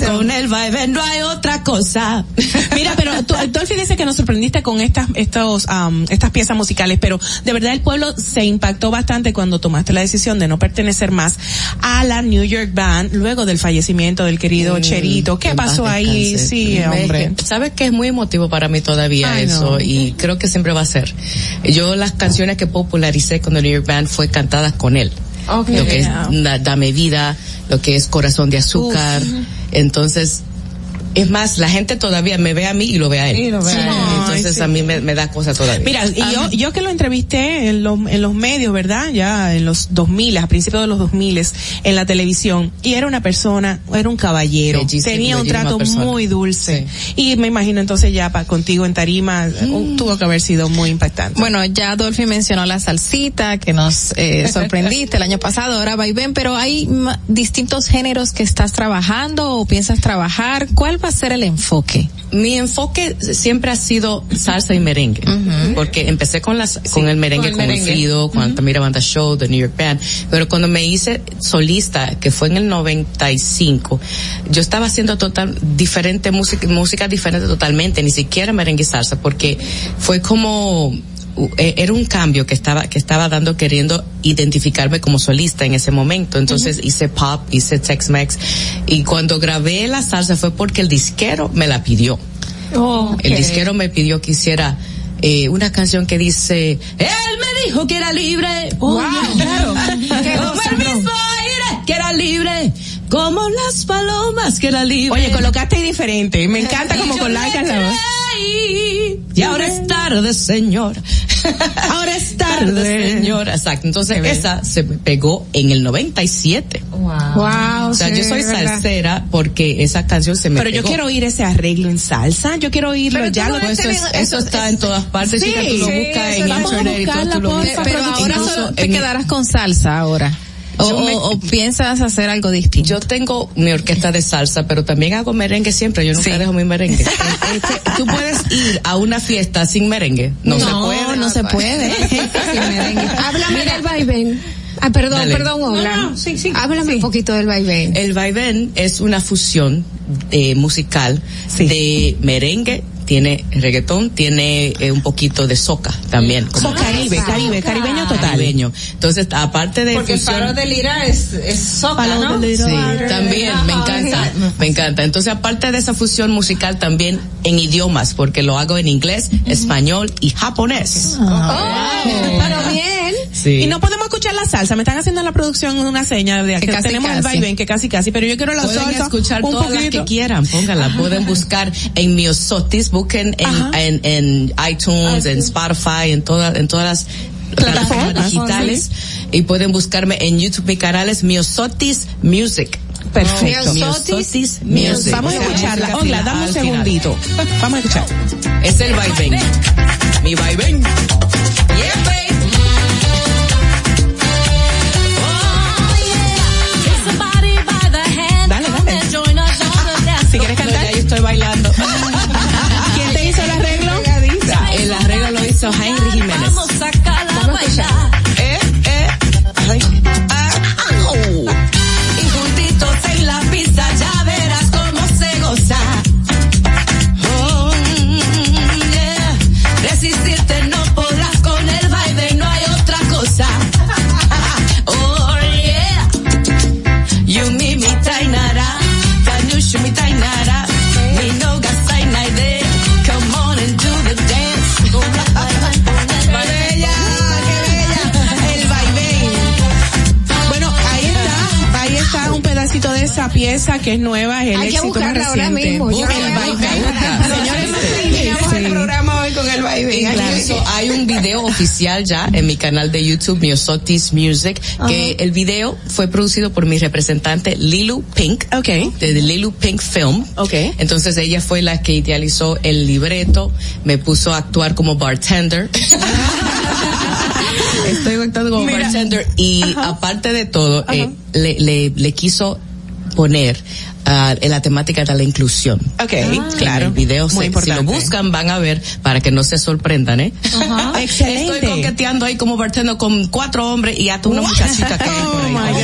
Speaker 28: vaivén, con el vaivén no hay otra cosa.
Speaker 13: Mira, pero tú, Dolphy dice que nos sorprendiste con estas, estos, am, estas piezas musicales, pero de verdad el pueblo se impactó bastante cuando tomaste la decisión de no pertenecer más a la New York Band luego del fallecimiento del querido Cherito. ¿Qué
Speaker 28: Mm,
Speaker 13: pasó ahí? Sí, hombre.
Speaker 28: Sabes que es muy emotivo para mí todavía
Speaker 13: Ay,
Speaker 28: eso
Speaker 13: no.
Speaker 28: y creo que siempre va a ser. Yo las canciones que popularicé con el New York Band fue cantadas con él.
Speaker 15: Ok.
Speaker 28: Lo que es
Speaker 15: Yeah.
Speaker 28: Dame Vida, lo que es Corazón de Azúcar. Entonces, es más, la gente todavía me ve a mí y lo ve a él.
Speaker 13: Y lo ve a él. Ay,
Speaker 28: Entonces
Speaker 13: sí.
Speaker 28: a mí me, me da cosa todavía.
Speaker 13: Mira, y yo, yo que lo entrevisté en los, en los medios, ¿verdad? Ya en los 2000, a principios de los 2000, en la televisión, y era una persona, era un caballero, tenía un trato
Speaker 28: persona.
Speaker 13: muy dulce. Y me imagino entonces ya pa- contigo en tarima, uh, tuvo que haber sido muy impactante.
Speaker 9: Bueno, ya Dolphy mencionó la salsita que nos eh, sorprendiste el año pasado, ahora vaivén, pero hay ma- distintos géneros que estás trabajando o piensas trabajar. ¿Cuál va a ser el enfoque?
Speaker 28: Mi enfoque siempre ha sido salsa y merengue, porque empecé con las con el merengue
Speaker 9: con el merengue.
Speaker 28: conocido, con Altamira Banda Show, The New York Band, pero cuando me hice solista, que fue en el 95, yo estaba haciendo total diferente música, música diferente totalmente, ni siquiera merengue y salsa, porque fue como era un cambio que estaba que estaba dando queriendo identificarme como solista en ese momento. Entonces hice pop hice Tex-Mex y cuando grabé la salsa fue porque el disquero me la pidió. El disquero me pidió que hiciera eh, una canción que dice él me dijo que era libre
Speaker 13: Wow,
Speaker 28: Oye,
Speaker 13: claro. Bro.
Speaker 28: mismo aire que era libre como las palomas que era libre.
Speaker 13: Oye, colocaste diferente, me encanta como colocas la voz.
Speaker 28: Y ahora es tarde, señor. Ahora es tarde, señor. Exacto. Entonces, esa se me pegó en el 97.
Speaker 15: Wow,
Speaker 28: O sea,
Speaker 15: sí,
Speaker 28: yo soy
Speaker 15: es verdad.
Speaker 28: salsera porque esa canción se me
Speaker 13: Pero yo
Speaker 28: pegó.
Speaker 13: quiero oír ese arreglo en salsa, yo quiero oírlo
Speaker 28: Pero tú
Speaker 13: ya. lo eso,
Speaker 28: eso, eso está en todas partes,
Speaker 13: Sí,
Speaker 28: chica, tú lo
Speaker 13: sí,
Speaker 28: buscas en
Speaker 13: vamos a
Speaker 28: internet y todo,
Speaker 13: buscarla,
Speaker 28: tú lo buscas.
Speaker 9: Pero ahora solo te
Speaker 28: en-
Speaker 9: quedarás con salsa ahora. O,
Speaker 28: Yo me-
Speaker 9: o- o piensas hacer algo distinto.
Speaker 28: Yo tengo mi orquesta de salsa, pero también hago merengue siempre. Yo nunca dejo mi merengue. Tú puedes ir a una fiesta sin merengue. No, se puede.
Speaker 9: no se puede.
Speaker 15: Háblame del vaivén. Ah, perdón,
Speaker 28: Dale.
Speaker 15: perdón, Obla. Háblame un poquito del vaivén.
Speaker 28: El vaivén es una fusión eh, musical de merengue, tiene reggaetón, tiene eh, un poquito de soca también. como-
Speaker 13: Soca, Caribe, Caribe, caribeño total.
Speaker 28: Caribeño. Entonces, aparte de
Speaker 17: Porque el
Speaker 28: fusión,
Speaker 17: faro de lira es, es soca, ¿no?
Speaker 28: Sí, también, me encanta, me encanta. Entonces, aparte de esa fusión musical, también en idiomas, porque lo hago en inglés, español y japonés.
Speaker 15: Pero bien.
Speaker 28: Sí.
Speaker 13: Y no podemos escuchar la salsa, me están haciendo en la producción una seña de que,
Speaker 28: casi,
Speaker 13: tenemos el
Speaker 28: casi.
Speaker 13: vaivén que casi casi, pero yo quiero la
Speaker 28: Pueden
Speaker 13: salsa
Speaker 28: escuchar
Speaker 13: un
Speaker 28: todas las
Speaker 13: poquito.
Speaker 28: que quieran, pónganla. Pueden buscar en Miosotis, busquen en, en, en iTunes, en Spotify, en todas, en todas las
Speaker 13: Plataformas.
Speaker 28: digitales. Y pueden buscarme en YouTube, mi canal es Miosotis Music.
Speaker 13: Perfecto.
Speaker 28: Miosotis Music.
Speaker 13: Vamos a escucharla. Hola, dame un segundito. Vamos a escuchar.
Speaker 28: Es el vaivén. Mi vaivén. Yeah, Jiménez.
Speaker 13: Vamos a.
Speaker 28: Eh, eh. Ay.
Speaker 13: Pieza que es nueva, es el
Speaker 15: Hay que
Speaker 13: éxito más
Speaker 15: buscarla ahora
Speaker 13: reciente.
Speaker 15: mismo, yo
Speaker 13: el. Señores,
Speaker 17: el programa hoy con el
Speaker 28: hay un video oficial ya en mi canal de YouTube, Miosotis Music, que el video fue producido por mi representante Lilu Pink,
Speaker 13: okay.
Speaker 28: de Lilu Pink Film.
Speaker 13: Okay.
Speaker 28: Entonces ella fue la que idealizó el libreto, me puso a actuar como bartender. Estoy actuando como
Speaker 13: Mira.
Speaker 28: bartender y aparte de todo, eh, le, le, le quiso poner ah, en la temática de la inclusión.
Speaker 13: Ok,
Speaker 28: claro. El video,
Speaker 13: Muy
Speaker 28: se- si lo buscan, van a ver para que no se sorprendan, ¿eh?
Speaker 13: Excelente.
Speaker 28: Estoy coqueteando ahí como bartender con cuatro hombres y hasta una muchachita que hay por ahí.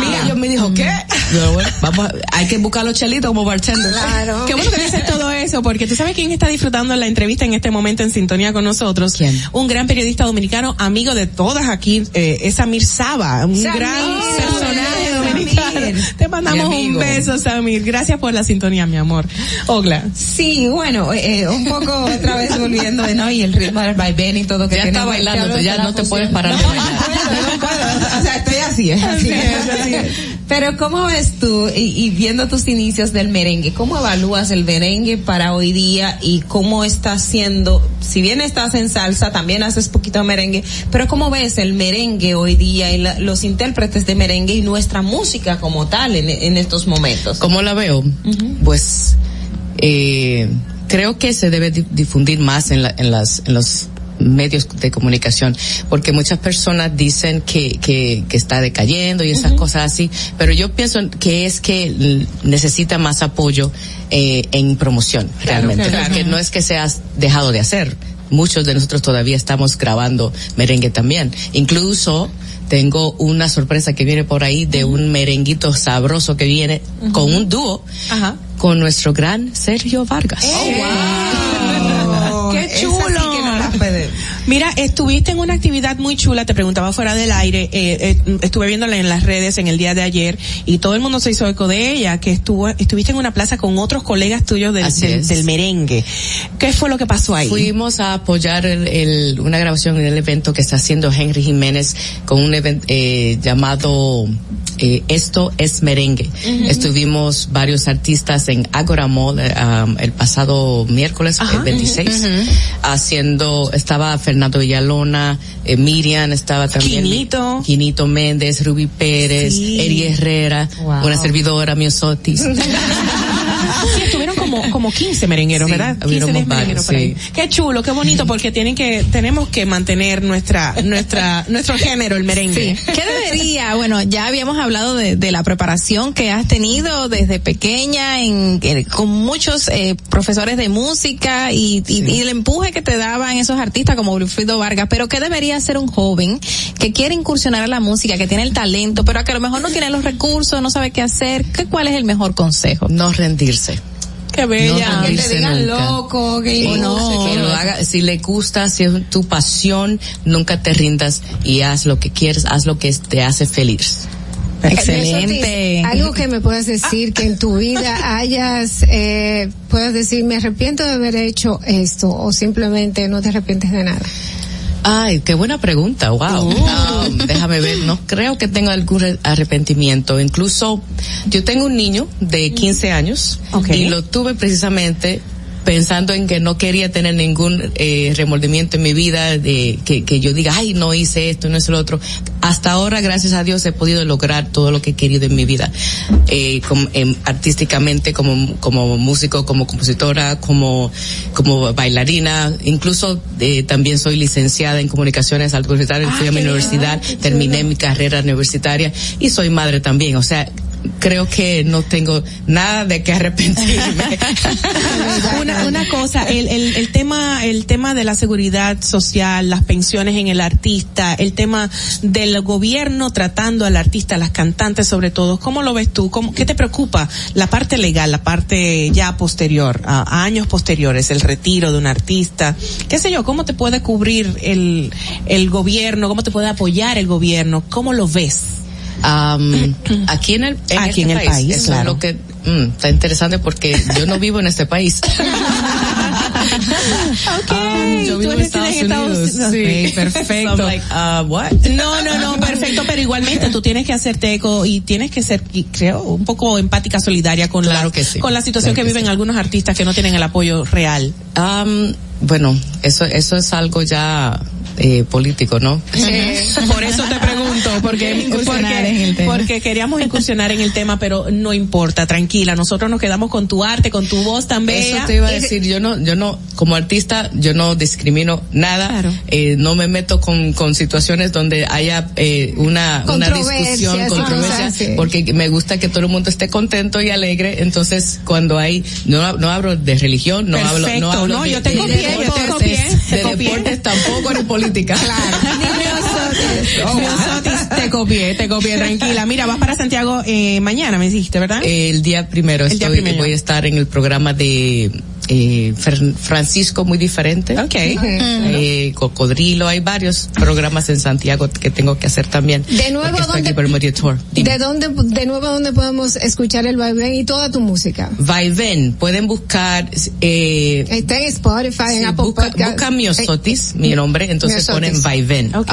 Speaker 28: Mira, yo me dijo, ¿qué? Yo, bueno, vamos, a- hay que buscar los chelitos como bartender.
Speaker 15: Claro.
Speaker 13: Qué bueno que dices todo eso, porque tú sabes quién está disfrutando la entrevista en este momento en sintonía con nosotros.
Speaker 28: ¿Quién?
Speaker 13: Un gran periodista dominicano, amigo de todas aquí, eh, es Samir Saba, un
Speaker 15: Samir,
Speaker 13: gran personaje Te mandamos un beso, Samir. Gracias por la sintonía, mi amor. Ogla.
Speaker 17: Sí, bueno, eh, un poco otra vez volviendo de no y el ritmo del vaivén y todo que
Speaker 28: Ya está bailando, ya no te
Speaker 17: fusión.
Speaker 28: puedes parar de
Speaker 17: No,
Speaker 28: bailar.
Speaker 17: no puedo, no puedo. O sea, estoy así, es así.
Speaker 13: Así es, así es.
Speaker 17: Pero ¿cómo ves tú, y, y viendo tus inicios del merengue, cómo evalúas el merengue para hoy día y cómo está haciendo, si bien estás en salsa, también haces poquito merengue, pero cómo ves el merengue hoy día y la- los intérpretes de merengue y nuestra música como tal en, en estos momentos?
Speaker 28: ¿Cómo la veo? Pues eh, creo que se debe di- difundir más en, la- en las en los medios de comunicación porque muchas personas dicen que, que, que está decayendo y esas cosas así pero yo pienso que es que necesita más apoyo eh, en promoción realmente
Speaker 13: claro.
Speaker 28: porque no es que se ha dejado de hacer. Muchos de nosotros todavía estamos grabando merengue también. Incluso tengo una sorpresa que viene por ahí de un merenguito sabroso que viene con un dúo con nuestro gran Sergio Vargas.
Speaker 13: ¡Qué
Speaker 17: Esa sí
Speaker 13: chulo!
Speaker 17: que no la puede-
Speaker 13: Mira, estuviste en una actividad muy chula, te preguntaba fuera del aire, eh, eh, estuve viéndola en las redes en el día de ayer y todo el mundo se hizo eco de ella, que estuvo, estuviste en una plaza con otros colegas tuyos del, merengue. ¿Qué fue lo que pasó ahí?
Speaker 28: Fuimos a apoyar el, el- una grabación en el evento que está haciendo Henry Jiménez con un evento eh, llamado eh, Esto es Merengue. Estuvimos varios artistas en Agora Mall eh, um, el pasado miércoles el 26 haciendo, estaba Fernando Villalona, eh, Miriam, estaba también
Speaker 13: Quinito.
Speaker 28: Quinito Méndez, Ruby Pérez,
Speaker 13: Sí.
Speaker 28: Eri Herrera,
Speaker 17: Wow.
Speaker 28: una servidora, Miosotis.
Speaker 13: Sí, estuvieron como, como 15 merengueros,
Speaker 28: Sí,
Speaker 13: ¿verdad? 15
Speaker 28: hubiéramos
Speaker 13: diez merengueros por ahí. Qué chulo, qué bonito, porque tienen que, tenemos que mantener nuestra, nuestra, nuestro género, el merengue.
Speaker 9: Sí. ¿Qué debería? Bueno, ya habíamos hablado de, de la preparación que has tenido desde pequeña en, en- con muchos eh, profesores de música y, y- y el empuje que te daban esos artistas como Wilfrido Vargas. Pero ¿qué debería hacer un joven que quiere incursionar a la música, que tiene el talento, pero que a lo mejor no tiene los recursos, no sabe qué hacer? ¿Qué, ¿Cuál es el mejor consejo?
Speaker 28: No rendirse.
Speaker 13: Qué bella.
Speaker 28: No
Speaker 17: Que te digan
Speaker 28: nunca.
Speaker 17: loco, que
Speaker 28: Sí,
Speaker 17: no,
Speaker 28: que lo haga, si le gusta, si es tu pasión, nunca te rindas y haz lo que quieres, haz lo que te hace feliz.
Speaker 9: Excelente.
Speaker 15: Algo que me puedas decir que en tu vida hayas, eh, puedas decir, me arrepiento de haber hecho esto o simplemente no te arrepientes de nada.
Speaker 28: Ay, qué buena pregunta, wow. Um, déjame ver, no creo que tenga algún re- arrepentimiento. Incluso yo tengo un niño de 15 años y lo tuve precisamente pensando en que no quería tener ningún eh, remordimiento en mi vida, de que, que yo diga, ay, no hice esto, no hice lo otro. Hasta ahora, gracias a Dios, he podido lograr todo lo que he querido en mi vida, eh, com- em, artísticamente, como, como músico, como compositora, como, como bailarina, incluso eh, también soy licenciada en comunicaciones universitarias, fui a mi universidad, terminé mi carrera universitaria y soy madre también, o sea, creo que no tengo nada de que arrepentirme.
Speaker 13: una, una cosa, el, el, el tema, el tema de la seguridad social, las pensiones en el artista, el tema del gobierno tratando al artista, las cantantes sobre todo, ¿cómo lo ves tú? ¿Cómo, ¿Qué te preocupa? La parte legal, la parte ya posterior, a, a años posteriores, el retiro de un artista, qué sé yo, ¿cómo te puede cubrir el, el gobierno? ¿Cómo te puede apoyar el gobierno? ¿Cómo lo ves?
Speaker 28: Am, aquí en el, en
Speaker 13: Aquí
Speaker 28: este
Speaker 13: en el país,
Speaker 28: eso
Speaker 13: claro.
Speaker 28: es lo que mm, está interesante porque yo no vivo en este país.
Speaker 13: okay.
Speaker 28: yo vivo en Estados Unidos.
Speaker 13: Sí, perfecto.
Speaker 28: So I'm like, uh, what?
Speaker 13: No, no, no, perfecto, pero igualmente tú tienes que hacerte eco y tienes que ser, creo, un poco empática, solidaria con
Speaker 28: Claro
Speaker 13: la,
Speaker 28: que sí.
Speaker 13: con la situación
Speaker 28: Claro
Speaker 13: que
Speaker 28: que
Speaker 13: viven algunos artistas que no tienen el apoyo real.
Speaker 28: Um, bueno, eso, eso es algo ya eh, político, ¿no?
Speaker 13: Por eso te pregunto, porque, queríamos incursionar en el tema, pero no importa, tranquila, nosotros nos quedamos con tu arte, con tu voz también.
Speaker 28: Eso te iba a decir, yo no, yo no, como artista, yo no discrimino nada, eh, no me meto con, con situaciones donde haya eh, una, una discusión, controversia,
Speaker 15: sí.
Speaker 28: porque me gusta que todo el mundo esté contento y alegre, entonces cuando hay, no, no hablo de religión, no hablo, no hablo
Speaker 13: no,
Speaker 28: de,
Speaker 13: yo te
Speaker 28: de
Speaker 13: yo te
Speaker 28: deportes,
Speaker 13: copié,
Speaker 28: de
Speaker 13: copié.
Speaker 28: deportes tampoco ni política.
Speaker 13: Miosotis, te copié, te copié, tranquila. Mira, vas para Santiago eh, mañana, me dijiste, ¿verdad?
Speaker 28: El día primero
Speaker 13: El día
Speaker 28: estoy,
Speaker 13: primero.
Speaker 28: voy a estar en el programa de eh, Francisco muy diferente.
Speaker 13: Okay.
Speaker 28: Eh, Cocodrilo, hay varios programas en Santiago que tengo que hacer también.
Speaker 15: De nuevo, ¿dónde-. ¿De dónde, de nuevo, dónde podemos escuchar el vaivén y toda tu música?
Speaker 28: Vaivén, pueden buscar, eh,
Speaker 15: Está en Spotify, en Apple
Speaker 28: busca,
Speaker 15: Podcast.
Speaker 28: busca Miosotis, mi nombre, entonces
Speaker 15: Miosotis.
Speaker 28: ponen Vaivén.
Speaker 15: Ok,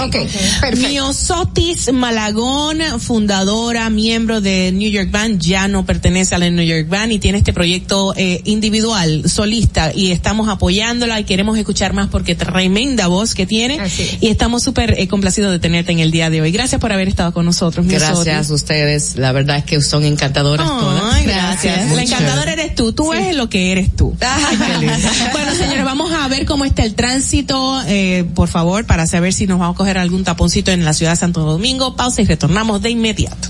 Speaker 15: perfecto.
Speaker 13: Miosotis Malagón, fundadora, miembro de New York Band, ya no pertenece a la New York Band y tiene este proyecto eh, individual, solista, y estamos apoyándola y queremos escuchar más porque tremenda voz que tiene y estamos súper eh, complacidos de tenerte en el día de hoy. Gracias por haber estado con nosotros.
Speaker 28: Gracias a ustedes, la verdad es que son encantadoras todas.
Speaker 13: Ay, gracias.
Speaker 28: Muy
Speaker 13: La encantadora eres tú, tú eres lo que eres tú. bueno, señores, vamos a ver cómo está el tránsito, eh, por favor, para saber si nos vamos a coger algún taponcito en la ciudad de Santo Domingo. Pausa y retornamos de inmediato.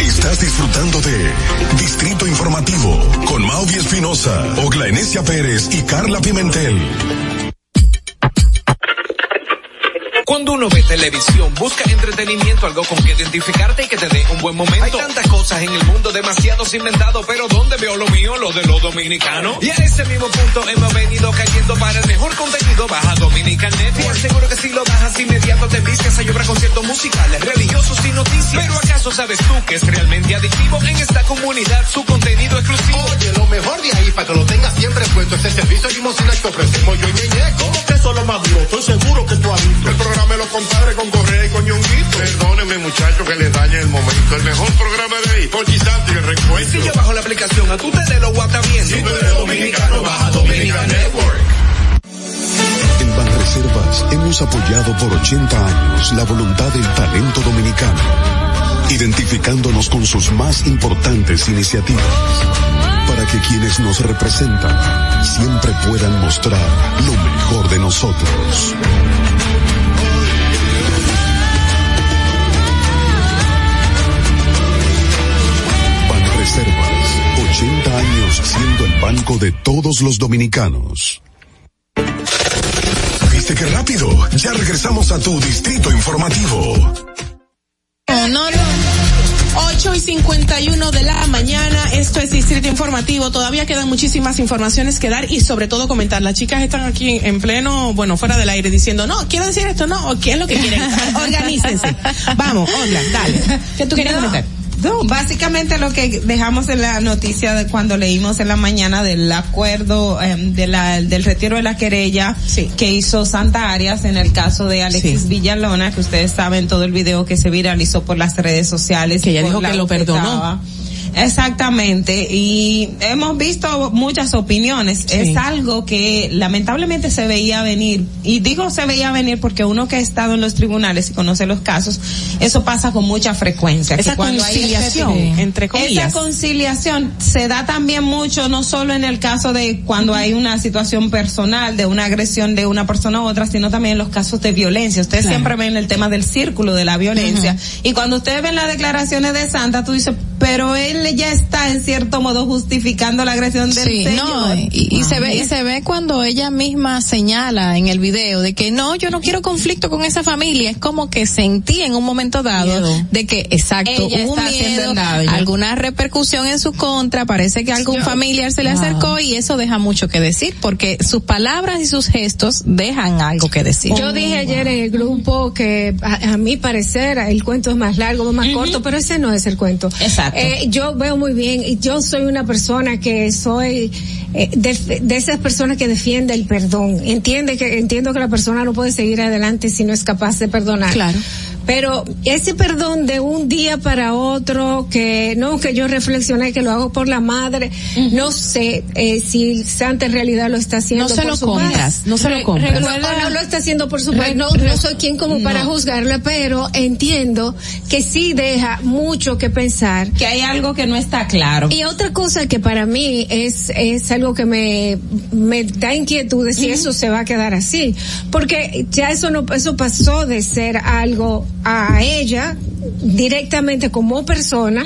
Speaker 12: Estás disfrutando de Distrito Informativo con Maudi Espinosa, Ogla Pérez y Carla Pimentel.
Speaker 34: Cuando uno ve televisión, busca entretenimiento, algo con que identificarte y que te dé un buen momento. Hay tantas cosas en el mundo, demasiados inventados, pero ¿dónde veo lo mío? Lo de los dominicanos. Y a ese mismo punto hemos venido cayendo para el mejor contenido. Baja Dominican Network. Seguro que si lo bajas inmediato te vistes a llorar conciertos musicales, religiosos y noticias. Pero ¿acaso sabes tú que es realmente adictivo en esta comunidad su contenido exclusivo?
Speaker 32: Oye, lo mejor de ahí, para que lo tengas siempre puesto, este servicio limosina que ofrecemos yo y Ñeñe.
Speaker 35: ¿Cómo que eso es lo más duro? Estoy seguro que tú has visto.
Speaker 32: El programa de los compadres con Correa y con Ñonguito.
Speaker 35: Perdónenme, muchachos, que les dañe el momento. El mejor programa de ahí, por Santi, el recuento.
Speaker 34: Si yo bajo la aplicación, a tú te de lo guata bien.
Speaker 32: Si tú eres dominicano, baja Dominican Network.
Speaker 30: En Banreservas hemos apoyado por 80 años la voluntad del talento dominicano, identificándonos con sus más importantes iniciativas, para que quienes nos representan siempre puedan mostrar lo mejor de nosotros. Banreservas, 80 años siendo el banco de todos los dominicanos.
Speaker 12: ¿Viste qué rápido? Ya regresamos a tu distrito informativo.
Speaker 13: No, no, no. 8 y 51 de la mañana, esto es Distrito Informativo, todavía quedan muchísimas informaciones que dar y sobre todo comentar. Las chicas están aquí en pleno, bueno, fuera del aire diciendo, no, quiero decir esto, no, o qué es lo que quieren. Organícense. Vamos, Olga, dale. ¿Qué tú querías
Speaker 17: No.
Speaker 13: comentar?
Speaker 17: No, básicamente lo que dejamos en la noticia de cuando leímos en la mañana del acuerdo em, de la, del retiro de la querella que hizo Santa Arias en el caso de Alexis Villalona, que ustedes saben todo el video que se viralizó por las redes sociales.
Speaker 13: Que ella dijo que lo perdonó.
Speaker 17: estaba. Exactamente, y hemos visto muchas opiniones. Es algo que lamentablemente se veía venir, y digo se veía venir porque uno que ha estado en los tribunales y conoce los casos, eso pasa con mucha frecuencia. que
Speaker 13: Esa
Speaker 17: hay
Speaker 13: conciliación,
Speaker 17: este-
Speaker 13: entre comillas.
Speaker 17: Esa conciliación se da también mucho, no solo en el caso de cuando hay una situación personal, de una agresión de una persona u otra, sino también en los casos de violencia. Ustedes
Speaker 13: Claro.
Speaker 17: siempre ven el tema del círculo de la violencia. Y cuando ustedes ven las declaraciones de Santa, tú dices, pero él ya está en cierto modo justificando la agresión del
Speaker 9: Sí,
Speaker 17: señor.
Speaker 9: no, y, y se ve y se ve cuando ella misma señala en el video de que no, yo no quiero conflicto con esa familia, es como que sentí en un momento dado
Speaker 17: Miedo.
Speaker 9: de que exacto,
Speaker 17: Ella
Speaker 9: hubo
Speaker 17: está haciendo
Speaker 9: miedo, alguna repercusión en su contra, parece que algún
Speaker 17: Yo-
Speaker 9: familiar se le
Speaker 17: Wow.
Speaker 9: acercó y eso deja mucho que decir porque sus palabras y sus gestos dejan algo que decir.
Speaker 15: Yo dije ayer en el grupo que a, a mi parecer el cuento es más largo, más corto, pero ese no es el cuento.
Speaker 17: Exacto.
Speaker 15: Eh, yo veo muy bien y yo soy una persona que soy eh, de, de esas personas que defiende el perdón. Entiende que entiendo que la persona no puede seguir adelante si no es capaz de perdonar.
Speaker 9: Claro.
Speaker 15: Pero ese perdón de un día para otro, que no, que yo reflexioné que lo hago por la madre, no sé eh, si Santa en realidad lo está haciendo
Speaker 13: No se
Speaker 15: por
Speaker 13: lo
Speaker 15: su
Speaker 13: compras,
Speaker 15: paz.
Speaker 13: no se lo compras.
Speaker 15: recuerda- o no lo está haciendo por su paz.
Speaker 13: Re-
Speaker 15: No, no soy quien como para
Speaker 17: No.
Speaker 15: juzgarle, pero entiendo que sí deja mucho que pensar.
Speaker 17: Que hay algo que no está claro.
Speaker 15: Y otra cosa que para mí es, es algo que me, me da inquietud de si eso se va a quedar así. Porque ya eso no, eso pasó de ser algo a ella directamente como persona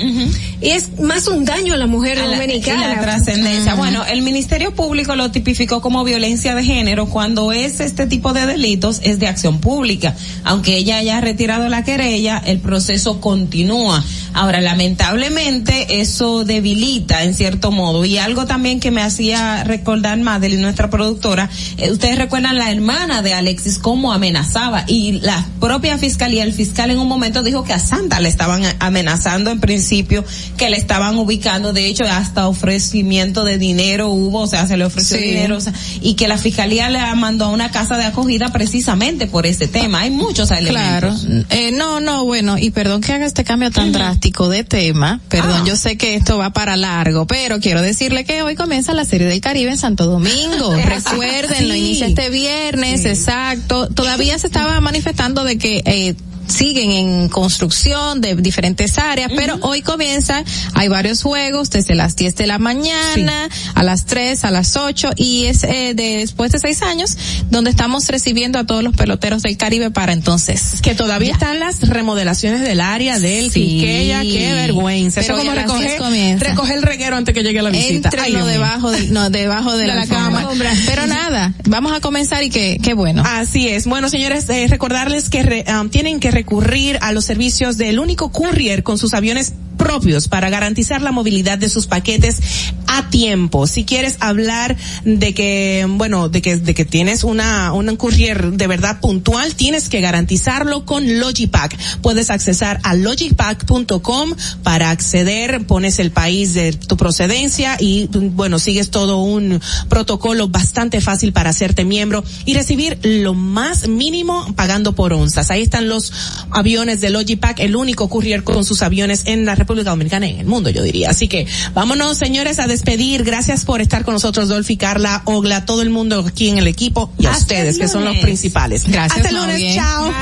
Speaker 15: y es más un daño a la mujer
Speaker 17: A
Speaker 15: dominicana.
Speaker 17: la trascendencia. Bueno, el Ministerio Público lo tipificó como violencia de género cuando es este tipo de delitos es de acción pública. Aunque ella haya retirado la querella, el proceso continúa. Ahora, lamentablemente, eso debilita en cierto modo. Y algo también que me hacía recordar Madeline, nuestra productora, eh, ustedes recuerdan la hermana de Alexis cómo amenazaba y la propia fiscalía, el fiscal en un momento dijo que a Santa le estaban amenazando en principio, que le estaban ubicando, de hecho hasta ofrecimiento de dinero hubo, o sea, se le ofreció
Speaker 9: Sí.
Speaker 17: dinero, o sea, y que la fiscalía le mandó a una casa de acogida precisamente por ese tema. Hay muchos elementos.
Speaker 9: Claro. Eh, no, no, bueno, y perdón que haga este cambio tan drástico de tema. Perdón,
Speaker 17: Ah.
Speaker 9: yo sé que esto va para largo, pero quiero decirle que hoy comienza la Serie del Caribe en Santo Domingo. Recuerden, lo inicia este viernes, exacto. Todavía se estaba manifestando de que eh, siguen en construcción de diferentes áreas, pero hoy comienzan, hay varios juegos desde las 10 de la mañana a las 3, a las 8 y es eh, de, después de seis años donde estamos recibiendo a todos los peloteros del Caribe para entonces.
Speaker 13: Que todavía están las remodelaciones del área del
Speaker 9: Sí.
Speaker 13: Quisqueya, qué vergüenza. Eso
Speaker 9: Pero
Speaker 13: como
Speaker 9: las 10
Speaker 13: recoger,
Speaker 9: comienza.
Speaker 13: recoger el reguero antes que llegue la visita. Ay,
Speaker 9: debajo de, no, debajo de,
Speaker 13: De
Speaker 9: la,
Speaker 13: la cama.
Speaker 9: Pero nada, vamos a comenzar y que, qué bueno.
Speaker 13: Así es. Bueno, señores, eh, recordarles que re- um, tienen que recurrir a los servicios del único courier con sus aviones propios para garantizar la movilidad de sus paquetes a tiempo. Si quieres hablar de que, bueno, de que, de que tienes una, un courier de verdad puntual, tienes que garantizarlo con Logipack. Puedes accesar a logipack.com para acceder, pones el país de tu procedencia y, bueno, sigues todo un protocolo bastante fácil para hacerte miembro y recibir lo más mínimo pagando por onzas. Ahí están los aviones de Logipack, el único courier con sus aviones en la República Dominicana y en el mundo, yo diría. Así que vámonos, señores, a despedir. Gracias por estar con nosotros, Dolphy, Carla, Ogla, todo el mundo aquí en el equipo y a
Speaker 17: Hasta
Speaker 13: ustedes,
Speaker 17: el
Speaker 13: que son los principales.
Speaker 9: Gracias,
Speaker 13: Hasta el lunes,
Speaker 9: Mauvie.
Speaker 13: chao.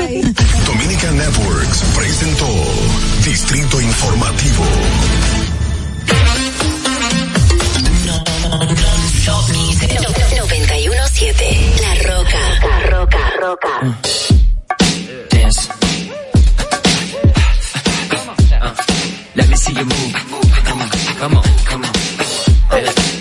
Speaker 12: Dominica Networks presentó Distrito Informativo.
Speaker 36: La Roca. La Roca. Roca.
Speaker 37: Dance. Uh, let me see you move. Come on, come on, come on.
Speaker 38: Te.